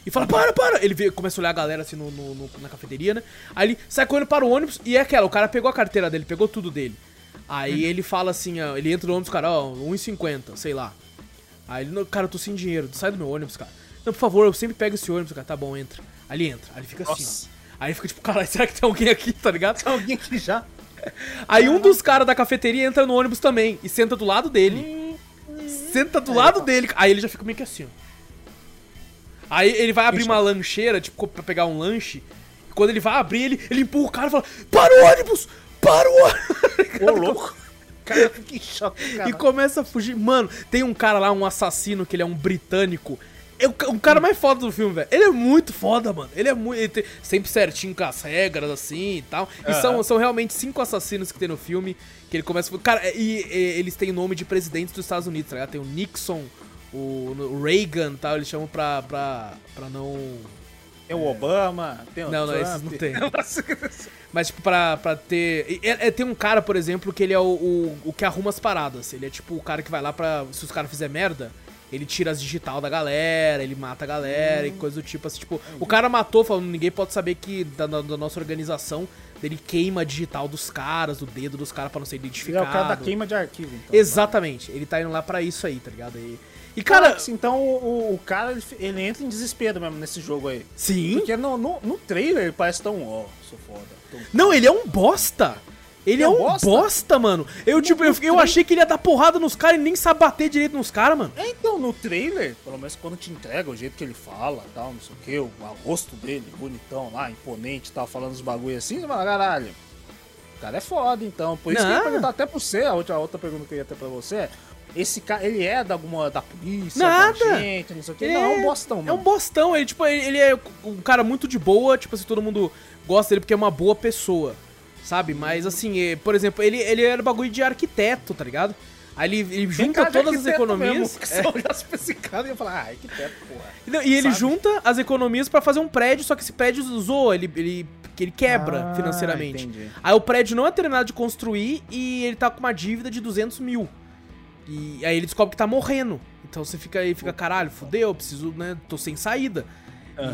e fala, para, para. Ele vê, começa a olhar a galera assim no, no- no- na cafeteria, né? Aí ele sai correndo para o ônibus e é aquela, o cara pegou a carteira dele, pegou tudo dele. Aí ele fala assim, ó, ele entra no ônibus, cara, ó, 1,50, sei lá. Aí ele, "Não, cara, eu tô sem dinheiro, sai do meu ônibus, cara. Não, por favor, eu sempre pego esse ônibus, cara. Tá bom, entra. Aí ele entra, aí ele fica assim, Nossa. ó. Aí ele fica tipo, caralho, será que tem alguém aqui, [laughs] tá ligado? Alguém que já. Aí um dos caras da cafeteria entra no ônibus também e senta do lado dele. Senta do lado dele. Aí ele já fica meio que assim, ó. Aí ele vai abrir uma lancheira, tipo, pra pegar um lanche. E quando ele vai abrir, ele, ele empurra o cara e fala: Para o ônibus! Para o ônibus! Ô, louco. Cara, em choque, cara. E começa a fugir. Mano, tem um cara lá, um assassino, que ele é um britânico. É o, o cara mais foda do filme, velho. Ele é muito foda, mano. Ele é muito. ele sempre certinho com as regras, assim e tal. E são, são realmente cinco assassinos que tem no filme. Que ele começa. a- Cara, e, e eles têm nome de presidentes dos Estados Unidos, tá ligado? Tem o Nixon, o, o Reagan e tal. Eles chamam pra, pra, pra não. Tem o Obama, tem o Não, não, Trump. esses não tem. [laughs] Mas, tipo, pra, pra ter. é- é- tem um cara, por exemplo, que ele é o, o, o que arruma as paradas. Ele é tipo o cara que vai lá pra. Se os caras fizerem merda, ele tira as digital da galera, ele mata a galera e coisa do tipo assim. Tipo, o cara matou, falando, ninguém pode saber que da, da- nossa organização ele queima a digital dos caras, do dedo dos caras pra não ser Ele é identificado. o cara da queima de arquivo, então. Exatamente, ele tá indo lá pra isso aí, tá ligado? E, e cara. Cara, então o, o- cara ele, entra em desespero mesmo nesse jogo aí. sim. Porque no, no, no trailer ele parece tão, ó, sou foda. Não, ele é um bosta. Ele é um bosta, bosta? mano. Eu, tipo, eu, eu achei que ele ia dar porrada nos caras e nem sabe bater direito nos caras, mano. É, então, no trailer, pelo menos quando te entrega, o jeito que ele fala, tal, não sei o que, o, o rosto dele, bonitão lá, imponente, tal, falando os bagulho assim, fala, caralho, o cara é foda, então. Por isso que eu Não. ia perguntar até pra você, a outra, a outra pergunta que eu ia ter pra você é, esse cara, ele é da alguma, da polícia, Nada. da gente, não sei o que, não, é um bostão, É um mano. bostão, ele, tipo, ele, ele é um cara muito de boa, tipo assim, todo mundo gosta dele porque é uma boa pessoa, sabe? Mas assim, é, por exemplo, ele, ele era bagulho de arquiteto, tá ligado? Aí ele, ele junta todas as economias. Mesmo, é, se eu olhasse pra esse cara, eu ia falar, ah, arquiteto, porra. E ele Sabe? junta as economias pra fazer um prédio, só que esse prédio zoa, ele, ele, que ele quebra Ah, financeiramente. entendi. Aí o prédio não é terminado de construir e ele tá com uma dívida de 200 mil. E aí ele descobre que tá morrendo. Então você fica aí, fica, caralho, fudeu, eu preciso, né, tô sem saída.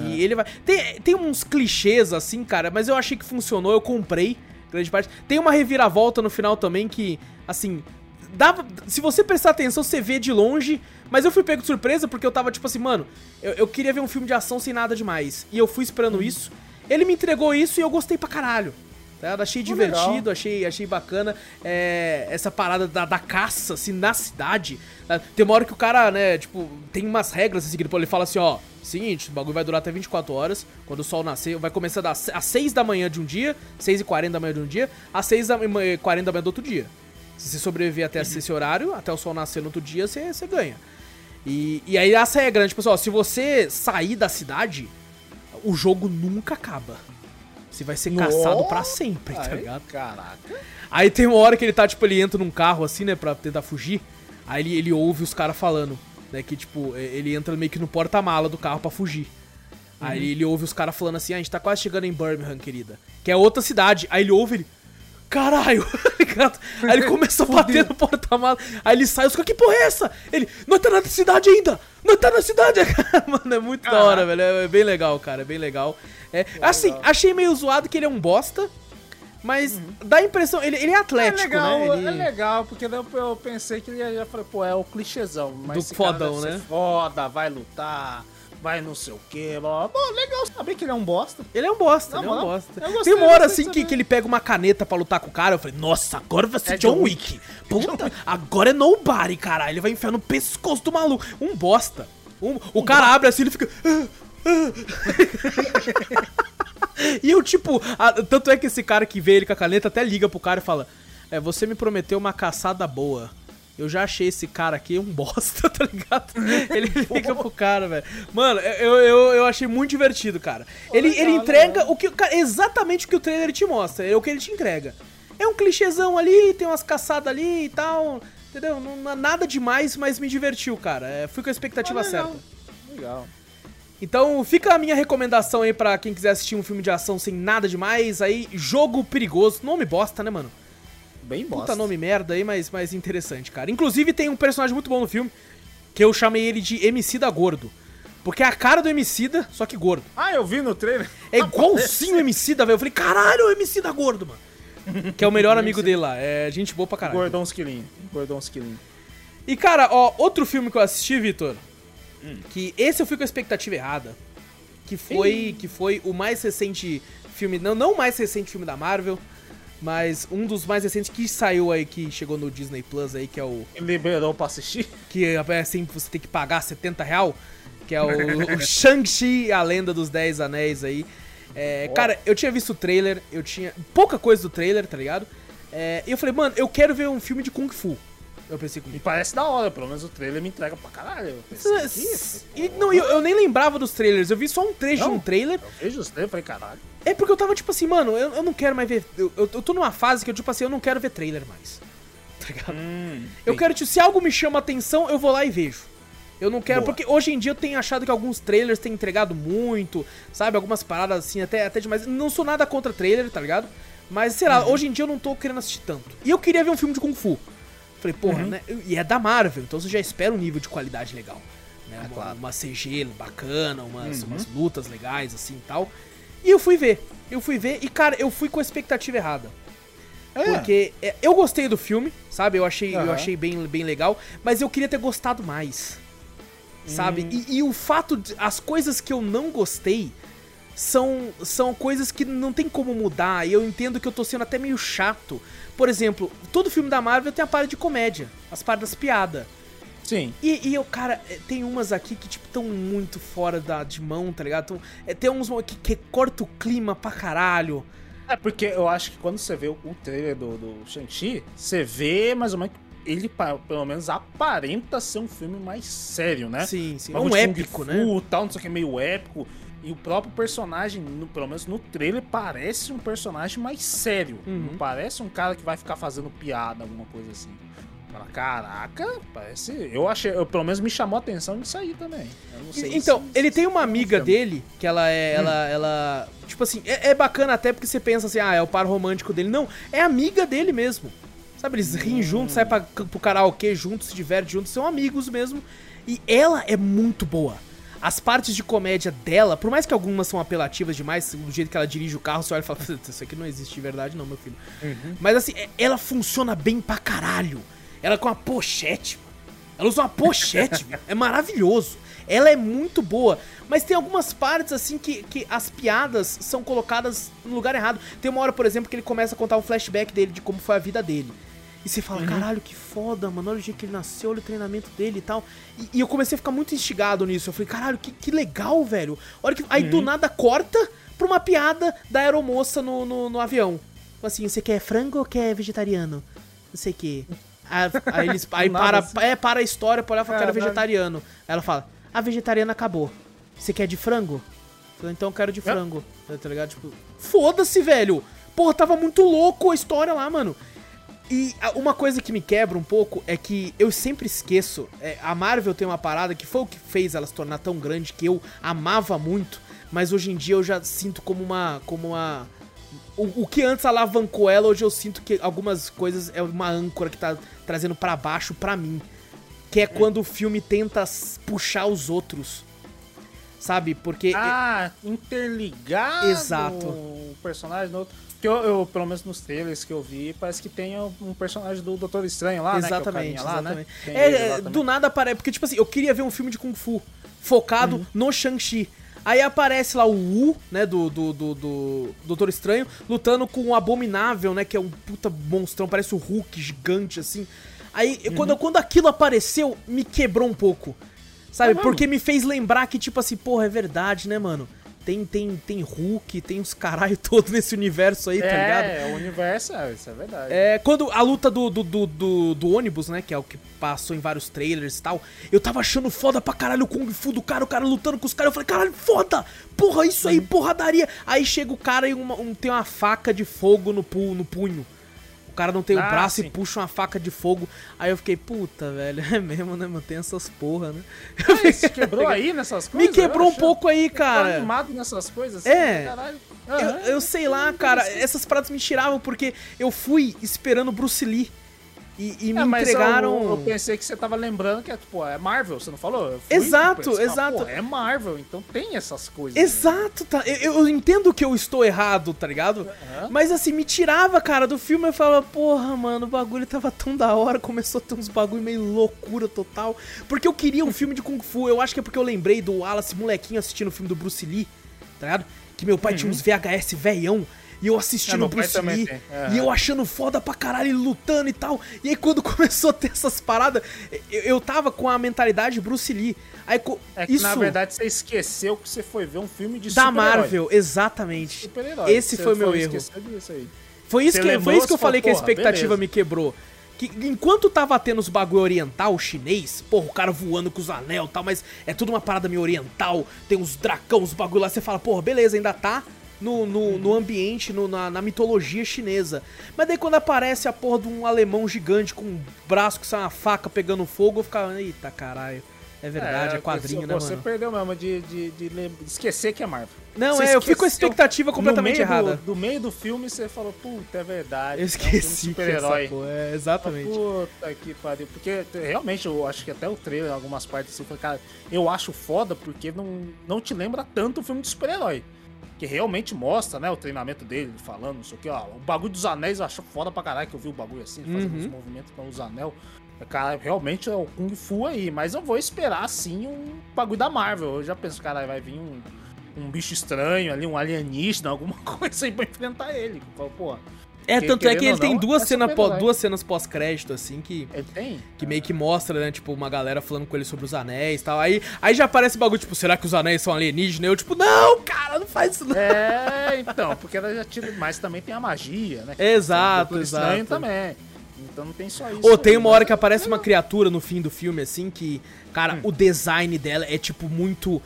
E ele vai... Tem, tem uns clichês assim, cara, mas eu achei que funcionou, eu comprei, grande parte. Tem uma reviravolta no final também que, assim... Dava, se você prestar atenção, você vê de longe, mas eu fui pego de surpresa porque eu tava tipo assim, mano, eu, eu queria ver um filme de ação sem nada demais. E eu fui esperando isso. Ele me entregou isso e eu gostei pra caralho. Tá? Achei divertido, legal. achei, achei bacana. É, essa parada da, da caça, assim, na cidade. tá? Tem uma hora que o cara, né, tipo, tem umas regras assim, que ele fala assim, ó. Seguinte, o bagulho vai durar até 24 horas. Quando o sol nascer, vai começar das, às 6 da manhã de um dia, 6 e 40 da manhã de um dia, às 6 e 40 da manhã do outro dia. Se você sobreviver até esse horário, até o sol nascer no outro dia, você, você ganha. E, e aí as regras, tipo assim, ó, se você sair da cidade, o jogo nunca acaba. Você vai ser caçado pra sempre, tá Ai, ligado? Caraca. Aí tem uma hora que ele tá, tipo, ele entra num carro assim, né, pra tentar fugir. Aí ele, ele ouve os caras falando, né, que tipo, ele entra meio que no porta-mala do carro pra fugir. Aí ele, ouve os caras falando assim, ah, a gente tá quase chegando em Birmingham, querida. Que é outra cidade. Aí ele ouve ele. Caralho! [laughs] tá ligado? Aí ele começa a bater no porta-mala. Aí ele sai, os caras, que porra é essa? Ele, não tá na cidade ainda! Não tá na cidade! [laughs] Mano, é muito da hora, velho. É, é bem legal, cara. É bem legal. É, assim, achei meio zoado que ele é um bosta. Mas dá a impressão, ele, ele é É atlético, legal, né? Ele- é legal, porque eu- pensei que ele ia, já falei, pô, é o clichêzão. Mas Do fodão, né? Foda, vai lutar, vai não sei o quê, blá, blá. Pô, legal saber que ele é um bosta. Ele é um bosta, Não, ele é um bosta. gostei, Tem uma hora assim que, que ele pega uma caneta pra lutar com o cara. Eu falei, nossa, agora vai ser É John John Wick. Puta, agora é nobody, caralho. Ele vai enfiar no pescoço do maluco. Um bosta. Um- o cara abre assim, ele fica. "Ah, ah." E eu, tipo, a- tanto é que esse cara que vê ele com a caneta até liga pro cara e fala: É, você me prometeu uma caçada boa. eu já achei esse cara aqui um [laughs] bosta, tá ligado? Ele [laughs] liga pro cara, velho. Mano, eu, eu, eu achei muito divertido, cara. Ele, ele entrega o que, cara, exatamente o que o trailer te mostra, é o que ele te entrega. É um clichêzão ali, tem umas caçadas ali e tal, entendeu? Não, nada demais, mas me divertiu, cara. É, fui com a expectativa legal. certa. Legal. Então fica a minha recomendação aí pra quem quiser assistir um filme de ação sem nada demais, aí Jogo Perigoso, nome bosta, né, mano? Bem bosta. Puta nome merda aí, mas, mas interessante, cara. Inclusive tem um personagem muito bom no filme, que eu chamei ele de Emicida Gordo. Porque é a cara do Emicida, só que gordo. Ah, eu vi no trailer. É igualzinho o Emicida, velho. Eu falei, caralho, o Emicida Gordo, mano. Que é o [laughs] melhor amigo dele lá. É gente boa pra caralho. Gordão uns quilinhos. Gordão uns quilinhos. E, cara, ó, outro filme que eu assisti, Vitor, Hum. que esse eu fui com a expectativa errada, que foi, que foi o mais recente filme, não, não o mais recente filme da Marvel, mas um dos mais recentes que saiu aí, que chegou no Disney Plus aí, que é o... Liberou pra assistir? que é assim, você tem que pagar 70 real, que é o, [laughs] o Shang-Chi, a lenda dos 10 anéis aí. É. Cara, eu tinha visto o trailer, eu tinha pouca coisa do trailer, tá ligado? É, e eu falei, mano, eu quero ver um filme de Kung Fu. Eu pensei comigo. Me parece da hora, pelo menos o trailer me entrega pra caralho. Eu pensei, "Ih, E, não, eu, eu nem lembrava dos trailers, eu vi só um trecho de Não? um trailer. Eu vejo os trailers e falei, caralho. É porque eu tava tipo assim, mano, eu, eu não quero mais ver. Eu, eu, eu tô numa fase que eu, tipo assim, eu não quero ver trailer mais. [laughs] Tá ligado? Hum, Eu quero, tipo, se algo me chama atenção, eu vou lá e vejo. Eu não quero, Boa. porque hoje em dia eu tenho achado que alguns trailers têm entregado muito, sabe? Algumas paradas assim, até, até demais. Não sou nada contra trailer, tá ligado? Mas, sei lá, Uhum. hoje em dia eu não tô querendo assistir tanto. E eu queria ver um filme de Kung Fu. Falei, porra, Uhum. né? E é da Marvel, então você já espera um nível de qualidade legal. Né? uma, É, claro. Uhum. uma CG bacana, umas, umas lutas legais, assim e tal. E eu fui ver. Eu fui ver e, cara, eu fui com a expectativa errada. É. Porque é, eu gostei do filme, sabe? Eu achei, eu Aham. achei bem, bem legal, mas eu queria ter gostado mais. Sabe? Hum. E, e o fato de. As coisas que eu não gostei são, são coisas que não tem como mudar. E eu entendo que eu tô sendo até meio chato. Por exemplo, todo filme da Marvel tem a parte de comédia, as partes das piadas. Sim. E, e eu, cara, é, tem umas aqui que, tipo, tão muito fora da, de mão, tá ligado? Tão- é, tem uns que, que corta o clima pra caralho. É porque eu acho que quando você vê o, o trailer do, do Shang-Chi, você vê mais ou menos que ele, pelo menos, aparenta ser um filme mais sério, né? Sim, sim. É um épico, Fu, né? Tal, não sei o que, meio épico. E o próprio personagem, no- pelo menos no trailer, parece um personagem mais sério. Uhum. Não parece um cara que vai ficar fazendo piada, alguma coisa assim. Fala, Caraca, parece. Eu achei, eu, pelo menos me chamou a atenção disso aí também. Eu não sei Então, se- ele se- tem uma amiga dele, que ela é. Ela. ela tipo assim, é, é bacana até porque você pensa assim, ah, é o par romântico dele. Não, é amiga dele mesmo. Sabe, eles riem juntos, saem pra, pro karaokê juntos, se divertem juntos, são amigos mesmo. E ela é muito boa. As partes de comédia dela, por mais que algumas são apelativas demais, do jeito que ela dirige o carro, você olha e fala, "Putz, isso aqui não existe de verdade, não, meu filho. Mas assim, é- ela funciona bem pra caralho. Ela com uma pochete, mano. Ela usa uma pochete, [laughs] é maravilhoso. Ela é muito boa. Mas tem algumas partes, assim, que, que as piadas são colocadas no lugar errado. Tem uma hora, por exemplo, que ele começa a contar um flashback dele, de como foi a vida dele. E você fala, caralho, que foda, mano. Olha o dia que ele nasceu, olha o treinamento dele e tal. E, e eu comecei a ficar muito instigado nisso. Eu falei, caralho, que, que legal, velho. Olha que... Aí do nada corta pra uma piada da aeromoça no, no, no avião. Assim, você quer frango ou quer vegetariano? Não sei o quê. Aí, aí eles [laughs] aí para, assim. é, para a história pra olhar e falar que era vegetariano. Aí ela fala, a vegetariana acabou. Você quer de frango? Então eu quero de frango. Tá ligado? Tipo, foda-se, velho. Porra, tava muito louco a história lá, mano. E uma coisa que me quebra um pouco é que eu sempre esqueço. é, a Marvel tem uma parada que foi o que fez ela se tornar tão grande que eu amava muito, mas hoje em dia eu já sinto como uma. como uma. O, o que antes alavancou ela, hoje eu sinto que algumas coisas é uma âncora que tá trazendo pra baixo pra mim. Que é quando o filme tenta puxar os outros. Sabe? Porque. Ah, interligar Exato. o personagem no outro. Porque eu, eu, pelo menos nos trailers que eu vi, parece que tem um personagem do Doutor Estranho lá, Exatamente, né? que é o carinha lá, exatamente. né? É, é, lá do nada aparece. Porque, tipo assim, eu queria ver um filme de Kung Fu focado Uhum. no Shang-Chi. Aí aparece lá o Wu, né, do, do, do, do Doutor Estranho, lutando com o Abominável, né, que é um puta monstrão, parece o Hulk gigante, assim. Aí, Uhum. quando, quando aquilo apareceu, me quebrou um pouco. Sabe? É? Porque me fez lembrar que, tipo assim, porra, é verdade, né, mano? tem, tem, tem Hulk, tem os caralho [laughs] todo nesse universo aí, tá ligado? É, o universo, é, isso é verdade. É, quando a luta do, do, do, do, do ônibus, né, que é o que passou em vários trailers e tal, eu tava achando foda pra caralho o Kung Fu do cara, o cara lutando com os caras, eu falei, caralho, foda! Porra, isso aí, porradaria! Aí chega o cara e uma- um- tem uma faca de fogo no, pu, no punho. O cara não tem o Ah, braço e sim. puxa uma faca de fogo. Aí eu fiquei, puta, velho, [laughs] é mesmo, né, mano? Tem essas porra, né? Ah, isso quebrou [laughs] aí nessas coisas? Me quebrou Eu um pouco aí, eu cara. animado nessas coisas. É. Caralho. Eu, Aham. eu sei lá, cara, essas paradas me tiravam porque eu fui esperando Bruce Lee. E, e me É, entregaram. Eu, eu pensei que você tava lembrando que é, tipo, é Marvel, você não falou? Exato, esse- ah, exato. é Marvel, então tem essas coisas. Exato, tá? Eu, eu entendo que eu estou errado, tá ligado? Aham. Mas assim, me tirava, cara, do filme. Eu falava, porra, mano, o bagulho tava tão da hora. Começou a ter uns bagulho meio loucura total. Porque eu queria um filme de Kung Fu. Eu acho que é porque eu lembrei do Wallace molequinho assistindo o filme do Bruce Lee, tá ligado? Que meu pai tinha uns VHS velhão. E eu É, assistindo o pai Bruce Lee. tem. E eu achando foda pra caralho, ele lutando e tal. E aí quando [laughs] começou a ter essas paradas, eu, eu tava com a mentalidade Bruce Lee. Aí É que isso na verdade você esqueceu que você foi ver um filme de da. Marvel, exatamente. Esse Você foi o meu erro. Foi isso, Você que, foi isso que eu falei que a expectativa beleza. me quebrou. Que enquanto tava tendo os bagulho oriental, chinês, porra, o cara voando com os anel e tal, mas é tudo uma parada meio oriental, tem uns dracão, os bagulho lá, você fala, porra, beleza, ainda tá no, no, no ambiente, no- na, na mitologia chinesa. Mas daí quando aparece a porra de um alemão gigante com um braço que sai uma faca pegando fogo, eu ficava, eita caralho. É verdade, é, quadrinho, você, né, Você mano? perdeu mesmo de, de, de de esquecer que é Marvel. Não, Você é, eu fico com a expectativa completamente errada. Do, do meio do filme você falou, puta, é verdade. Eu é um esqueci essa super-herói. é, exatamente. Puta que pariu. Porque realmente eu acho que até o trailer, em algumas partes assim, cara, eu acho foda porque não, não te lembra tanto o filme de super-herói. Que realmente mostra, né, o treinamento dele, ele falando, não sei o que, ó. O bagulho dos anéis eu acho foda pra caralho, que eu vi o bagulho assim, fazendo Uhum. os movimentos com os anel. Cara, realmente é o Kung Fu aí, mas eu vou esperar sim um bagulho da Marvel. Eu já penso, cara, vai vir um, um bicho estranho ali, um alienígena, [laughs] alguma coisa aí pra enfrentar ele. Pô, É, Que- tanto é que ele ou tem não, duas, é cena pó- super-herói. duas cenas pós-crédito, assim, que, ele tem? que meio que mostra, né, tipo, uma galera falando com ele sobre os anéis e tal. Aí, aí já aparece bagulho, tipo, será que os anéis são alienígenas? Eu, tipo, não, cara, não faz isso não. É, então, porque ela já tira. Mas também tem a magia, né? Exato, Doutor Estranho exato. também. Então não tem só isso. Ou tem aí, uma hora que aparece uma criatura no fim do filme, assim, que, cara, o design dela é, tipo, muito...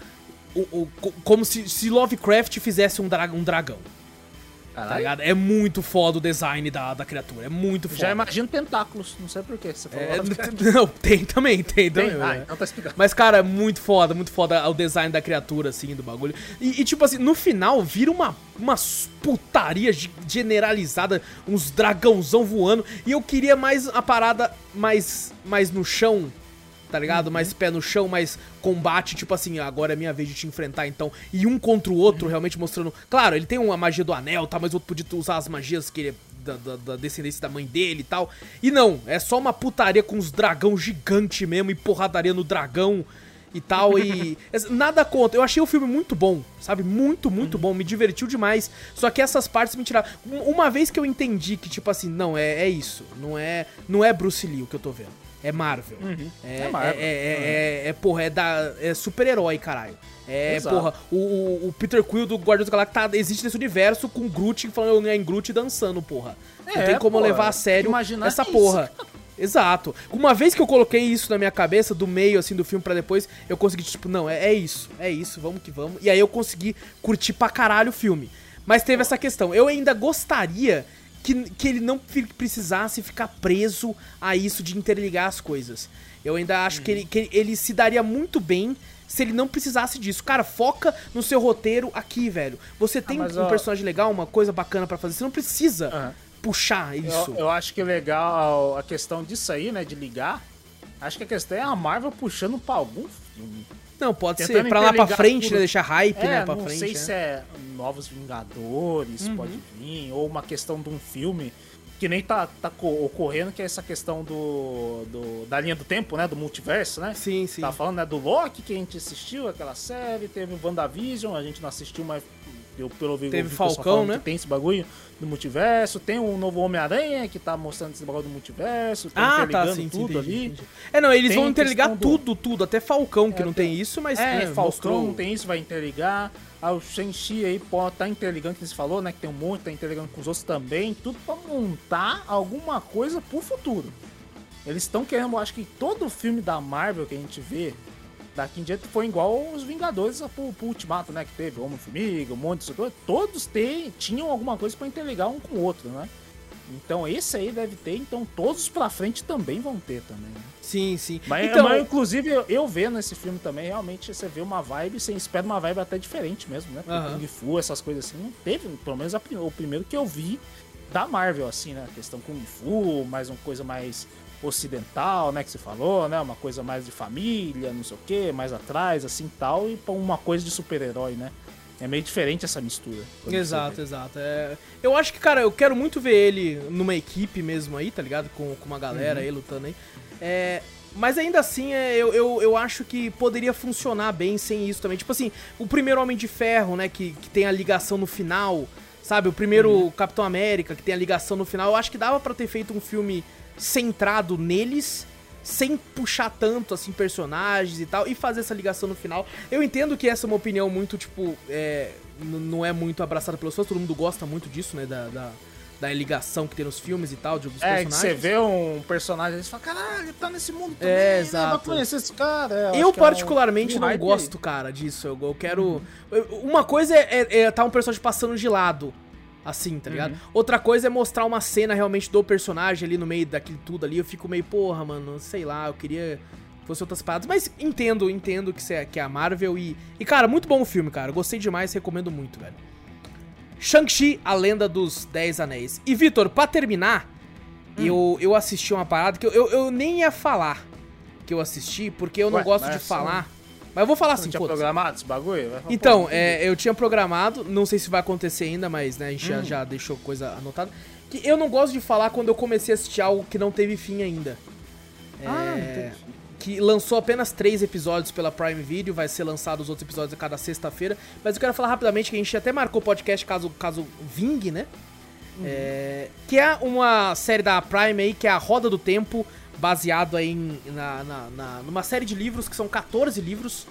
o- o- co- como se, se Lovecraft fizesse um, dra um dragão, tá Caralho, ligado? É muito foda o design da, da criatura, é muito foda. Já imagino tentáculos, não sei porquê. Você falou. É, [laughs] não, tem também, tem, Tem? também. Ah, é. então tá explicado. Mas, cara, é muito foda, muito foda o design da criatura, assim, do bagulho. E, e, tipo assim, no final vira uma, uma putaria ge- generalizada, uns dragãozão voando. E eu queria mais a parada mais, mais no chão, tá ligado? Mais pé no chão, mais combate, tipo assim, agora é minha vez de te enfrentar, então. E um contra o outro, realmente mostrando. Claro, ele tem uma magia do anel, tá? Mas o outro podia usar as magias que ele é da, da- da descendência da mãe dele e tal. E não, é só uma putaria com os dragão gigante mesmo e porradaria no dragão e tal. E. [laughs] Nada contra. Eu achei o filme muito bom, sabe? Muito, muito bom. Me divertiu demais. Só que essas partes me tiraram. Um- Uma vez que eu entendi que, tipo assim, não, é, é isso. Não é, não é Bruce Lee o que eu tô vendo. É Marvel. É, É Marvel. É, é, é, é, porra, é da. É super-herói, caralho. É, Exato. porra, o, o- Peter Quill do Guardiões da Galáxia tá, existe nesse universo com Groot falando em Groot dançando, porra. não É, tem como pô, levar a sério imaginar essa isso. porra. Exato. Uma vez que eu coloquei isso na minha cabeça, do meio, assim, do filme pra depois, eu consegui, tipo, não, é, é isso, é isso, vamos que vamos. E aí eu consegui curtir pra caralho o filme. Mas teve essa questão. Eu ainda gostaria que, que ele não precisasse ficar preso a isso de interligar as coisas. Eu ainda acho que, ele, que ele- se daria muito bem se ele não precisasse disso. Cara, foca no seu roteiro aqui, velho. Você tem mas, um ó- personagem legal, uma coisa bacana pra fazer. Você não precisa Aham. puxar isso. Eu, eu acho que legal a questão disso aí, né, de ligar. Acho que a questão é a Marvel puxando pra algum filme. Não, pode ser Tentando pra lá pra frente, tudo. né? Deixar hype, É, né? Pra não frente. sei né? se é Novos Vingadores, Uhum. pode vir, ou uma questão de um filme que nem tá, tá co- ocorrendo, que é essa questão do, do- da linha do tempo, né, do multiverso, né? Sim, sim. Tá falando né, do Loki, que a gente assistiu, aquela série, teve o WandaVision, a gente não assistiu, mas Eu, pelo Teve Falcão, né? que Tem esse bagulho do multiverso, tem um novo Homem-Aranha que tá mostrando esse bagulho do multiverso, tá Ah, tá, interligando sim, tudo entendi, ali. entendi. É, não, eles Tem vão interligar do- tudo, tudo. Até Falcão, que É, não tem- tem isso, mas É, né, Falcão mostrou- tem isso, vai interligar. Ah, o Shang-Chi aí pô, tá interligando, que você falou, né? Que tem um monte, tá interligando com os outros também. Tudo pra montar alguma coisa pro futuro. Eles estão querendo, acho que todo filme da Marvel que a gente vê daqui em diante foi igual os Vingadores pro, pro Ultimato, né? Que teve Homem-Formiga, um monte de coisa. Todos têm, tinham alguma coisa pra interligar um com o outro, né? Então esse aí deve ter, então todos pra frente também vão ter também. né? Sim, sim. Mas, então, mas, inclusive, eu, eu vendo esse filme também, realmente você vê uma vibe, você espera uma vibe até diferente mesmo, né? Porque Aham. Kung Fu, essas coisas assim, não teve, pelo menos a o primeiro que eu vi da Marvel, assim, né? A questão Kung Fu, mais uma coisa mais ocidental, né? Que você falou, né? Uma coisa mais de família, não sei o quê, mais atrás, assim tal, e uma coisa de super-herói, né? É meio diferente essa mistura. Exato, exato. É, eu acho que, cara, eu quero muito ver ele numa equipe mesmo aí, tá ligado? Com, com uma galera Uhum. aí lutando aí. É, mas ainda assim, é, eu, eu, eu acho que poderia funcionar bem sem isso também. Tipo assim, o primeiro Homem de Ferro, né? Que, que tem a ligação no final, sabe? O primeiro Uhum. Capitão América, que tem a ligação no final. Eu acho que dava pra ter feito um filme centrado neles. Sem puxar tanto, assim, personagens e tal, e fazer essa ligação no final. Eu entendo que essa é uma opinião muito, tipo, é, não é muito abraçada pelos fãs, todo mundo gosta muito disso, né, da, da, da ligação que tem nos filmes e tal, de alguns É, personagens. você vê um personagem e fala, caralho, ele tá nesse mundo também, É, né? exato. Vai conhecer esse cara. É, Eu, acho que é um- particularmente, um não gosto, cara, disso. Eu, eu quero. eu- Uma coisa é, é, é tá um personagem passando de lado. Assim, tá ligado? Uhum. Outra coisa é mostrar uma cena realmente do personagem ali no meio daquilo tudo ali. Eu fico meio, porra, mano, sei lá, eu queria que fosse outras paradas. Mas entendo, entendo que, é- que é a Marvel e. E, cara, muito bom o filme, cara. Gostei demais, recomendo muito, velho. Shang-Chi, a lenda dos Dez Anéis. E, Vitor, pra terminar, Hum. eu, eu assisti uma parada que eu, eu, eu nem ia falar que eu assisti, porque eu não Ué, gosto de só- falar. Mas eu vou falar Você assim, não tinha programado esse bagulho? Então, é, eu tinha programado, não sei se vai acontecer ainda, mas né, a gente já, já deixou coisa anotada. Que eu não gosto de falar quando eu comecei a assistir algo que não teve fim ainda. Ah, É, entendi. que lançou apenas três episódios pela Prime Video, vai ser lançado os outros episódios a cada sexta-feira. Mas eu quero falar rapidamente que a gente até marcou o podcast caso, caso vingue, né? É, que é uma série da Prime aí, que é a Roda do Tempo, baseado aí em, na, na- na- numa série de livros, que são 14 livros.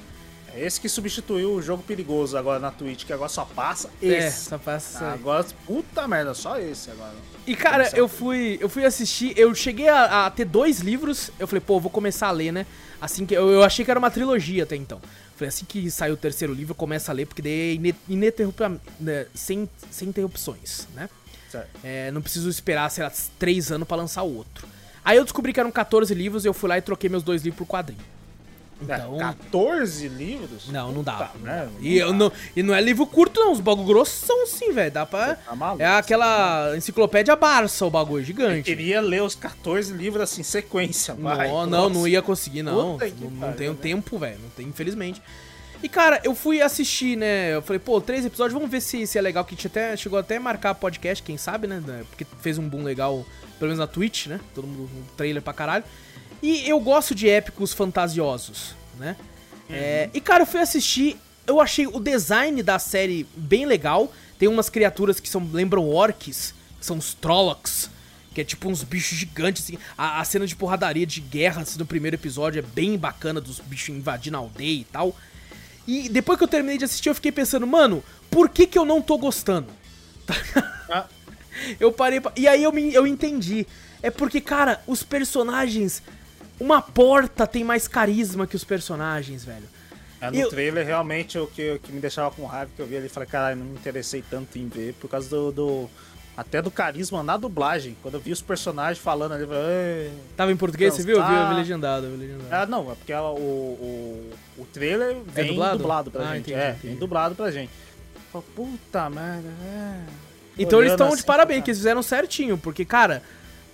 É esse que substituiu o jogo perigoso agora na Twitch, que agora só passa É, esse. só passa aí. agora, puta merda, só esse agora. E cara, eu fui, eu fui assistir, eu cheguei a, a ter dois livros, eu falei, pô, vou começar a ler, né? Assim que eu, eu achei que era uma trilogia até então. Falei, assim que sair o terceiro livro, começa a ler, porque daí é ininterrupta- né, sem, sem interrupções, né? É, não preciso esperar, sei lá, três anos pra lançar o outro. Aí eu descobri que eram 14 livros e eu fui lá e troquei meus dois livros por quadrinho. Então. É, 14 livros? Não, não dá. Não E, eu não, e não é livro curto, não. Os bagulho grossos são assim, velho. Dá pra. Tá maluco. É aquela enciclopédia Barça, o bagulho gigante. Queria ler os 14 livros assim, sequência, vai. Não, não, não ia conseguir, não. Puta Não, não tenho né? tempo, velho. Não tem, infelizmente. E, cara, eu fui assistir, né? Eu falei, pô, três episódios, vamos ver se, se é legal. Que a gente até, chegou até a marcar podcast, quem sabe, né? Porque fez um boom legal, pelo menos na Twitch, né? Todo mundo, um trailer pra caralho. E eu gosto de épicos fantasiosos, né? É, e, cara, eu fui assistir, eu achei o design da série bem legal. Tem umas criaturas que são, lembram orcs, que são os Trollocs. Que é tipo uns bichos gigantes, assim. A, a cena de porradaria de guerra, assim, no primeiro episódio é bem bacana, dos bichos invadindo a aldeia e tal. E depois que eu terminei de assistir, eu fiquei pensando, mano, por que que eu não tô gostando? [laughs] Ah, Eu parei pra... E aí eu, me, eu entendi. É porque, cara, os personagens... Uma porta tem mais carisma que os personagens, velho. é, no Eu- trailer, realmente, o que, o que me deixava com raiva, que eu vi ali e falei, caralho, não me interessei tanto em ver, por causa do... do- até do carisma na dublagem. Quando eu vi os personagens falando ali, falei, "Ei". Tava em português, você viu? Eu vi, eu vi Tá. legendado, eu vi legendado. Ah, não, é porque o, o, o trailer vem dublado? dublado? pra Ah, gente. entendi, é, entendi. vem dublado pra gente. Fala, Puta merda, é. Então eles estão de assim, parabéns, tá. que eles fizeram certinho, porque, cara,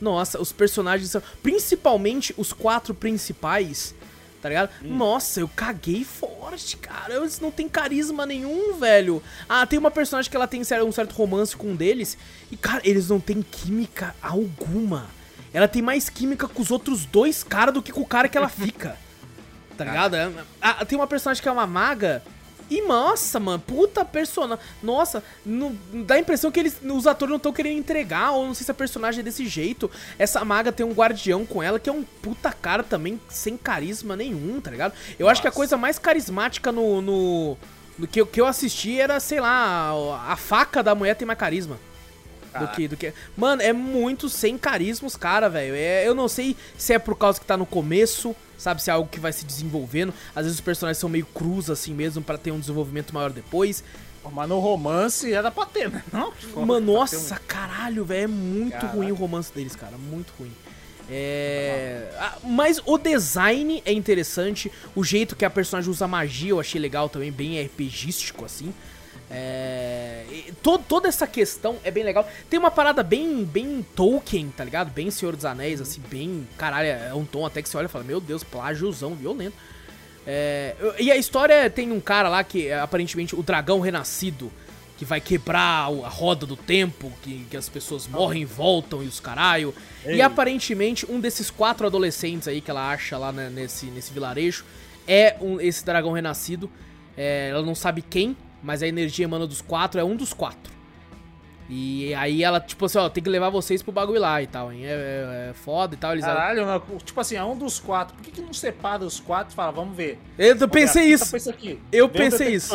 nossa, os personagens são. Principalmente os quatro principais, tá ligado? Hum. Nossa, eu caguei forte, cara. Eles não tem carisma nenhum, velho. Ah, tem uma personagem que ela tem um certo romance com um deles, e, cara, eles não têm química alguma. Ela tem mais química com os outros dois caras do que com o cara que ela [laughs] fica. Tá ligado? É- ah, tem uma personagem que é uma maga. E nossa, mano, puta personagem. Nossa, não, dá a impressão que eles, os atores não estão querendo entregar, ou não sei se a personagem é desse jeito. Essa maga tem um guardião com ela que é um puta cara também, sem carisma nenhum, tá ligado? Eu nossa. acho que a coisa mais carismática no. no, no que, que eu assisti era, sei lá, a, a faca da mulher tem mais carisma. Do que, do que. Mano, é muito sem carisma os caras, velho. É, eu não sei se é por causa que tá no começo, sabe? Se é algo que vai se desenvolvendo. Às vezes os personagens são meio crus assim mesmo para ter um desenvolvimento maior depois. Mas no romance era pra ter, né? Não? Mano, nossa, um... caralho, velho. É muito Caraca. ruim o romance deles, cara. Muito ruim. É. Ah, mas o design é interessante. O jeito que a personagem usa magia eu achei legal também, bem RPGístico, assim. É, to, toda essa questão é bem legal. Tem uma parada bem, bem Tolkien, tá ligado? Bem Senhor dos Anéis, assim, bem. Caralho, é um tom até que você olha e fala: Meu Deus, plágiozão violento. É, e a história tem um cara lá que é aparentemente o dragão renascido, que vai quebrar a roda do tempo, que, que as pessoas morrem e voltam e os caralho. Ei. E aparentemente um desses quatro adolescentes aí que ela acha lá né, nesse, nesse vilarejo é um, esse dragão renascido. É, ela não sabe quem, mas a energia emana dos quatro é um dos quatro. E aí ela, tipo assim, ó, tem que levar vocês pro bagulho lá e tal, hein? É, é, é foda e tal. Eles Caralho, tipo assim, é um dos quatro. Por que, que não separa os quatro e fala, vamos ver? Eu vamos pensei ver, isso. Aqui. Eu Vem pensei isso.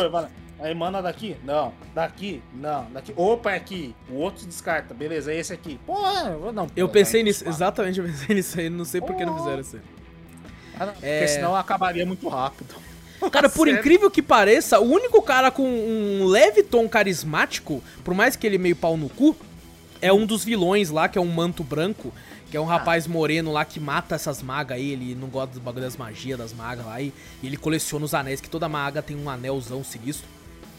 Aí emana daqui? Não. Daqui? Não. Daqui. Opa, é aqui. O outro descarta. Beleza, é esse aqui. Porra, não. Eu pensei nisso, exatamente, eu pensei nisso aí. Não sei por que não fizeram isso. Ah, não, é... Porque senão acabaria muito rápido. [laughs] Cara, por Sério? incrível que pareça, o único cara com um leve tom carismático, por mais que ele meio pau no cu, é um dos vilões lá, que é um manto branco, que é um ah. rapaz moreno lá que mata essas magas aí, ele não gosta do bagulho das magias das magas lá, e, e, ele coleciona os anéis, que toda maga tem um anelzão sinistro.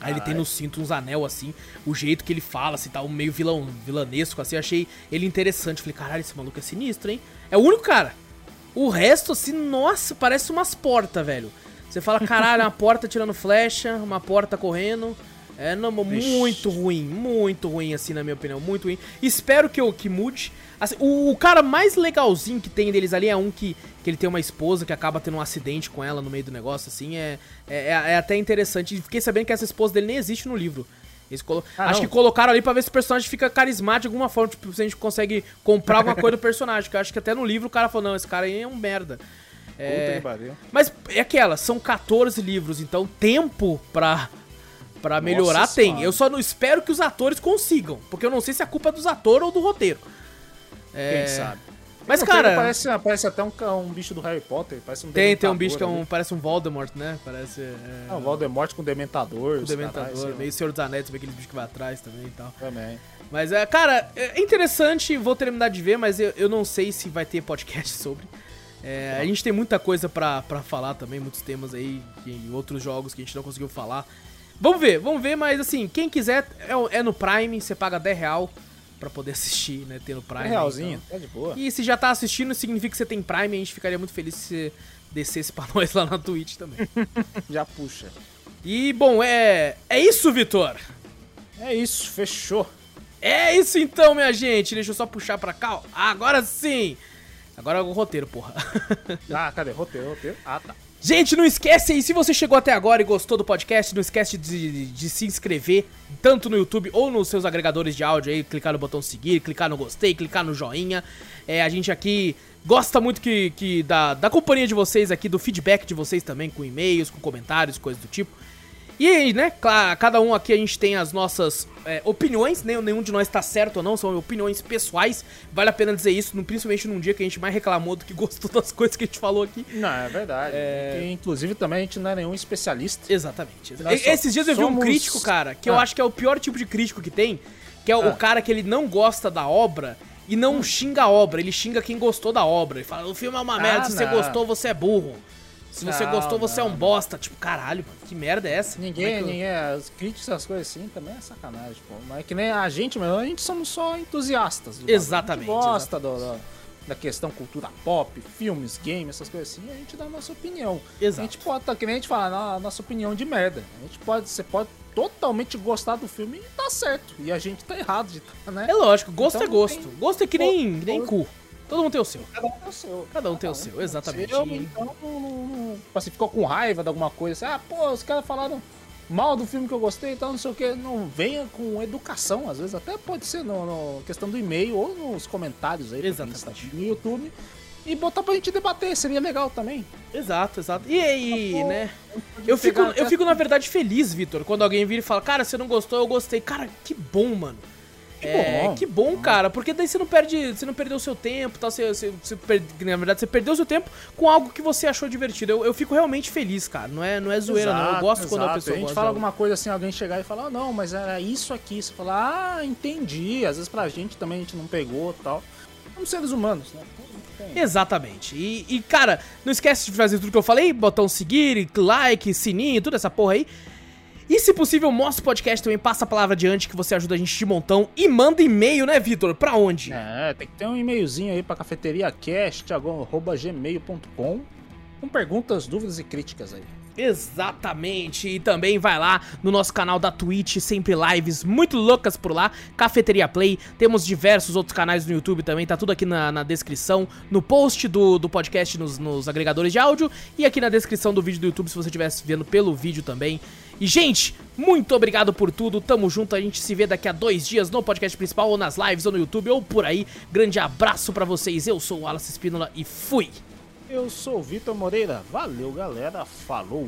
Aí ele tem no cinto uns anel assim, o jeito que ele fala, assim, tá um meio vilão, vilanesco, assim, achei ele interessante. Falei, caralho, esse maluco é sinistro, hein? É o único cara. O resto, assim, nossa, parece umas portas, velho. Você fala, caralho, uma porta tirando flecha, uma porta correndo. É não, muito ruim, muito ruim, assim, na minha opinião, muito ruim. Espero que, eu, que mude. Assim, o, o, cara mais legalzinho que tem deles ali é um que, que ele tem uma esposa que acaba tendo um acidente com ela no meio do negócio, assim. É, é, é até interessante. Fiquei sabendo que essa esposa dele nem existe no livro. Colo... ah, acho não. que colocaram ali pra ver se o personagem fica carismático de alguma forma, tipo, se a gente consegue comprar alguma coisa do personagem. Que eu acho que até no livro o cara falou, não, esse cara aí é um merda. É... Mas é aquela, são 14 livros, então tempo pra, pra melhorar Nossa tem. Senhora. Eu só não espero que os atores consigam, porque eu não sei se é culpa dos atores ou do roteiro. É... Quem sabe? Mas, cara. Parece, parece até um, um bicho do Harry Potter. Parece um tem, tem um bicho que é um, parece um Voldemort, né? Parece. É... Ah, um Voldemort com Dementador. Com Dementador, caralho, meio Senhor dos Anéis, aquele bicho que vai atrás também e tal. Também. Mas, é, cara, é interessante, vou terminar de ver, mas eu, eu não sei se vai ter podcast [laughs] sobre. É, a gente tem muita coisa pra, pra falar também, muitos temas aí, em outros jogos que a gente não conseguiu falar. Vamos ver, vamos ver, mas assim, quem quiser é, é no Prime, você paga 10 real pra poder assistir, né? Ter no Prime. 10 realzinho, então. é de boa. E se já tá assistindo, significa que você tem Prime, a gente ficaria muito feliz se você descesse pra [laughs] nós lá na Twitch também. [laughs] já puxa. E, bom, é. É isso, Vitor! É isso, fechou. É isso então, minha gente. Deixa eu só puxar pra cá. Agora sim! Agora é o roteiro, porra. [laughs] ah, cadê? Roteiro, roteiro. Ah, tá. Gente, não esquece aí, se você chegou até agora e gostou do podcast, não esquece de, de, de, se inscrever, tanto no YouTube ou nos seus agregadores de áudio aí, clicar no botão seguir, clicar no gostei, clicar no joinha. É, a gente aqui gosta muito que, que da, da companhia de vocês aqui, do feedback de vocês também, com e-mails, com comentários, coisas do tipo. E aí, né, cada um aqui a gente tem as nossas é, opiniões, né? Nenhum de nós tá certo ou não, são opiniões pessoais. Vale a pena dizer isso, principalmente num dia que a gente mais reclamou do que [laughs] gostou das coisas que a gente falou aqui. Não, é verdade. É... inclusive também a gente não é nenhum especialista. Exatamente. Esses dias eu vi um crítico, cara, que ah. eu acho que é o pior tipo de crítico que tem, que é ah. o cara que ele não gosta da obra e não hum. xinga a obra, ele xinga quem gostou da obra. Ele fala, o filme é uma merda, ah, se você gostou, você é burro. Se você gostou, você é um bosta. Tipo, caralho, mano, que merda é essa? Ninguém, é ninguém, as críticas, essas coisas assim, também é sacanagem, pô. Mas é que nem a gente, mas a gente somos só entusiastas. Exatamente. A gente gosta exatamente. Do, do, da questão cultura pop, filmes, games, essas coisas assim, a gente dá a nossa opinião. Exato. A gente pode, tá, que nem a gente fala, a nossa opinião de merda. A gente pode, você pode totalmente gostar do filme e tá certo. E a gente tá errado de tá, né? É lógico, gosto então, é gosto. Tem... Gosto é que nem, nem cu. Todo mundo tem o seu. Cada um tem o seu. Cada um tem o seu, exatamente. Eu, então, não, não, tipo assim, ficou com raiva de alguma coisa. Assim, ah, pô, os caras falaram. mal do filme que eu gostei e tal, não sei o que. Não venha com educação, às vezes até pode ser no, no questão do e-mail ou nos comentários aí Exatamente. no YouTube. E botar pra gente debater, seria legal também. Exato, exato. E aí, Tá bom. né? Eu fico, eu fico, na verdade, feliz, Vitor, quando alguém vira e fala, cara, você não gostou, eu gostei. Cara, que bom, mano. Que é, bom. que bom, cara, porque daí você não perde, você não perdeu o seu tempo, tá? Você, você, você per- na verdade, você perdeu o seu tempo com algo que você achou divertido. Eu, eu fico realmente feliz, cara. Não é, não é zoeira, não. Eu Exato, gosto quando a exato. pessoa A gente fala alguma coisa assim, alguém chegar e falar, ah, não, mas era isso aqui. Você fala, ah, entendi. Às vezes pra gente também a gente não pegou e tal. Somos seres humanos, né? Exatamente. E, e, cara, não esquece de fazer tudo que eu falei, botão seguir, like, sininho, toda essa porra aí. E se possível, mostra o podcast também, passa a palavra adiante que você ajuda a gente de montão. E manda e-mail, né, Vitor? Pra onde? É, tem que ter um e-mailzinho aí pra cafeteriacast.gmail.com com perguntas, dúvidas e críticas aí. Exatamente. E também vai lá no nosso canal da Twitch, sempre lives muito loucas por lá, Cafeteria Play. Temos diversos outros canais no YouTube também, tá tudo aqui na, na descrição, no post do, do podcast nos, nos agregadores de áudio e aqui na descrição do vídeo do YouTube se você estiver vendo pelo vídeo também. E, gente, muito obrigado por tudo. Tamo junto. A gente se vê daqui a dois dias no podcast principal, ou nas lives, ou no YouTube, ou por aí. Grande abraço pra vocês. Eu sou o Wallace Espínola e fui! Eu sou o Vitor Moreira. Valeu, galera. Falou!